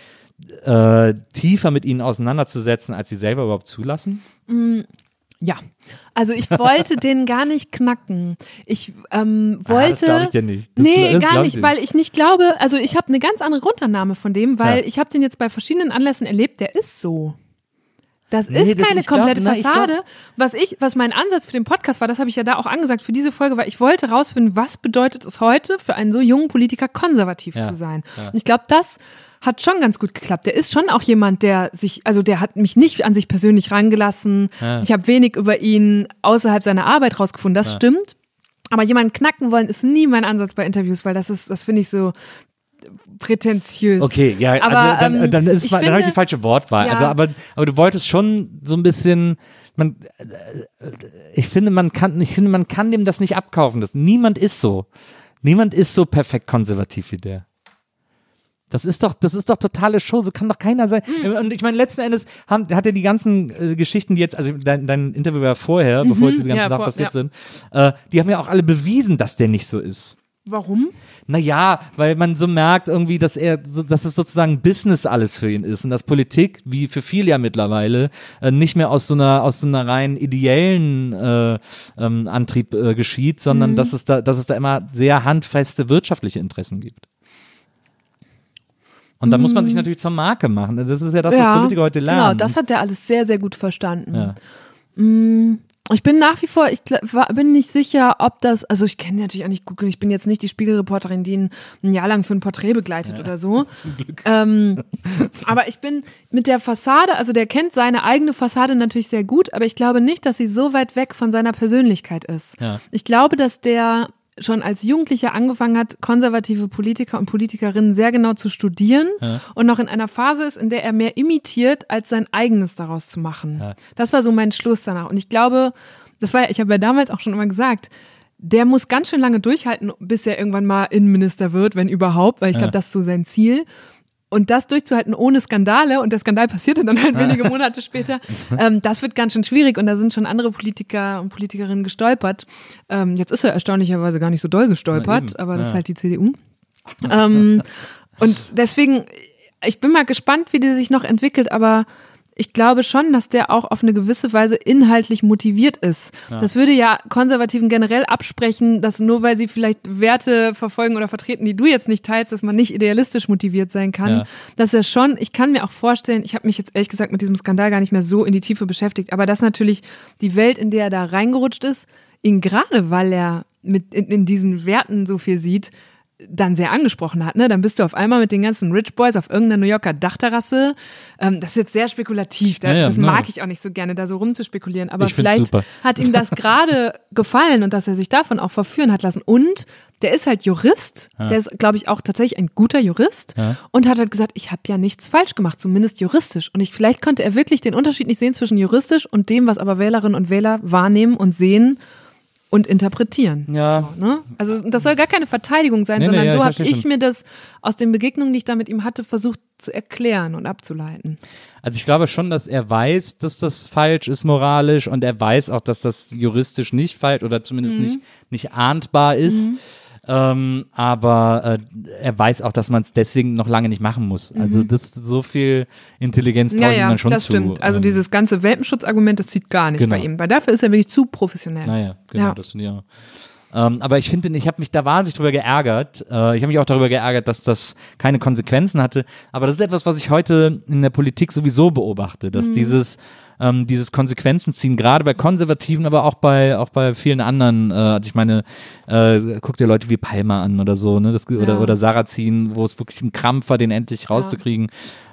äh, tiefer mit ihnen auseinanderzusetzen, als sie selber überhaupt zulassen? Ja, also ich wollte den gar nicht knacken. Ich ähm, Ah, wollte. das glaube ich dir nicht. Das, nee, das gar nicht, weil ich nicht glaube, also ich habe eine ganz andere Grundannahme von dem, weil Ja. ich habe den jetzt bei verschiedenen Anlässen erlebt, der ist so. Das Nee, ist das- keine glaub- komplette na, ich glaub- Fassade. was ich, was mein Ansatz für den Podcast war, das habe ich ja da auch angesagt für diese Folge, weil ich wollte rausfinden, was bedeutet es heute für einen so jungen Politiker konservativ Ja, zu sein. ja. Und ich glaube, das hat schon ganz gut geklappt. Der ist schon auch jemand, der sich, also der hat mich nicht an sich persönlich rangelassen. Ja. Ich habe wenig über ihn außerhalb seiner Arbeit rausgefunden. Das stimmt. Aber jemanden knacken wollen ist nie mein Ansatz bei Interviews, weil das ist, das finde ich so prätentiös. Okay, ja, Aber, also dann, ähm, dann, ist ich mal, dann habe ich die falsche Wortwahl. Ja. Also, aber, aber du wolltest schon so ein bisschen, man, äh, ich finde, man kann, ich finde, man kann dem das nicht abkaufen. Das, niemand ist so. Niemand ist so perfekt konservativ wie der. Das ist doch, das ist doch totale Show, so kann doch keiner sein. Hm. Und ich meine, letzten Endes haben, hat er die ganzen äh, Geschichten, die jetzt, also dein, dein Interview war vorher, bevor jetzt diese ganzen Mhm. Ja, Sachen passiert ja. sind, äh, die haben ja auch alle bewiesen, dass der nicht so ist. Warum? Naja, weil man so merkt irgendwie, dass er, dass es sozusagen Business alles für ihn ist und dass Politik, wie für viele ja mittlerweile, äh, nicht mehr aus so einer, aus so einer rein ideellen äh, ähm, Antrieb äh, geschieht, sondern dass es da, dass es da immer sehr handfeste wirtschaftliche Interessen gibt. Und da muss man sich natürlich zur Marke machen. Also Das ist ja das, was Politiker heute lernen. Genau, das hat er alles sehr, sehr gut verstanden. Ja. Mm, Ich bin nach wie vor, ich bin nicht sicher, ob das, also ich kenne natürlich auch nicht gut, ich bin jetzt nicht die Spiegelreporterin, die ihn ein Jahr lang für ein Porträt begleitet oder so. Zum Glück. Ähm, aber ich bin mit der Fassade, also der kennt seine eigene Fassade natürlich sehr gut, aber ich glaube nicht, dass sie so weit weg von seiner Persönlichkeit ist. Ja. Ich glaube, dass der schon als Jugendlicher angefangen hat, konservative Politiker und Politikerinnen sehr genau zu studieren Ja. und noch in einer Phase ist, in der er mehr imitiert, als sein eigenes daraus zu machen. Ja. Das war so mein Schluss danach. Und ich glaube, das war ja, ich habe ja damals auch schon immer gesagt, der muss ganz schön lange durchhalten, bis er irgendwann mal Innenminister wird, wenn überhaupt, weil ich glaube, das ist so sein Ziel. Und das durchzuhalten ohne Skandale, und der Skandal passierte dann halt wenige Monate später, ähm, das wird ganz schön schwierig und da sind schon andere Politiker und Politikerinnen gestolpert. Ähm, jetzt ist er erstaunlicherweise gar nicht so doll gestolpert, aber das ja. ist halt die CDU. ähm, und deswegen, ich bin mal gespannt, wie die sich noch entwickelt, aber ich glaube schon, dass der auch auf eine gewisse Weise inhaltlich motiviert ist. Das würde ja Konservativen generell absprechen, dass nur weil sie vielleicht Werte verfolgen oder vertreten, die du jetzt nicht teilst, dass man nicht idealistisch motiviert sein kann. Ja. Dass er schon, ich kann mir auch vorstellen, ich habe mich jetzt ehrlich gesagt mit diesem Skandal gar nicht mehr so in die Tiefe beschäftigt, aber dass natürlich die Welt, in der er da reingerutscht ist, ihn gerade weil er mit in, in diesen Werten so viel sieht, dann sehr angesprochen hat. Ne? Dann bist du auf einmal mit den ganzen Rich Boys auf irgendeiner New Yorker Dachterrasse. Ähm, das ist jetzt sehr spekulativ. Da, Ja, ja, das ja. mag ich auch nicht so gerne, da so rumzuspekulieren. Aber Ich vielleicht hat ihm das gerade gefallen und dass er sich davon auch verführen hat lassen. Und der ist halt Jurist. Der ist, glaube ich, auch tatsächlich ein guter Jurist und hat halt gesagt, ich habe ja nichts falsch gemacht, zumindest juristisch. Und ich, vielleicht konnte er wirklich den Unterschied nicht sehen zwischen juristisch und dem, was aber Wählerinnen und Wähler wahrnehmen und sehen und interpretieren. Ja. So, ne? Also das soll gar keine Verteidigung sein, Nee, nee, sondern ja, so habe ich mir das aus den Begegnungen, die ich da mit ihm hatte, versucht zu erklären und abzuleiten. Also ich glaube schon, dass er weiß, dass das falsch ist moralisch und er weiß auch, dass das juristisch nicht falsch oder zumindest Mhm. nicht, nicht ahndbar ist. Ähm, aber äh, er weiß auch, dass man es deswegen noch lange nicht machen muss. Also das so viel Intelligenz traue Mhm. Ja, ihm ja, dann schon das zu. stimmt. Also Ähm, dieses ganze Welpenschutzargument, das zieht gar nicht Genau. bei ihm, weil dafür ist er wirklich zu professionell. Naja, genau, Ja. das auch. Ähm, aber ich finde, ich habe mich da wahnsinnig drüber geärgert. Äh, ich habe mich auch darüber geärgert, dass das keine Konsequenzen hatte. Aber das ist etwas, was ich heute in der Politik sowieso beobachte, Mhm. dass dieses ähm, dieses Konsequenzen ziehen, gerade bei Konservativen, aber auch bei auch bei vielen anderen. Äh, also ich meine, äh, guck dir Leute wie Palmer an oder so, ne? Das, oder Ja. oder Sarrazin, wo es wirklich ein Krampf war, den endlich rauszukriegen.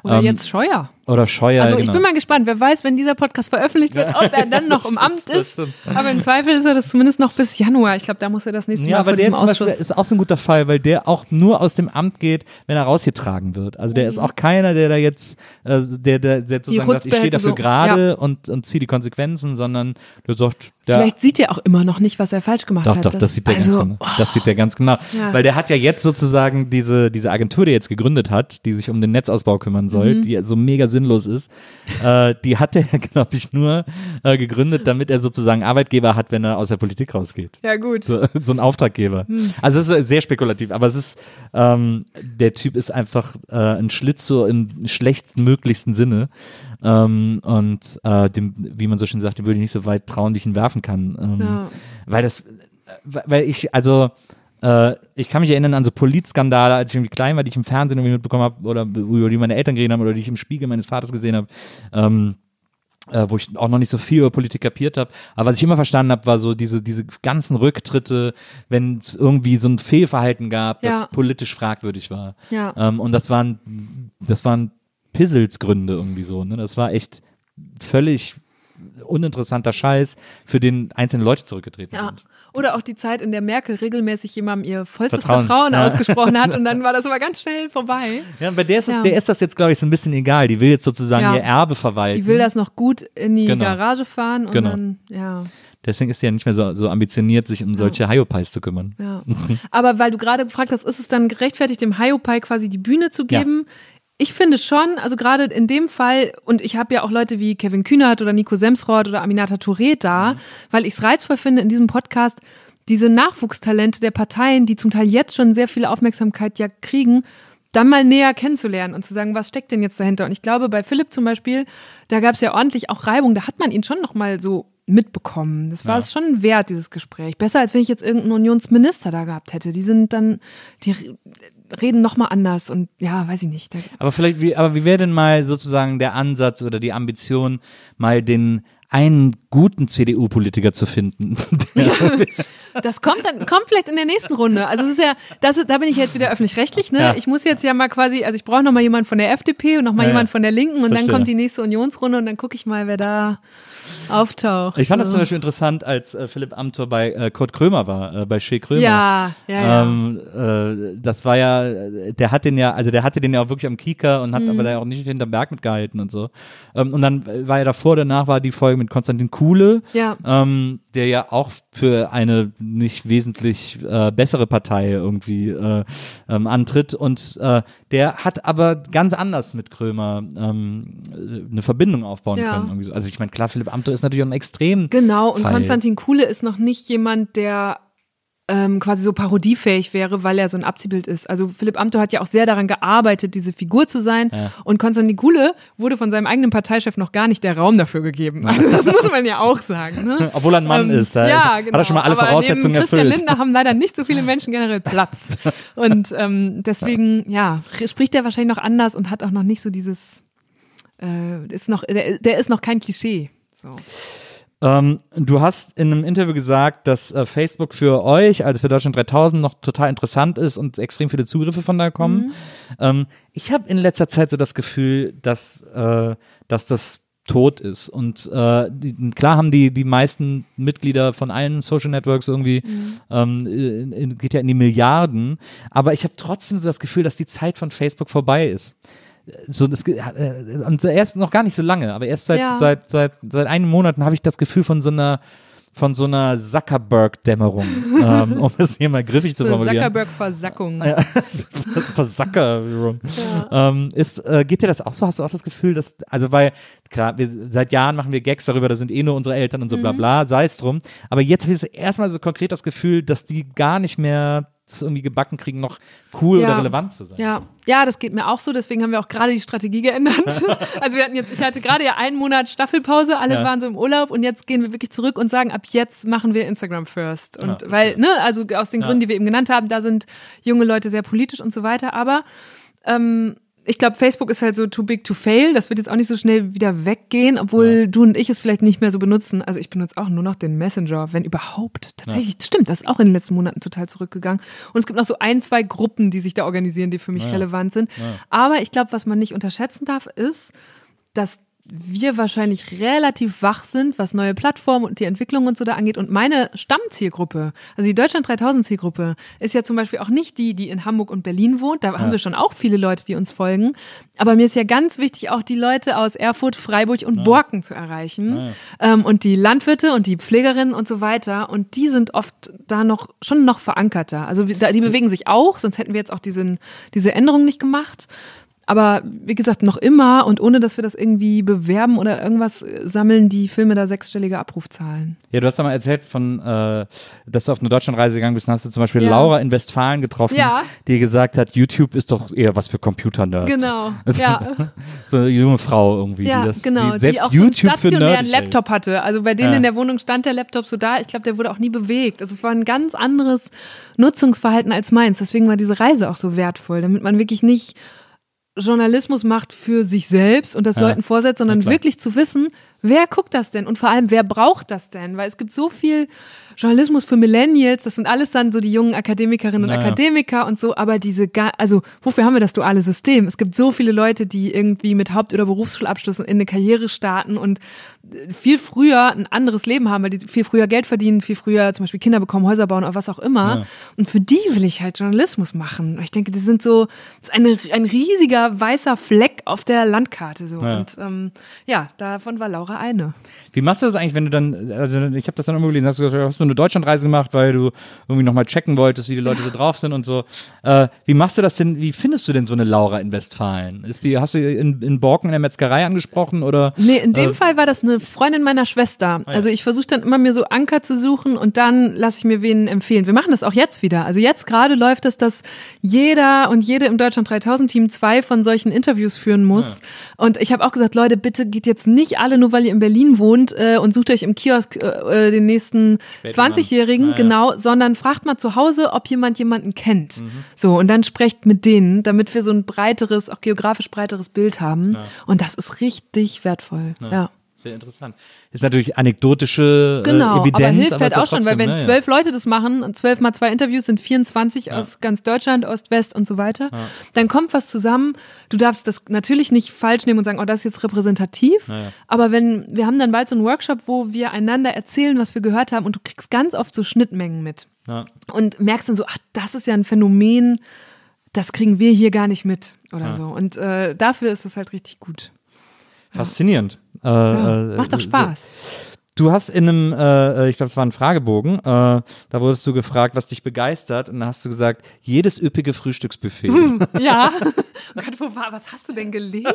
Oder Ähm, jetzt Scheuer. Oder Scheuer. Also ich genau. bin mal gespannt, wer weiß, wenn dieser Podcast veröffentlicht wird, ob er dann noch im Amt ist. Aber im Zweifel ist er das zumindest noch bis Januar. Ich glaube, da muss er das nächste Ja, Mal aber vor der zum Beispiel Ausschuss. ist auch so ein guter Fall, weil der auch nur aus dem Amt geht, wenn er rausgetragen wird. Also der Mhm. ist auch keiner, der da jetzt, äh, der, der, der sozusagen sagt, ich stehe dafür so- gerade und, und ziehe die Konsequenzen, sondern der sagt, der, Vielleicht sieht er auch immer noch nicht, was er falsch gemacht doch, hat. doch, das, sieht der also, ganz genau. Das sieht der ganz genau. Ja. Weil der hat ja jetzt sozusagen diese, diese Agentur, die er jetzt gegründet hat, die sich um den Netzausbau kümmern soll, Mhm. die so mega sinnlos ist, äh, die hat er, glaube ich, nur äh, gegründet, damit er sozusagen Arbeitgeber hat, wenn er aus der Politik rausgeht. Ja, gut. So, so ein Auftraggeber. Also es ist sehr spekulativ, aber es ist, ähm, der Typ ist einfach äh, ein Schlitzohr im schlechtmöglichsten Sinne. Ähm, und äh, dem, wie man so schön sagt, dem würde ich nicht so weit trauen, wie ich ihn werfen kann. Ähm, Ja. Weil das, äh, weil ich, also äh, ich kann mich erinnern an so Politskandale, als ich irgendwie klein war, die ich im Fernsehen irgendwie mitbekommen habe oder über die meine Eltern geredet haben oder die ich im Spiegel meines Vaters gesehen habe. Ähm, äh, wo ich auch noch nicht so viel über Politik kapiert habe. Aber was ich immer verstanden habe, war so diese, diese ganzen Rücktritte, wenn es irgendwie so ein Fehlverhalten gab, das Ja. politisch fragwürdig war. Ja. Ähm, und das waren, das waren Pisselsgründe irgendwie so. Ne? Das war echt völlig uninteressanter Scheiß, für den einzelne Leute zurückgetreten Ja. sind. Oder auch die Zeit, in der Merkel regelmäßig jemandem ihr vollstes Vertrauen. Vertrauen, Ja. ausgesprochen hat und dann war das aber ganz schnell vorbei. Ja, bei der ist, das, Ja. der ist das jetzt, glaube ich, so ein bisschen egal. Die will jetzt sozusagen Ja. ihr Erbe verwalten. Die will das noch gut in die Genau. Garage fahren und Genau. dann, ja. Deswegen ist sie ja nicht mehr so, so ambitioniert, sich um solche Hyopies zu kümmern. Ja. Aber weil du gerade gefragt hast, ist es dann gerechtfertigt, dem Hyopai quasi die Bühne zu Ja. Ich finde schon, also gerade in dem Fall, und ich habe ja auch Leute wie Kevin Kühnert oder Nico Semsrott oder Aminata Touré da, Mhm. weil ich es reizvoll finde in diesem Podcast, diese Nachwuchstalente der Parteien, die zum Teil jetzt schon sehr viel Aufmerksamkeit ja kriegen, dann mal näher kennenzulernen und zu sagen, was steckt denn jetzt dahinter? Und ich glaube, bei Philipp zum Beispiel, da gab es ja ordentlich auch Reibung, da hat man ihn schon noch mal so mitbekommen. Das war es schon wert, dieses Gespräch. Besser, als wenn ich jetzt irgendeinen Unionsminister da gehabt hätte. Die sind dann, die reden noch mal anders und ja, weiß ich nicht. Aber vielleicht, wie, aber wie wäre denn mal sozusagen der Ansatz oder die Ambition, mal den einen guten CDU-Politiker zu finden? das kommt dann, kommt vielleicht in der nächsten Runde. Also es ist ja, das da bin ich jetzt wieder öffentlich-rechtlich, ne? Ja. Ich muss jetzt ja mal quasi, also ich brauche noch mal jemand von der FDP und noch mal Ja, ja. jemand von der Linken und Verstehe. dann kommt die nächste Unionsrunde und dann gucke ich mal, wer da auftaucht. Ich fand das so. zum Beispiel interessant, als äh, Philipp Amthor bei äh, Kurt Krömer war, äh, bei Shea Krömer. Ja, ja, ja. Ähm, äh, das war ja, der hat den ja, also der hatte den ja auch wirklich am Kieker und hat Mhm. aber da auch nicht hinterm Berg mitgehalten und so. Ähm, und dann war ja davor, danach war die Folge mit Konstantin Kuhle, Ja. ähm, der ja auch für eine nicht wesentlich äh, bessere Partei irgendwie äh, ähm, antritt und äh, der hat aber ganz anders mit Krömer ähm, eine Verbindung aufbauen Ja. können. So. Also ich meine, klar, Philipp Amthor ist natürlich auch ein extrem Genau, und Fall. Konstantin Kuhle ist noch nicht jemand, der ähm, quasi so parodiefähig wäre, weil er so ein Abziehbild ist. Also Philipp Amthor hat ja auch sehr daran gearbeitet, diese Figur zu sein. Und Konstantin Kuhle wurde von seinem eigenen Parteichef noch gar nicht der Raum dafür gegeben. Also das muss man ja auch sagen. Ne? Obwohl er ein Mann Ähm, ist, ja, hat genau. er schon mal alle Aber Voraussetzungen neben Christian erfüllt. Lindner haben leider nicht so viele Menschen generell Platz. Und ähm, deswegen, ja, spricht er wahrscheinlich noch anders und hat auch noch nicht so dieses, äh, ist noch, der, der ist noch kein Klischee. So. Ähm, du hast in einem Interview gesagt, dass äh, Facebook für euch, also für Deutschland 3000, noch total interessant ist und extrem viele Zugriffe von da kommen. Ähm, ich habe in letzter Zeit so das Gefühl, dass, äh, dass das tot ist. Und äh, die, klar haben die, die meisten Mitglieder von allen Social Networks irgendwie, ähm, in, in, geht ja in die Milliarden, aber ich habe trotzdem so das Gefühl, dass die Zeit von Facebook vorbei ist. So, das, äh, und erst noch gar nicht so lange, aber erst seit, Ja. seit, seit, seit einigen Monaten habe ich das Gefühl von so einer von so einer Zuckerberg-Dämmerung, ähm, um es hier mal griffig zu formulieren. Zuckerberg-Versackung. Versackerung. Ähm, ist, äh, geht dir das auch so? Hast du auch das Gefühl, dass, also weil, klar, wir, seit Jahren machen wir Gags darüber, da sind eh nur unsere Eltern und so bla Mhm. bla, sei es drum. Aber jetzt habe ich erstmal so konkret das Gefühl, dass die gar nicht mehr es irgendwie gebacken kriegen, noch cool Ja. oder relevant zu sein. Ja, ja, das geht mir auch so. Deswegen haben wir auch gerade die Strategie geändert. also wir hatten jetzt, ich hatte gerade ja einen Monat Staffelpause, alle Ja. waren so im Urlaub und jetzt gehen wir wirklich zurück und sagen, ab jetzt machen wir Instagram first. Und Ja, weil, ne, also aus den. Gründen, die wir eben genannt haben, da sind junge Leute sehr politisch und so weiter. Aber ähm, ich glaube, Facebook ist halt so too big to fail. Das wird jetzt auch nicht so schnell wieder weggehen, obwohl du und ich es vielleicht nicht mehr so benutzen. Also ich benutze auch nur noch den Messenger, wenn überhaupt. Tatsächlich, stimmt, das ist auch in den letzten Monaten total zurückgegangen. Und es gibt noch so ein, zwei Gruppen, die sich da organisieren, die für mich relevant sind. Aber ich glaube, was man nicht unterschätzen darf, ist, dass wir wahrscheinlich relativ wach sind, was neue Plattformen und die Entwicklung und so da angeht. Und meine Stammzielgruppe, also die Deutschland 3000 Zielgruppe, ist ja zum Beispiel auch nicht die, die in Hamburg und Berlin wohnt. Da haben wir schon auch viele Leute, die uns folgen. Aber mir ist ja ganz wichtig, auch die Leute aus Erfurt, Freiburg und Borken zu erreichen. Ähm, und die Landwirte und die Pflegerinnen und so weiter. Und die sind oft da noch, schon noch verankerter. Also die bewegen sich auch, sonst hätten wir jetzt auch diesen, diese Änderung nicht gemacht. Aber wie gesagt, noch immer und ohne, dass wir das irgendwie bewerben oder irgendwas äh, sammeln, die Filme da sechsstellige Abrufzahlen. Ja, du hast ja mal erzählt von, äh, dass du auf eine Deutschlandreise gegangen bist, und hast du zum Beispiel Ja. Laura in Westfalen getroffen, Ja. die gesagt hat, YouTube ist doch eher was für Computer-Nerds. Genau, ja. So eine junge Frau irgendwie, Ja, die das, genau, die selbst die auch so einen YouTube für stationären. Laptop hatte. Also bei denen in der Wohnung stand der Laptop so da. Ich glaube, der wurde auch nie bewegt. Also es war ein ganz anderes Nutzungsverhalten als meins. Deswegen war diese Reise auch so wertvoll, damit man wirklich nicht Journalismus macht für sich selbst und das Ja. Leuten vorsetzt, sondern Ja, wirklich zu wissen, wer guckt das denn und vor allem, wer braucht das denn? Weil es gibt so viel Journalismus für Millennials, das sind alles dann so die jungen Akademikerinnen und Naja. Akademiker und so, aber diese, also wofür haben wir das duale System? Es gibt so viele Leute, die irgendwie mit Haupt- oder Berufsschulabschlüssen in eine Karriere starten und äh, viel früher ein anderes Leben haben, weil die viel früher Geld verdienen, viel früher zum Beispiel Kinder bekommen, Häuser bauen oder was auch immer. Ja. Und für die will ich halt Journalismus machen. Ich denke, die sind so, das ist eine, ein riesiger weißer Fleck auf der Landkarte. So. Ja. Und ähm, ja, davon war Laura eine. Wie machst du das eigentlich, wenn du dann, also ich habe das dann immer gelesen, hast du gesagt, hast du eine Deutschlandreise gemacht, weil du irgendwie nochmal checken wolltest, wie die Leute so drauf sind und so. Äh, wie machst du das denn, wie findest du denn so eine Laura in Westfalen? Ist die, hast du in, in Borken in der Metzgerei angesprochen oder? Nee, in dem Äh, Fall war das eine Freundin meiner Schwester. ja. Also ich versuche dann immer mir so Anker zu suchen und dann lasse ich mir wen empfehlen. Wir machen das auch jetzt wieder. Also jetzt gerade läuft es, dass jeder und jede im Deutschland 3000 Team zwei von solchen Interviews führen muss. Und ich habe auch gesagt, Leute, bitte geht jetzt nicht alle, nur weil ihr in Berlin wohnt äh, und sucht euch im Kiosk äh, äh, den nächsten 20-Jährigen, Naja. genau, sondern fragt mal zu Hause, ob jemand jemanden kennt. Mhm. So, und dann sprecht mit denen, damit wir so ein breiteres, auch geografisch breiteres Bild haben. Und das ist richtig wertvoll. ja. Sehr interessant. Ist natürlich anekdotische äh, Genau, Evidenz. aber hilft ist halt ja auch schon, trotzdem, weil wenn ne, ja. zwölf Leute das machen und zwölf mal zwei Interviews sind 24 aus ganz Deutschland, Ost, West und so weiter, dann kommt was zusammen. Du darfst das natürlich nicht falsch nehmen und sagen, oh, das ist jetzt repräsentativ. ja. Aber wenn, wir haben dann bald so einen Workshop, wo wir einander erzählen, was wir gehört haben und du kriegst ganz oft so Schnittmengen mit Ja. und merkst dann so, ach, das ist ja ein Phänomen, das kriegen wir hier gar nicht mit oder Ja. so. Und äh, dafür ist es halt richtig gut. Faszinierend. Äh, Ja, äh, macht doch Spaß. Du hast in einem, äh, ich glaube, es war ein Fragebogen, äh, da wurdest du gefragt, was dich begeistert, und dann hast du gesagt, jedes üppige Frühstücksbuffet. Ja. Oh Gott, wo war, was hast du denn gelesen?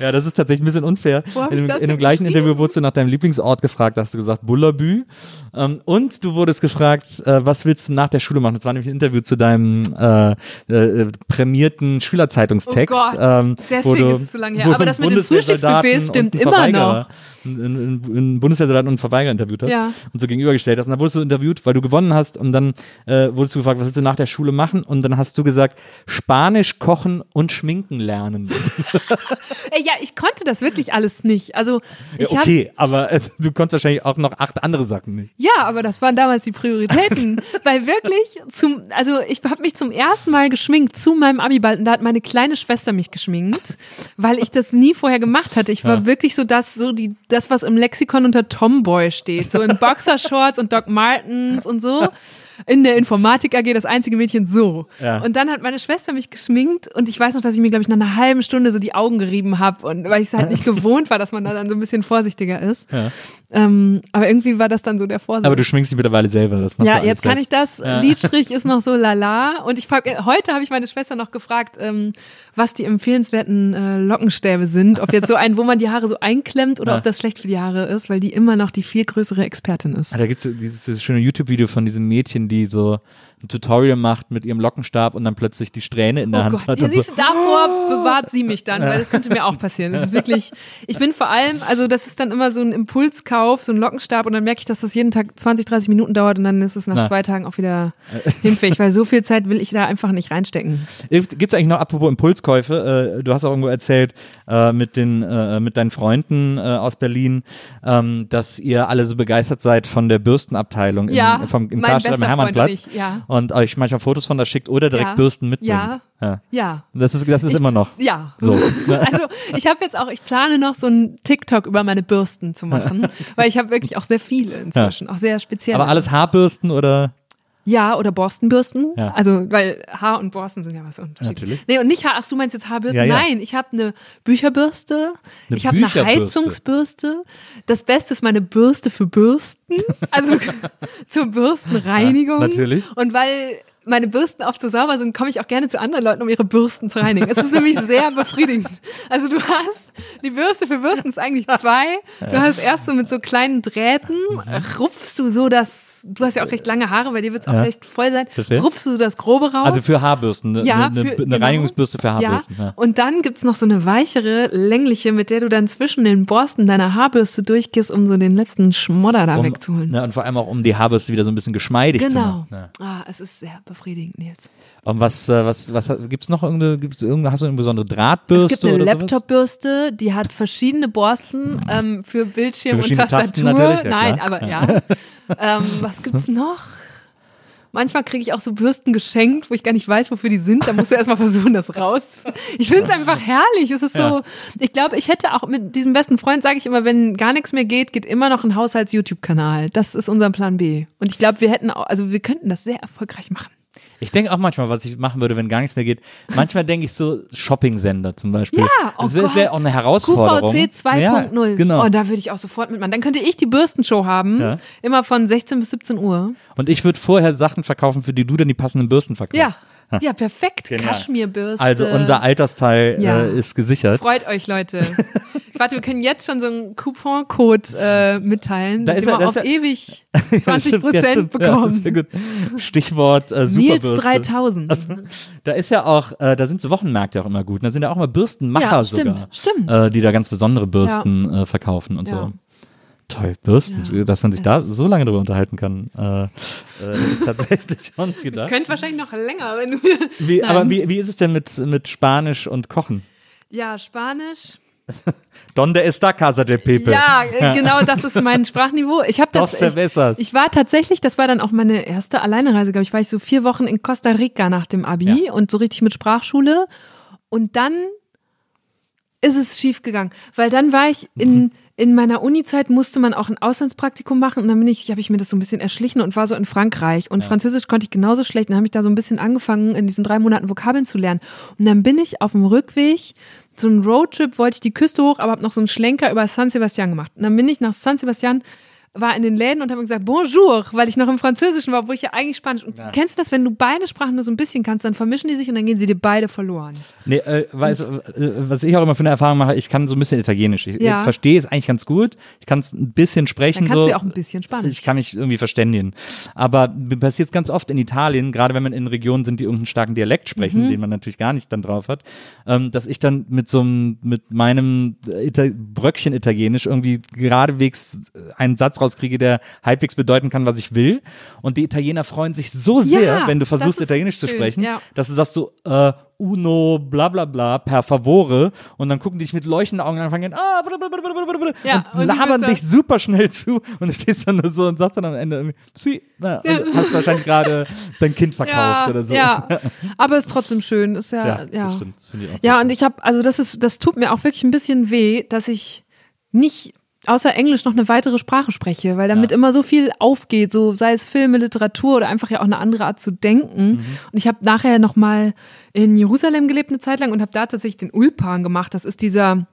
ja, das ist tatsächlich ein bisschen unfair. In, dem- in dem gleichen geschrieben? Interview wurdest du nach deinem Lieblingsort gefragt, da hast du gesagt Bullabü. Ähm, und du wurdest gefragt, äh, was willst du nach der Schule machen? Das war nämlich ein Interview zu deinem äh, äh, prämierten Schülerzeitungstext. Oh Gott, ähm, deswegen du- ist es so lange her. Aber das mit Bundeswehrsoldaten Frühstücksbuffets stimmt immer noch. Ein, ein, ein Bundeswehrsoldat dann einen Verweiger interviewt hast Ja. und so gegenübergestellt hast. Und dann wurdest du interviewt, weil du gewonnen hast und dann äh, wurdest du gefragt, was willst du nach der Schule machen? Und dann hast du gesagt, Spanisch kochen und schminken lernen. Ey, ja, ich konnte das wirklich alles nicht. Also ich Ja, okay, aber äh, du konntest wahrscheinlich auch noch acht andere Sachen nicht. Ja, aber das waren damals die Prioritäten. weil wirklich, zum, also ich habe mich zum ersten Mal geschminkt zu meinem Abiball und da hat meine kleine Schwester mich geschminkt, weil ich das nie vorher gemacht hatte. Ich war wirklich so das, so die, das, was im Lexikon unter Tomboy steht. So in Boxershorts und Doc Martens und so. In der Informatik AG das einzige Mädchen so. Ja. Und dann hat meine Schwester mich geschminkt und ich weiß noch, dass ich mir, glaube ich, nach einer halben Stunde so die Augen gerieben habe und weil ich es halt nicht gewohnt war, dass man da dann so ein bisschen vorsichtiger ist. Ähm, aber irgendwie war das dann so der Vorsatz. Aber du schminkst dich mittlerweile selber. Das machst Ja, jetzt kann ich selbst. das. Lidstrich ist noch so lala. Und ich frage, heute habe ich meine Schwester noch gefragt, ähm, was die empfehlenswerten äh, Lockenstäbe sind. Ob jetzt so ein, wo man die Haare so einklemmt oder Ja. ob das schlecht für die Haare ist, weil die immer noch die viel größere Expertin ist. Ah, Da gibt es dieses schöne YouTube-Video von diesem Mädchen, die so ein Tutorial macht mit ihrem Lockenstab und dann plötzlich die Strähne in der Oh Hand Gott, hat. ja, und so. siehst du, davor bewahrt sie mich dann, weil das könnte mir auch passieren. Das ist wirklich, ich bin vor allem, also das ist dann immer so ein Impulskauf, so ein Lockenstab und dann merke ich, dass das jeden Tag 20, 30 Minuten dauert und dann ist es nach Na. zwei Tagen auch wieder hinfähig, weil so viel Zeit will ich da einfach nicht reinstecken. Gibt es eigentlich noch, apropos Impulskäufe, äh, du hast auch irgendwo erzählt äh, mit, den, äh, mit deinen Freunden äh, aus Berlin, ähm, dass ihr alle so begeistert seid von der Bürstenabteilung Ja, im, vom, im Karstadt am Hermannplatz ich, ja. Und euch manchmal Fotos von da schickt oder direkt Ja. Bürsten mitbringt. Ja. Ja. Ja. Das ist, das ist immer noch. Ja. So. Also ich habe jetzt auch, ich plane noch so ein TikTok über meine Bürsten zu machen, weil ich habe wirklich auch sehr viele inzwischen, auch sehr speziell. Aber alles Haarbürsten oder? Ja, oder Borstenbürsten. Ja. Also, weil Haar und Borsten sind ja was unterschiedlich. Natürlich. Nee, und nicht Haar, ach, du meinst jetzt Haarbürsten? Ja, ja. Nein, ich habe eine Bücherbürste, Eine ich habe eine. Heizungsbürste. Das Beste ist meine Bürste für Bürsten, also zur Bürstenreinigung. Natürlich. Und weil meine Bürsten oft so sauber sind, komme ich auch gerne zu anderen Leuten, um ihre Bürsten zu reinigen. Es ist nämlich sehr befriedigend. Also du hast, die Bürste für Bürsten ist eigentlich zwei. Du hast erst so mit so kleinen Drähten, rupfst du so das, du hast ja auch recht lange Haare, bei dir wird es auch Ja. recht voll sein, Verstehe. rupfst du das Grobe raus. Also für Haarbürsten, eine, ja, eine, für, eine genau. Reinigungsbürste für Haarbürsten. Ja. Ja. Und dann gibt's noch so eine weichere, längliche, mit der du dann zwischen den Borsten deiner Haarbürste durchgehst, um so den letzten Schmodder da Um, wegzuholen. ne, und vor allem auch, um die Haarbürste wieder so ein bisschen geschmeidig zu Genau. machen. Ja. Ah, es ist sehr befriedigend, Nils. Und was, äh, was, was gibt's noch irgendeine, gibt's irgendeine, hast du eine besondere Drahtbürste Es gibt eine? Laptopbürste, die hat verschiedene Borsten ähm, für Bildschirm Für und Tastatur. ja, Nein, aber ja. ähm, was gibt's noch? Manchmal kriege ich auch so Bürsten geschenkt, wo ich gar nicht weiß, wofür die sind. Da musst du erstmal versuchen, das raus. Ich finde es einfach herrlich. Es ist so, Ja. ich glaube, ich hätte auch mit diesem besten Freund, sage ich immer, wenn gar nichts mehr geht, geht immer noch ein Haushalts-YouTube-Kanal. Das ist unser Plan B. Und ich glaube, wir hätten auch, also wir könnten das sehr erfolgreich machen. Ich denke auch manchmal, was ich machen würde, wenn gar nichts mehr geht. Manchmal denke ich so Shopping-Sender zum Beispiel. Ja, oh das wäre wär auch eine Herausforderung. QVC 2.0. Ja, genau. Oh, da würde ich auch sofort mitmachen. Dann könnte ich die Bürstenshow haben, Ja. immer von 16 bis 17 Uhr. Und ich würde vorher Sachen verkaufen, für die du dann die passenden Bürsten verkaufst. Ja, ja, perfekt. Genial. Kaschmirbürste. Also unser Altersteil Ja. äh, ist gesichert. Freut euch, Leute. Warte, wir können jetzt schon so einen Couponcode äh, mitteilen, Da ist dem ja- man auf ja- ewig Ja, 20 stimmt, ja, Prozent stimmt. Ja. Stichwort äh, Nils Superbürste. 3000. Da ist ja auch, äh, da sind so Wochenmärkte auch immer gut. Da sind ja auch immer Bürstenmacher Ja, stimmt, sogar, stimmt. Äh, die da ganz besondere Bürsten äh, verkaufen und so. Toll, Bürsten, Ja. dass man sich Das da so lange drüber unterhalten kann. Äh, äh, tatsächlich schon nicht Ich gedacht. könnte wahrscheinlich noch länger, wenn du mir. Wie, aber wie, wie ist es denn mit, mit Spanisch und Kochen? Ja, Spanisch. Donde está Casa del Pepe? Ja, äh, genau, das ist mein Sprachniveau. Ich habe das. Ich, ich war tatsächlich, das war dann auch meine erste Alleinereise, glaube ich, war ich so vier Wochen in Costa Rica nach dem Abi Ja. und so richtig mit Sprachschule. Und dann ist es schief gegangen, weil dann war ich Mhm. in in meiner Uni-Zeit musste man auch ein Auslandspraktikum machen und dann bin ich, habe ich mir das so ein bisschen erschlichen und war so in Frankreich und Französisch konnte ich genauso schlecht. Dann habe ich da so ein bisschen angefangen, in diesen drei Monaten Vokabeln zu lernen. Und dann bin ich auf dem Rückweg, so ein Roadtrip, wollte ich die Küste hoch, aber habe noch so einen Schlenker über San Sebastian gemacht. Und dann bin ich nach San Sebastian war in den Läden und habe gesagt Bonjour, weil ich noch im Französischen war, wo ich ja eigentlich Spanisch. Und kennst du das, wenn du beide Sprachen nur so ein bisschen kannst, dann vermischen die sich und dann gehen sie dir beide verloren. Nee, äh, weißt, du, äh, was ich auch immer für eine Erfahrung mache, ich kann so ein bisschen Italienisch. Ich, Ja. ich verstehe es eigentlich ganz gut. Ich kann es ein bisschen sprechen. Dann kannst so. du ja auch ein bisschen Spanisch. Ich kann mich irgendwie verständigen. Aber mir passiert es ganz oft in Italien, gerade wenn man in Regionen sind, die irgendeinen starken Dialekt sprechen, Mhm. den man natürlich gar nicht dann drauf hat, ähm, dass ich dann mit so einem, mit meinem Ita Bröckchen Italienisch irgendwie geradewegs einen Satz rauskriege, der halbwegs bedeuten kann, was ich will. Und die Italiener freuen sich so sehr, Ja, wenn du versuchst, Italienisch zu sprechen, ja. dass du sagst so, äh, uno, bla bla bla, per favore. Und dann gucken die dich mit leuchtenden Augen an und fangen an, ah, blablabla, Ja, und, und labern dich super schnell zu und du stehst dann nur so und sagst dann am Ende sie, na, und hast wahrscheinlich gerade dein Kind verkauft ja, oder so. ja, aber ist trotzdem schön. Ist ja, Ja, ja. das stimmt. Das finde ich auch Ja, und ich habe, also das ist, das tut mir auch wirklich ein bisschen weh, dass ich nicht außer Englisch noch eine weitere Sprache spreche, weil damit Ja. immer so viel aufgeht, so sei es Filme, Literatur oder einfach ja auch eine andere Art zu denken. Mhm. Und ich habe nachher noch mal in Jerusalem gelebt eine Zeit lang und habe da tatsächlich den Ulpan gemacht. Das ist dieser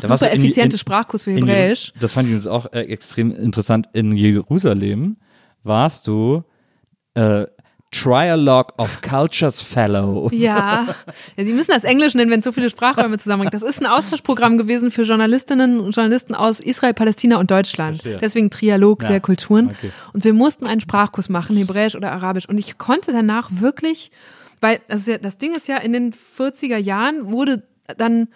Da super du in- effiziente in- Sprachkurs für In Hebräisch. Das fand ich übrigens auch äh, extrem interessant. In Jerusalem warst du äh, Trialogue of Cultures Fellow. Ja. ja, Sie müssen das Englisch nennen, wenn es so viele Sprachräume zusammenbringt. Das ist ein Austauschprogramm gewesen für Journalistinnen und Journalisten aus Israel, Palästina und Deutschland. Verstehe. Deswegen Trialog Ja, der Kulturen. okay. Und wir mussten einen Sprachkurs machen, Hebräisch oder Arabisch. Und ich konnte danach wirklich, weil das, ist ja, das Ding ist ja, in den 40er Jahren wurde dann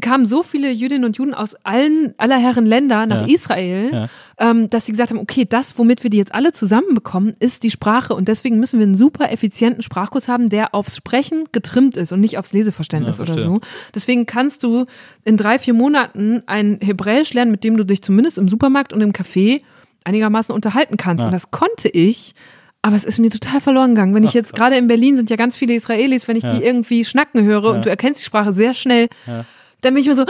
kamen so viele Jüdinnen und Juden aus allen aller Herren Länder nach Ja. Israel, Ja. ähm, dass sie gesagt haben, okay, das, womit wir die jetzt alle zusammenbekommen, ist die Sprache und deswegen müssen wir einen super effizienten Sprachkurs haben, der aufs Sprechen getrimmt ist und nicht aufs Leseverständnis Ja, oder so. Deswegen kannst du in drei, vier Monaten ein Hebräisch lernen, mit dem du dich zumindest im Supermarkt und im Café einigermaßen unterhalten kannst. Ja. Und das konnte ich. Aber es ist mir total verloren gegangen. Wenn ich jetzt gerade in Berlin sind ja ganz viele Israelis, wenn ich die irgendwie schnacken höre und du erkennst die Sprache sehr schnell, dann bin ich immer so,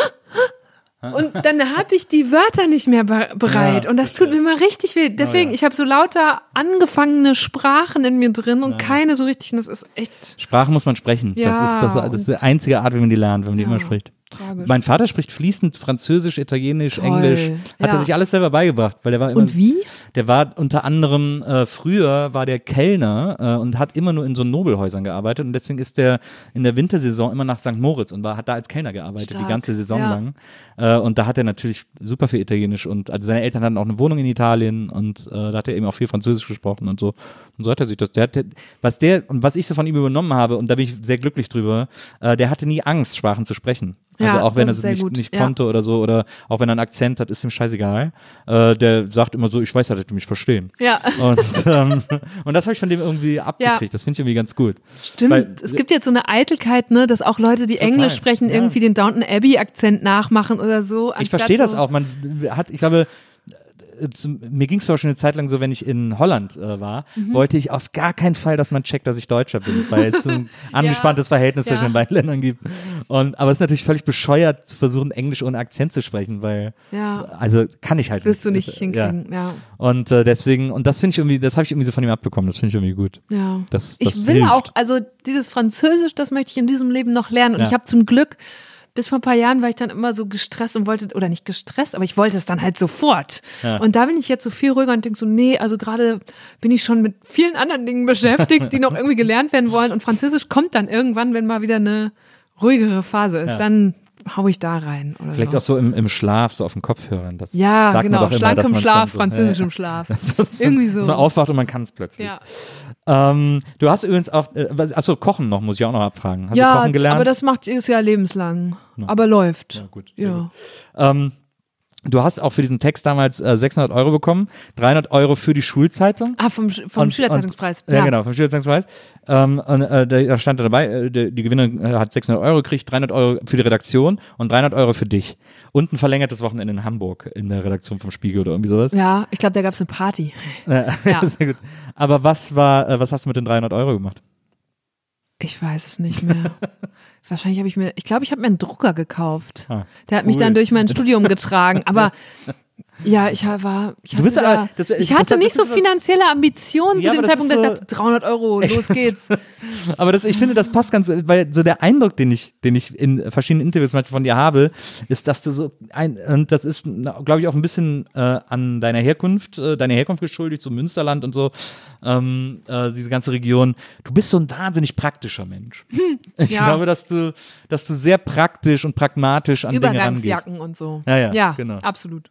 und dann habe ich die Wörter nicht mehr be bereit. Ja, und das tut mir immer richtig weh. Deswegen, ja. ich habe so lauter angefangene Sprachen in mir drin und keine so richtig. Und das ist echt Sprache muss man sprechen. das, Ja, ist, das, das ist die einzige Art, wie man die lernt, wenn man die Ja, immer spricht. Tragisch. Mein Vater spricht fließend Französisch, Italienisch, Toll, Englisch. Hat ja. er sich alles selber beigebracht, weil der war immer. Und wie? Der war unter anderem äh, früher war der Kellner äh, und hat immer nur in so Nobelhäusern gearbeitet und deswegen ist der in der Wintersaison immer nach St. Moritz und war hat da als Kellner gearbeitet die Stark, ganze Saison ja. lang. Äh, und da hat er natürlich super viel Italienisch und also seine Eltern hatten auch eine Wohnung in Italien und äh, da hat er eben auch viel Französisch gesprochen und so. Und so hat er sich das. Der hatte, was der und was ich so von ihm übernommen habe und da bin ich sehr glücklich drüber. Äh, der hatte nie Angst, Sprachen zu sprechen. Also Ja, auch wenn er das es nicht, gut, nicht ja. konnte oder so oder auch wenn er einen Akzent hat, ist ihm scheißegal. Äh, der sagt immer so, ich weiß, dass die mich verstehen. Ja, Und, ähm, und das habe ich von dem irgendwie abgekriegt. Das finde ich irgendwie ganz gut. stimmt. Weil- es gibt jetzt so eine Eitelkeit, ne, dass auch Leute, die Total, Englisch sprechen, ja. irgendwie den Downton Abbey-Akzent nachmachen oder so. Ich verstehe das so, auch. Man hat, ich glaube, zum, mir ging es doch schon eine Zeit lang so, wenn ich in Holland äh, war, Mhm. wollte ich auf gar keinen Fall, dass man checkt, dass ich Deutscher bin, weil es ein angespanntes Verhältnis ja. zwischen den beiden Ländern gibt. Und, aber es ist natürlich völlig bescheuert, zu versuchen, Englisch ohne Akzent zu sprechen, weil, Ja. also kann ich halt Wirst du nicht. nicht hinkriegen, ja. Und äh, deswegen, und das finde ich irgendwie, das habe ich irgendwie so von ihm abbekommen, das finde ich irgendwie gut. Ja. Das, Ich das will hilft. auch, also dieses Französisch, das möchte ich in diesem Leben noch lernen. Und ich habe zum Glück, bis vor ein paar Jahren war ich dann immer so gestresst und wollte, oder nicht gestresst, aber ich wollte es dann halt sofort. Ja. Und da bin ich jetzt so viel ruhiger und denke so, nee, also gerade bin ich schon mit vielen anderen Dingen beschäftigt, die noch irgendwie gelernt werden wollen. Und Französisch kommt dann irgendwann, wenn mal wieder eine ruhigere Phase ist. Ja. Dann hau ich da rein. Oder Vielleicht so. auch so im, im Schlaf, so auf den Kopfhörern. Das Ja, sagt man genau. doch immer, Schlank dass im Schlaf, so- französisch ja, im Schlaf. Das ist Irgendwie Dass so. man aufwacht und man kann es plötzlich. Ja, Ähm, du hast übrigens auch, äh, achso, Kochen noch, muss ich auch noch abfragen. Hast du ja Kochen gelernt? aber das macht jedes Jahr lebenslang. Aber läuft. ja, gut. Ja. Ähm, du hast auch für diesen Text damals äh, 600 Euro bekommen, 300 Euro für die Schulzeitung. Ah, vom, vom Und- Schülerzeitungspreis. Und, ja. genau, vom Schülerzeitungspreis. Ähm, und, äh, da stand da dabei, äh, die, die Gewinnerin äh, hat 600 Euro gekriegt, 300 Euro für die Redaktion und 300 Euro für dich. Und ein verlängertes Wochenende in Hamburg in der Redaktion vom Spiegel oder irgendwie sowas. Ja, ich glaube, da gab es eine Party. Äh, Ja. Sehr gut. Aber was war, äh, was hast du mit den 300 Euro gemacht? Ich weiß es nicht mehr. Wahrscheinlich habe ich mir, ich glaube, ich habe mir einen Drucker gekauft. Ah, Der hat mich cool. dann durch mein Studium getragen. Aber Ja, ich war, ich hatte, da, das- ich hatte das nicht so so- finanzielle Ambitionen Ja, zu dem Zeitpunkt, ist dass ich so- dachte, 300 Euro, los geht's. Aber das, ich finde, das passt ganz, weil so der Eindruck, den ich, den ich in verschiedenen Interviews manchmal von dir habe, ist, dass du so ein, und das ist, glaube ich, auch ein bisschen äh, an deiner Herkunft, äh, deiner Herkunft geschuldigt, so Münsterland und so, ähm, äh, diese ganze Region. Du bist so ein wahnsinnig praktischer Mensch. Ich Ja. glaube, dass du, dass du sehr praktisch und pragmatisch an Dinge rangehst. Übergangsjacken und so. Ja, ja, ja genau. absolut.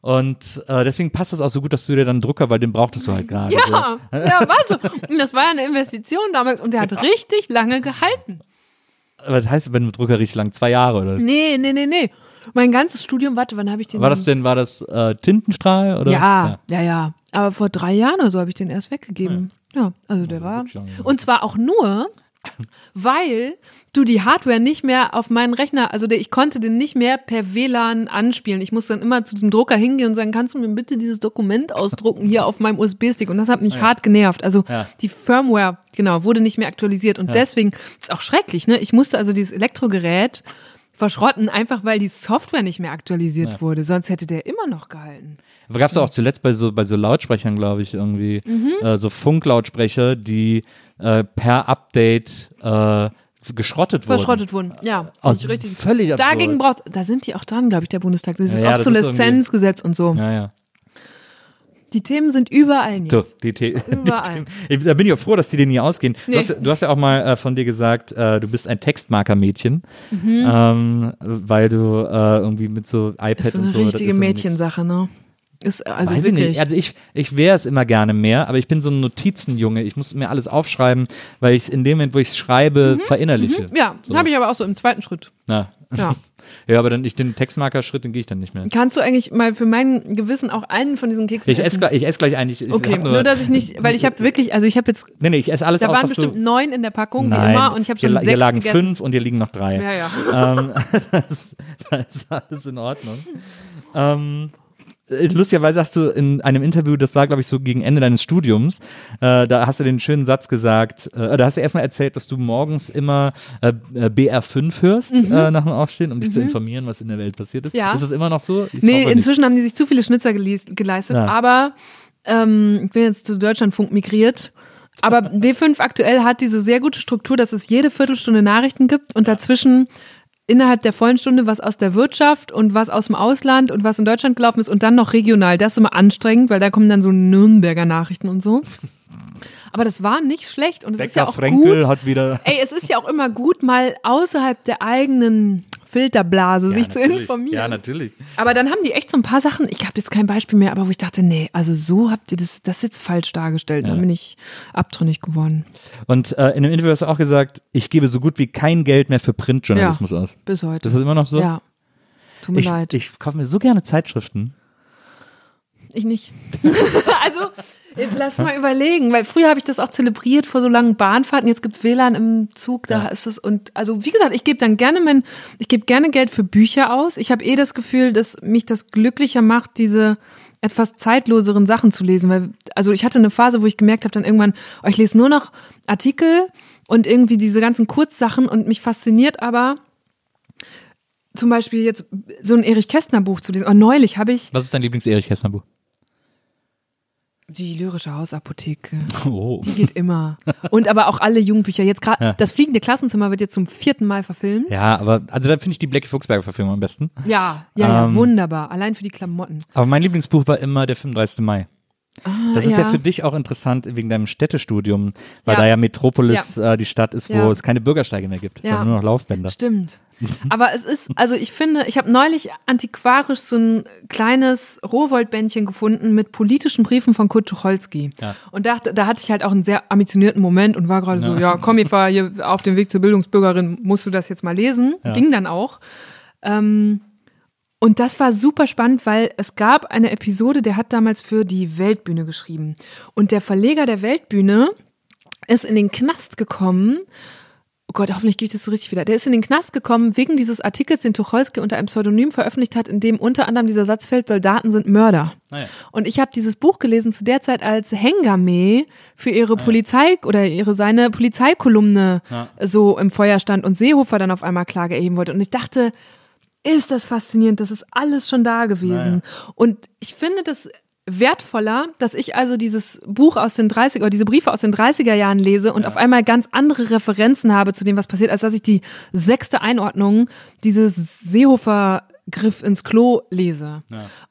Und äh, deswegen passt es auch so gut, dass du dir dann einen Drucker, weil den brauchtest du halt gerade. so. Ja, ja, war so. Und das war ja eine Investition damals und der hat richtig lange gehalten. Das heißt, wenn du Drucker richtig lang, zwei Jahre oder? Nee, nee, nee, nee. Mein ganzes Studium, warte, wann habe ich den War das denn, war das äh, Tintenstrahl oder? Ja, ja, ja. Aber vor drei Jahren oder so habe ich den erst weggegeben. Ja, also der war. lange, ja. Und zwar auch nur, weil du die Hardware nicht mehr auf meinen Rechner, also der, ich konnte den nicht mehr per WLAN anspielen. Ich musste dann immer zu diesem Drucker hingehen und sagen, kannst du mir bitte dieses Dokument ausdrucken hier auf meinem USB-Stick? Und das hat mich hart genervt. Also Ja. die Firmware, genau, wurde nicht mehr aktualisiert. Und deswegen ist auch schrecklich, ne? Ich musste also dieses Elektrogerät verschrotten, einfach weil die Software nicht mehr aktualisiert wurde. Sonst hätte der immer noch gehalten. Aber gab es auch zuletzt bei so, bei so Lautsprechern, glaube ich, irgendwie, Mhm. äh, so Funklautsprecher, die äh, per Update äh, geschrottet wurden. Verschrottet wurden. Ja, ich richtig. völlig absurd. Dagegen braucht, da sind die auch dran, glaube ich, der Bundestag. Dieses Ja, ja, das ist Obsoleszenzgesetz und so. Ja, ja. Die Themen sind überall nicht. So, die, The die Überall. Themen. Ich- Da bin ich auch froh, dass die dir nie ausgehen. Du, Nee. hast, du hast ja auch mal äh, von dir gesagt, äh, du bist ein Textmarker-Mädchen, Mhm. ähm, weil du äh, irgendwie mit so iPad Ist so und eine so. das richtige so Mädchensache, ne? Ist also Weiß ich wirklich. nicht. Also ich, ich wäre es immer gerne mehr, aber ich bin so ein Notizenjunge. Ich muss mir alles aufschreiben, weil ich es in dem Moment, wo ich es schreibe, verinnerliche. Mhm. ja, so. habe ich aber auch so im zweiten Schritt. Ja. Ja. ja, aber dann ich den Textmarker-Schritt, den gehe ich dann nicht mehr. Kannst du eigentlich mal für mein Gewissen auch einen von diesen Keksen Ich esse essen? gleich, ich ess gleich eigentlich. Ich Okay, hab nur, dass ich nicht, weil ich habe wirklich, also ich habe jetzt, Nee, nee, ich esse alles da auf, waren bestimmt du, neun in der Packung, Nein, wie immer, und ich habe hier, schon la- sechs hier lagen gegessen. fünf und hier liegen noch drei. Ja, ja. ähm, das, das ist alles in Ordnung. Ähm, äh, lustigerweise hast du in einem Interview, das war glaube ich so gegen Ende deines Studiums, äh, da hast du den schönen Satz gesagt, äh, da hast du erstmal erzählt, dass du morgens immer äh, äh, BR5 hörst äh, nach dem Aufstehen, um dich zu informieren, was in der Welt passiert ist. Mhm. Ja. Ist das immer noch so? Ich Nee, nicht. inzwischen haben die sich zu viele Schnitzer geleis- geleistet, Ja. aber ähm, ich bin jetzt zu Deutschlandfunk migriert. Aber B5 aktuell hat diese sehr gute Struktur, dass es jede Viertelstunde Nachrichten gibt und dazwischen innerhalb der vollen Stunde was aus der Wirtschaft und was aus dem Ausland und was in Deutschland gelaufen ist und dann noch regional. Das ist immer anstrengend, weil da kommen dann so Nürnberger Nachrichten und so. Aber das war nicht schlecht und es ist ja Becker auch Frenkel gut. hat wieder. Ey, es ist ja auch immer gut, mal außerhalb der eigenen Filterblase sich zu natürlich. informieren. Ja, natürlich. Aber dann haben die echt so ein paar Sachen, ich habe jetzt kein Beispiel mehr, aber wo ich dachte, nee, also so habt ihr das, das jetzt falsch dargestellt. Dann bin ich abtrünnig geworden. Und äh, in dem Interview hast du auch gesagt, ich gebe so gut wie kein Geld mehr für Printjournalismus aus. Bis heute. Das ist immer noch so? Ja. Tut mir ich, leid. Ich kaufe mir so gerne Zeitschriften. Nicht. also, lass mal überlegen, weil früher habe ich das auch zelebriert vor so langen Bahnfahrten. Jetzt gibt's WLAN im Zug, da ist es. Und also, wie gesagt, ich gebe dann gerne mein, ich gebe gerne Geld für Bücher aus. Ich habe eh das Gefühl, dass mich das glücklicher macht, diese etwas zeitloseren Sachen zu lesen. Weil, also ich hatte eine Phase, wo ich gemerkt habe, dann irgendwann, oh, ich lese nur noch Artikel und irgendwie diese ganzen Kurzsachen und mich fasziniert aber zum Beispiel jetzt so ein Erich Kästner Buch zu lesen. Oh, neulich habe ich Was ist dein Lieblings-Erich Kästner Buch? Die lyrische Hausapotheke. Oh. Die geht immer. Und aber auch alle Jugendbücher. Jetzt gerade das fliegende Klassenzimmer wird jetzt zum vierten Mal verfilmt. Ja, aber also da finde ich die Blackie Fuchsberger Verfilmung am besten. Ja, ja, ja, Ähm. wunderbar. Allein für die Klamotten. Aber mein Lieblingsbuch war immer der 35. Mai. Das ist ja. ja. für dich auch interessant wegen deinem Städtestudium, weil Ja. da ja Metropolis äh, die Stadt ist, wo Ja. es keine Bürgersteige mehr gibt. Es Ja. sind nur noch Laufbänder. Stimmt. Aber es ist, also ich finde, ich habe neulich antiquarisch so ein kleines Rohwoldbändchen gefunden mit politischen Briefen von Kurt Tucholsky. Ja. Und dachte, da hatte ich halt auch einen sehr ambitionierten Moment und war gerade so, ja, komm, ich war hier auf dem Weg zur Bildungsbürgerin, musst du das jetzt mal lesen? Ging dann auch. Ähm, und das war super spannend, weil es gab eine Episode, der hat damals für die Weltbühne geschrieben. Und der Verleger der Weltbühne ist in den Knast gekommen. Oh Gott, hoffentlich gebe ich das so richtig wieder. Der ist in den Knast gekommen wegen dieses Artikels, den Tucholsky unter einem Pseudonym veröffentlicht hat, in dem unter anderem dieser Satz fällt, Soldaten sind Mörder. Ah ja. Und ich habe dieses Buch gelesen zu der Zeit, als Hengame für ihre Polizei oder ihre seine Polizeikolumne so im Feuer stand und Seehofer dann auf einmal Klage erheben wollte. Und ich dachte, ist das faszinierend. Das ist alles schon da gewesen. Und ich finde das wertvoller, dass ich also dieses Buch aus den 30 oder diese Briefe aus den 30er Jahren lese und auf einmal ganz andere Referenzen habe zu dem, was passiert, als dass ich die sechste Einordnung dieses Seehofer Griff ins Klo lese.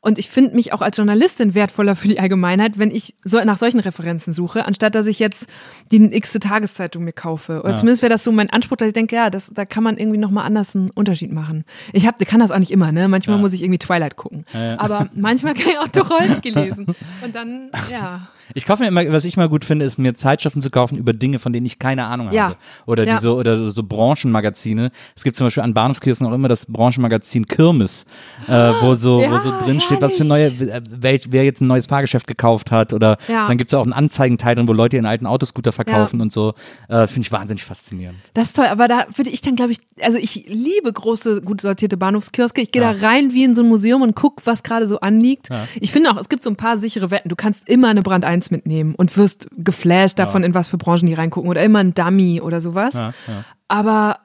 Und ich finde mich auch als Journalistin wertvoller für die Allgemeinheit, wenn ich so nach solchen Referenzen suche, anstatt dass ich jetzt die x-te Tageszeitung mir kaufe. Oder zumindest wäre das so mein Anspruch, dass ich denke, ja, das, da kann man irgendwie nochmal anders einen Unterschied machen. Ich hab, kann das auch nicht immer, ne? Manchmal muss ich irgendwie Twilight gucken. Aber manchmal kann ich auch Tucholsky lesen. Und dann, ja. Ich kaufe mir immer, was ich mal gut finde, ist mir Zeitschriften zu kaufen über Dinge, von denen ich keine Ahnung Ja. habe. Oder Ja. diese, oder so, so Branchenmagazine. Es gibt zum Beispiel an Bahnhofskirchen auch immer das Branchenmagazin Kirmes, äh, wo so, wo Ja, so drin steht, was für neue, äh, wer, wer jetzt ein neues Fahrgeschäft gekauft hat. Oder dann gibt es auch einen Anzeigenteil drin, wo Leute ihren alten Autoscooter verkaufen und so. Äh, finde ich wahnsinnig faszinierend. Das ist toll, aber da würde ich dann, glaube ich, also ich liebe große, gut sortierte Bahnhofskioske. Ich gehe da rein wie in so ein Museum und guck, was gerade so anliegt. Ich finde auch, es gibt so ein paar sichere Wetten. Du kannst immer eine Brand 1 mitnehmen und wirst geflasht davon, in was für Branchen die reingucken oder immer ein Dummy oder sowas. Ja, ja. Aber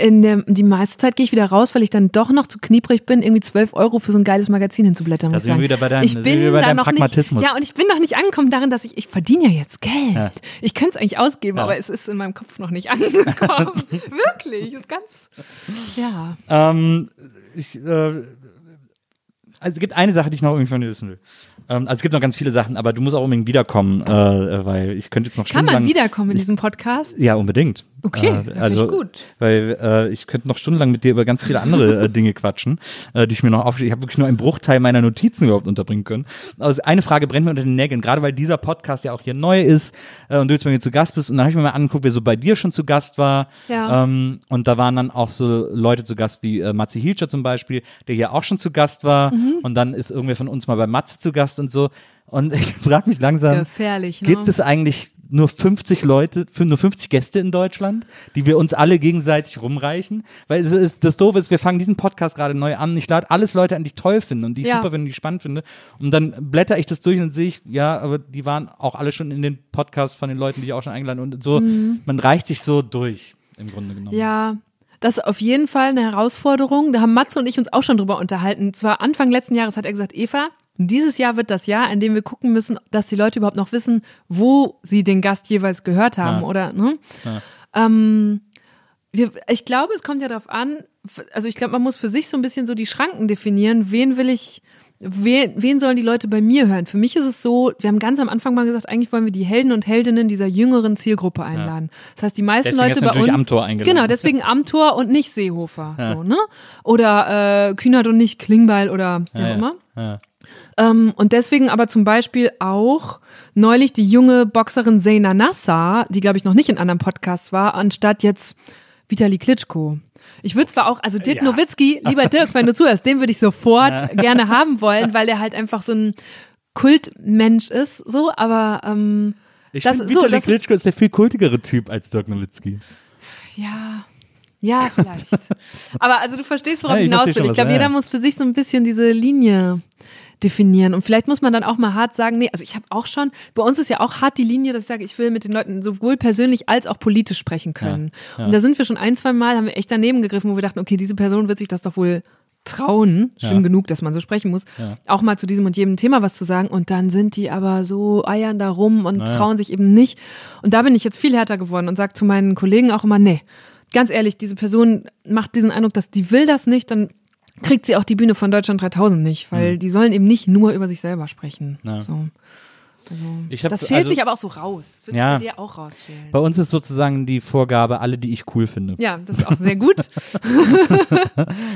in der, die meiste Zeit gehe ich wieder raus, weil ich dann doch noch zu knieprig bin, irgendwie 12 Euro für so ein geiles Magazin hinzublättern. Da Muss ich sind wir wieder bei deinem- ich bin wir bei da deinem noch Pragmatismus. Nicht, ja, und ich bin noch nicht angekommen darin, dass ich, ich verdiene ja jetzt Geld. Ja. Ich könnte es eigentlich ausgeben, Ja. aber es ist in meinem Kopf noch nicht angekommen. Wirklich, ist ganz, ja. Ähm, ich, äh, also es gibt eine Sache, die ich noch irgendwie von dir wissen will. Ähm, also es gibt noch ganz viele Sachen, aber du musst auch unbedingt wiederkommen, äh, weil ich könnte jetzt noch Kann man wiederkommen in diesem Podcast? Ja, unbedingt. Okay, äh, also ich gut. Weil äh, ich könnte noch stundenlang mit dir über ganz viele andere äh, Dinge quatschen, äh, die ich mir noch aufgeschrieben Ich habe wirklich nur einen Bruchteil meiner Notizen überhaupt unterbringen können. Also eine Frage brennt mir unter den Nägeln, gerade weil dieser Podcast ja auch hier neu ist äh, und du jetzt bei mir zu Gast bist. Und dann habe ich mir mal angeguckt, wer so bei dir schon zu Gast war. Ja. Ähm, und da waren dann auch so Leute zu Gast wie äh, Matze Hilscher zum Beispiel, der hier auch schon zu Gast war. Mhm. Und dann ist irgendwer von uns mal bei Matze zu Gast und so. Und ich frage mich langsam, ne? gibt es eigentlich nur 50 Leute, nur 50 Gäste in Deutschland, die wir uns alle gegenseitig rumreichen? Weil es ist, das Doofe ist, wir fangen diesen Podcast gerade neu an. Ich lade alles Leute an, die ich toll finde und die ich Ja. super finde, die ich spannend finde. Und dann blätter ich das durch und sehe ich, ja, aber die waren auch alle schon in den Podcasts von den Leuten, die ich auch schon eingeladen und so. Man reicht sich so durch, im Grunde genommen. Mhm. Ja, das ist auf jeden Fall eine Herausforderung. Da haben Matze und ich uns auch schon drüber unterhalten. Zwar Anfang letzten Jahres hat er gesagt, Eva, dieses Jahr wird das Jahr, in dem wir gucken müssen, dass die Leute überhaupt noch wissen, wo sie den Gast jeweils gehört haben Ja. oder, ne? Ähm, wir, ich glaube, es kommt ja darauf an, also ich glaube, man muss für sich so ein bisschen so die Schranken definieren. Wen will ich, wen, wen sollen die Leute bei mir hören? Für mich ist es so, wir haben ganz am Anfang mal gesagt, eigentlich wollen wir die Helden und Heldinnen dieser jüngeren Zielgruppe einladen. Das heißt, die meisten Deswegen Leute bei natürlich uns. Amthor eingeladen. Genau, deswegen Amtor und nicht Seehofer. So, ne? Oder äh, Kühnert und nicht Klingbeil oder wie auch Ja, ja. immer. Ja. Ähm, und deswegen aber zum Beispiel auch neulich die junge Boxerin Zeyna Nassar, die glaube ich noch nicht in anderen Podcasts war, anstatt jetzt Vitali Klitschko. Ich würde zwar auch, also Dirk Ja. Nowitzki, lieber Dirk, wenn du zuhörst, den würde ich sofort gerne haben wollen, weil er halt einfach so ein Kultmensch ist, so, aber ähm, Ich Das- finde, so, Vitali ist- Klitschko ist der viel kultigere Typ als Dirk Nowitzki. Ja. Ja, vielleicht. Aber also du verstehst, worauf Ja, ich hinaus will. Ich glaube, ja, jeder ja. muss für sich so ein bisschen diese Linie definieren. Und vielleicht muss man dann auch mal hart sagen, nee, also ich habe auch schon, bei uns ist ja auch hart die Linie, dass ich sage, ich will mit den Leuten sowohl persönlich als auch politisch sprechen können. Und da sind wir schon ein, zwei Mal, haben wir echt daneben gegriffen, wo wir dachten, okay, diese Person wird sich das doch wohl trauen, schlimm Ja. genug, dass man so sprechen muss, auch mal zu diesem und jedem Thema was zu sagen. Und dann sind die aber so eiern da rum und trauen sich eben nicht. Und da bin ich jetzt viel härter geworden und sage zu meinen Kollegen auch immer, nee, ganz ehrlich, diese Person macht diesen Eindruck, dass die will das nicht, dann kriegt sie auch die Bühne von Deutschland 3000 nicht, weil die sollen eben nicht nur über sich selber sprechen. Ja. So. Ich hab, Das schält also, sich aber auch so raus. Das wird Ja. sich bei dir auch rausschälen. Bei uns ist sozusagen die Vorgabe, alle, die ich cool finde. Ja, das ist auch sehr gut.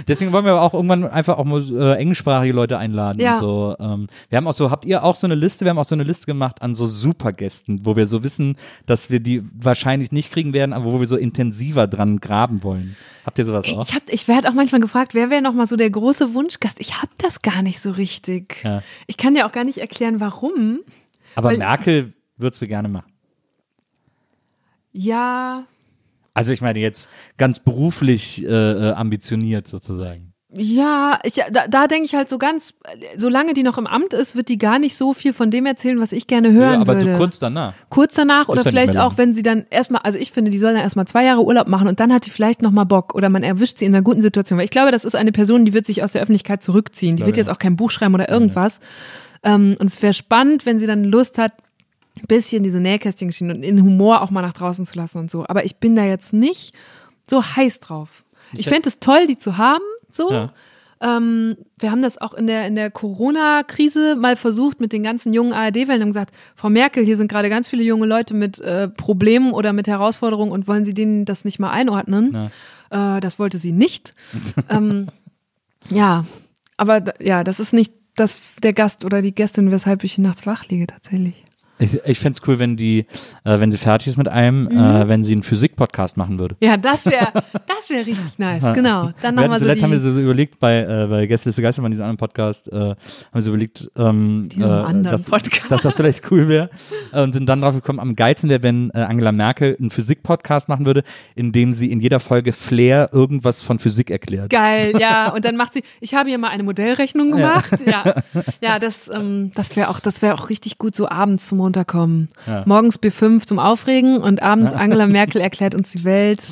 Deswegen wollen wir aber auch irgendwann einfach auch mal äh, englischsprachige Leute einladen. Ja. So. Ähm, wir haben auch so, habt ihr auch so eine Liste? Wir haben auch so eine Liste gemacht an so Supergästen, wo wir so wissen, dass wir die wahrscheinlich nicht kriegen werden, aber wo wir so intensiver dran graben wollen. Habt ihr sowas auch? Ich, hab, ich werde auch manchmal gefragt, wer wäre noch mal so der große Wunschgast? Ich habe das gar nicht so richtig. Ja. Ich kann dir auch gar nicht erklären, warum. Aber weil- Merkel würdest du gerne machen. Ja, Also ich meine jetzt ganz beruflich äh, äh, ambitioniert sozusagen. Ja, ich, da, da denke ich halt so ganz, solange die noch im Amt ist, wird die gar nicht so viel von dem erzählen, was ich gerne hören Ja, aber würde. so kurz danach. Kurz danach oder ja nicht vielleicht auch, wenn sie dann erstmal, also ich finde, die soll dann erstmal zwei Jahre Urlaub machen und dann hat die vielleicht nochmal Bock oder man erwischt sie in einer guten Situation. Weil ich glaube, das ist eine Person, die wird sich aus der Öffentlichkeit zurückziehen. Die wird jetzt auch kein Buch schreiben oder irgendwas. Ähm, und es wäre spannend, wenn sie dann Lust hat, ein bisschen diese Nähkästchen und in Humor auch mal nach draußen zu lassen und so. Aber ich bin da jetzt nicht so heiß drauf. Ich fände es toll, die zu haben, so. Ja. Ähm, wir haben das auch in der, in der Corona-Krise mal versucht mit den ganzen jungen ARD-Wellen und gesagt, Frau Merkel, hier sind gerade ganz viele junge Leute mit äh, Problemen oder mit Herausforderungen und wollen Sie denen das nicht mal einordnen? Äh, das wollte sie nicht. ähm, ja, aber ja, das ist nicht das, der Gast oder die Gästin, weshalb ich nachts wach liege tatsächlich. Ich, ich fände es cool, wenn die, äh, wenn sie fertig ist mit einem, Mhm. äh, wenn sie einen Physik-Podcast machen würde. Ja, das wäre das wäre richtig nice, genau. Dann Wir hatten nochmal so zuletzt haben wir so überlegt bei, äh, bei Gästeliste Geistermann, diesem anderen Podcast, äh, haben wir so überlegt, ähm, äh, dass, Podcast. dass das vielleicht cool wäre äh, und sind dann drauf gekommen, am geilsten wäre, wenn äh, Angela Merkel einen Physik-Podcast machen würde, in dem sie in jeder Folge Flair irgendwas von Physik erklärt. Geil, ja. Und dann macht sie, ich habe hier mal eine Modellrechnung gemacht. Ja, ja, das, ähm, das wäre auch, das wäre auch richtig gut, so abends zum Runterkommen. Morgens B5 zum Aufregen und abends Angela Merkel erklärt uns die Welt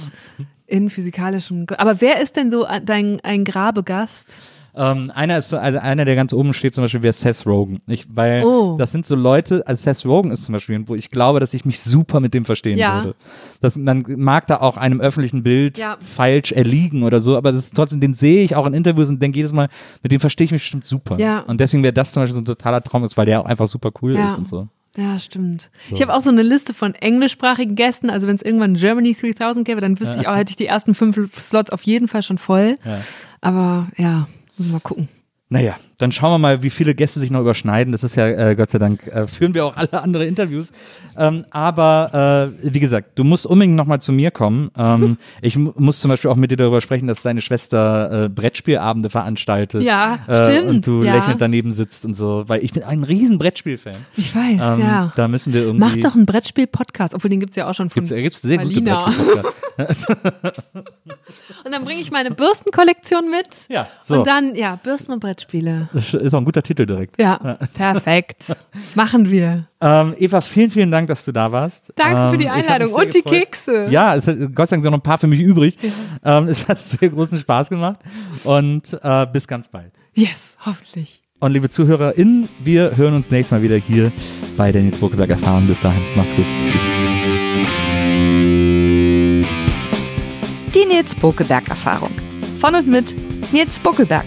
in physikalischen. Aber wer ist denn so dein ein Grabegast? Ähm, einer ist so, also einer, der ganz oben steht, zum Beispiel wäre Seth Rogen. Ich, weil Oh. das sind so Leute, also Seth Rogen ist zum Beispiel, wo ich glaube, dass ich mich super mit dem verstehen Ja. würde. Das, man mag da auch einem öffentlichen Bild Ja. falsch erliegen oder so, aber das ist trotzdem, den sehe ich auch in Interviews und denke jedes Mal, mit dem verstehe ich mich bestimmt super. Ja. Und deswegen wäre das zum Beispiel so ein totaler Traum ist, weil der auch einfach super cool Ja. ist und so. Ja, stimmt. Ich habe auch so eine Liste von englischsprachigen Gästen. Also wenn es irgendwann Germany 3000 gäbe, dann wüsste ich auch, hätte ich die ersten fünf Slots auf jeden Fall schon voll. Ja. Aber ja, müssen wir mal gucken. Naja, dann schauen wir mal, wie viele Gäste sich noch überschneiden. Das ist ja, äh, Gott sei Dank, äh, führen wir auch alle andere Interviews. Ähm, aber äh, wie gesagt, du musst unbedingt nochmal zu mir kommen. Ähm, ich mu- muss zum Beispiel auch mit dir darüber sprechen, dass deine Schwester äh, Brettspielabende veranstaltet. Ja, äh, stimmt, Und du ja. lächelnd daneben sitzt und so, weil ich bin ein riesen Brettspiel-Fan. Ich weiß, Ähm, ja. Da müssen wir irgendwie. Mach doch einen Brettspiel-Podcast, obwohl den gibt's ja auch schon von Gibt's, gibt's sehr gute Alina. Brettspiel-Podcasts. Und dann bringe ich meine Bürstenkollektion mit. Ja, so. Und dann, ja, Bürsten und Brettspiele. Das ist auch ein guter Titel direkt. Ja, perfekt. Machen wir. Ähm, Eva, vielen, vielen Dank, dass du da warst. Danke für ähm, die ich hab mich Einladung. Und die gefreut. Kekse. Ja, es hat, Gott sei Dank sind noch ein paar für mich übrig. Ähm, es hat sehr großen Spaß gemacht und äh, bis ganz bald. Yes, hoffentlich. Und liebe ZuhörerInnen, wir hören uns nächstes Mal wieder hier bei der Nils Buckelberg Erfahrung. Bis dahin, macht's gut. Tschüss. Die Nils Bokelberg Erfahrung. Von und mit Nils Bokelberg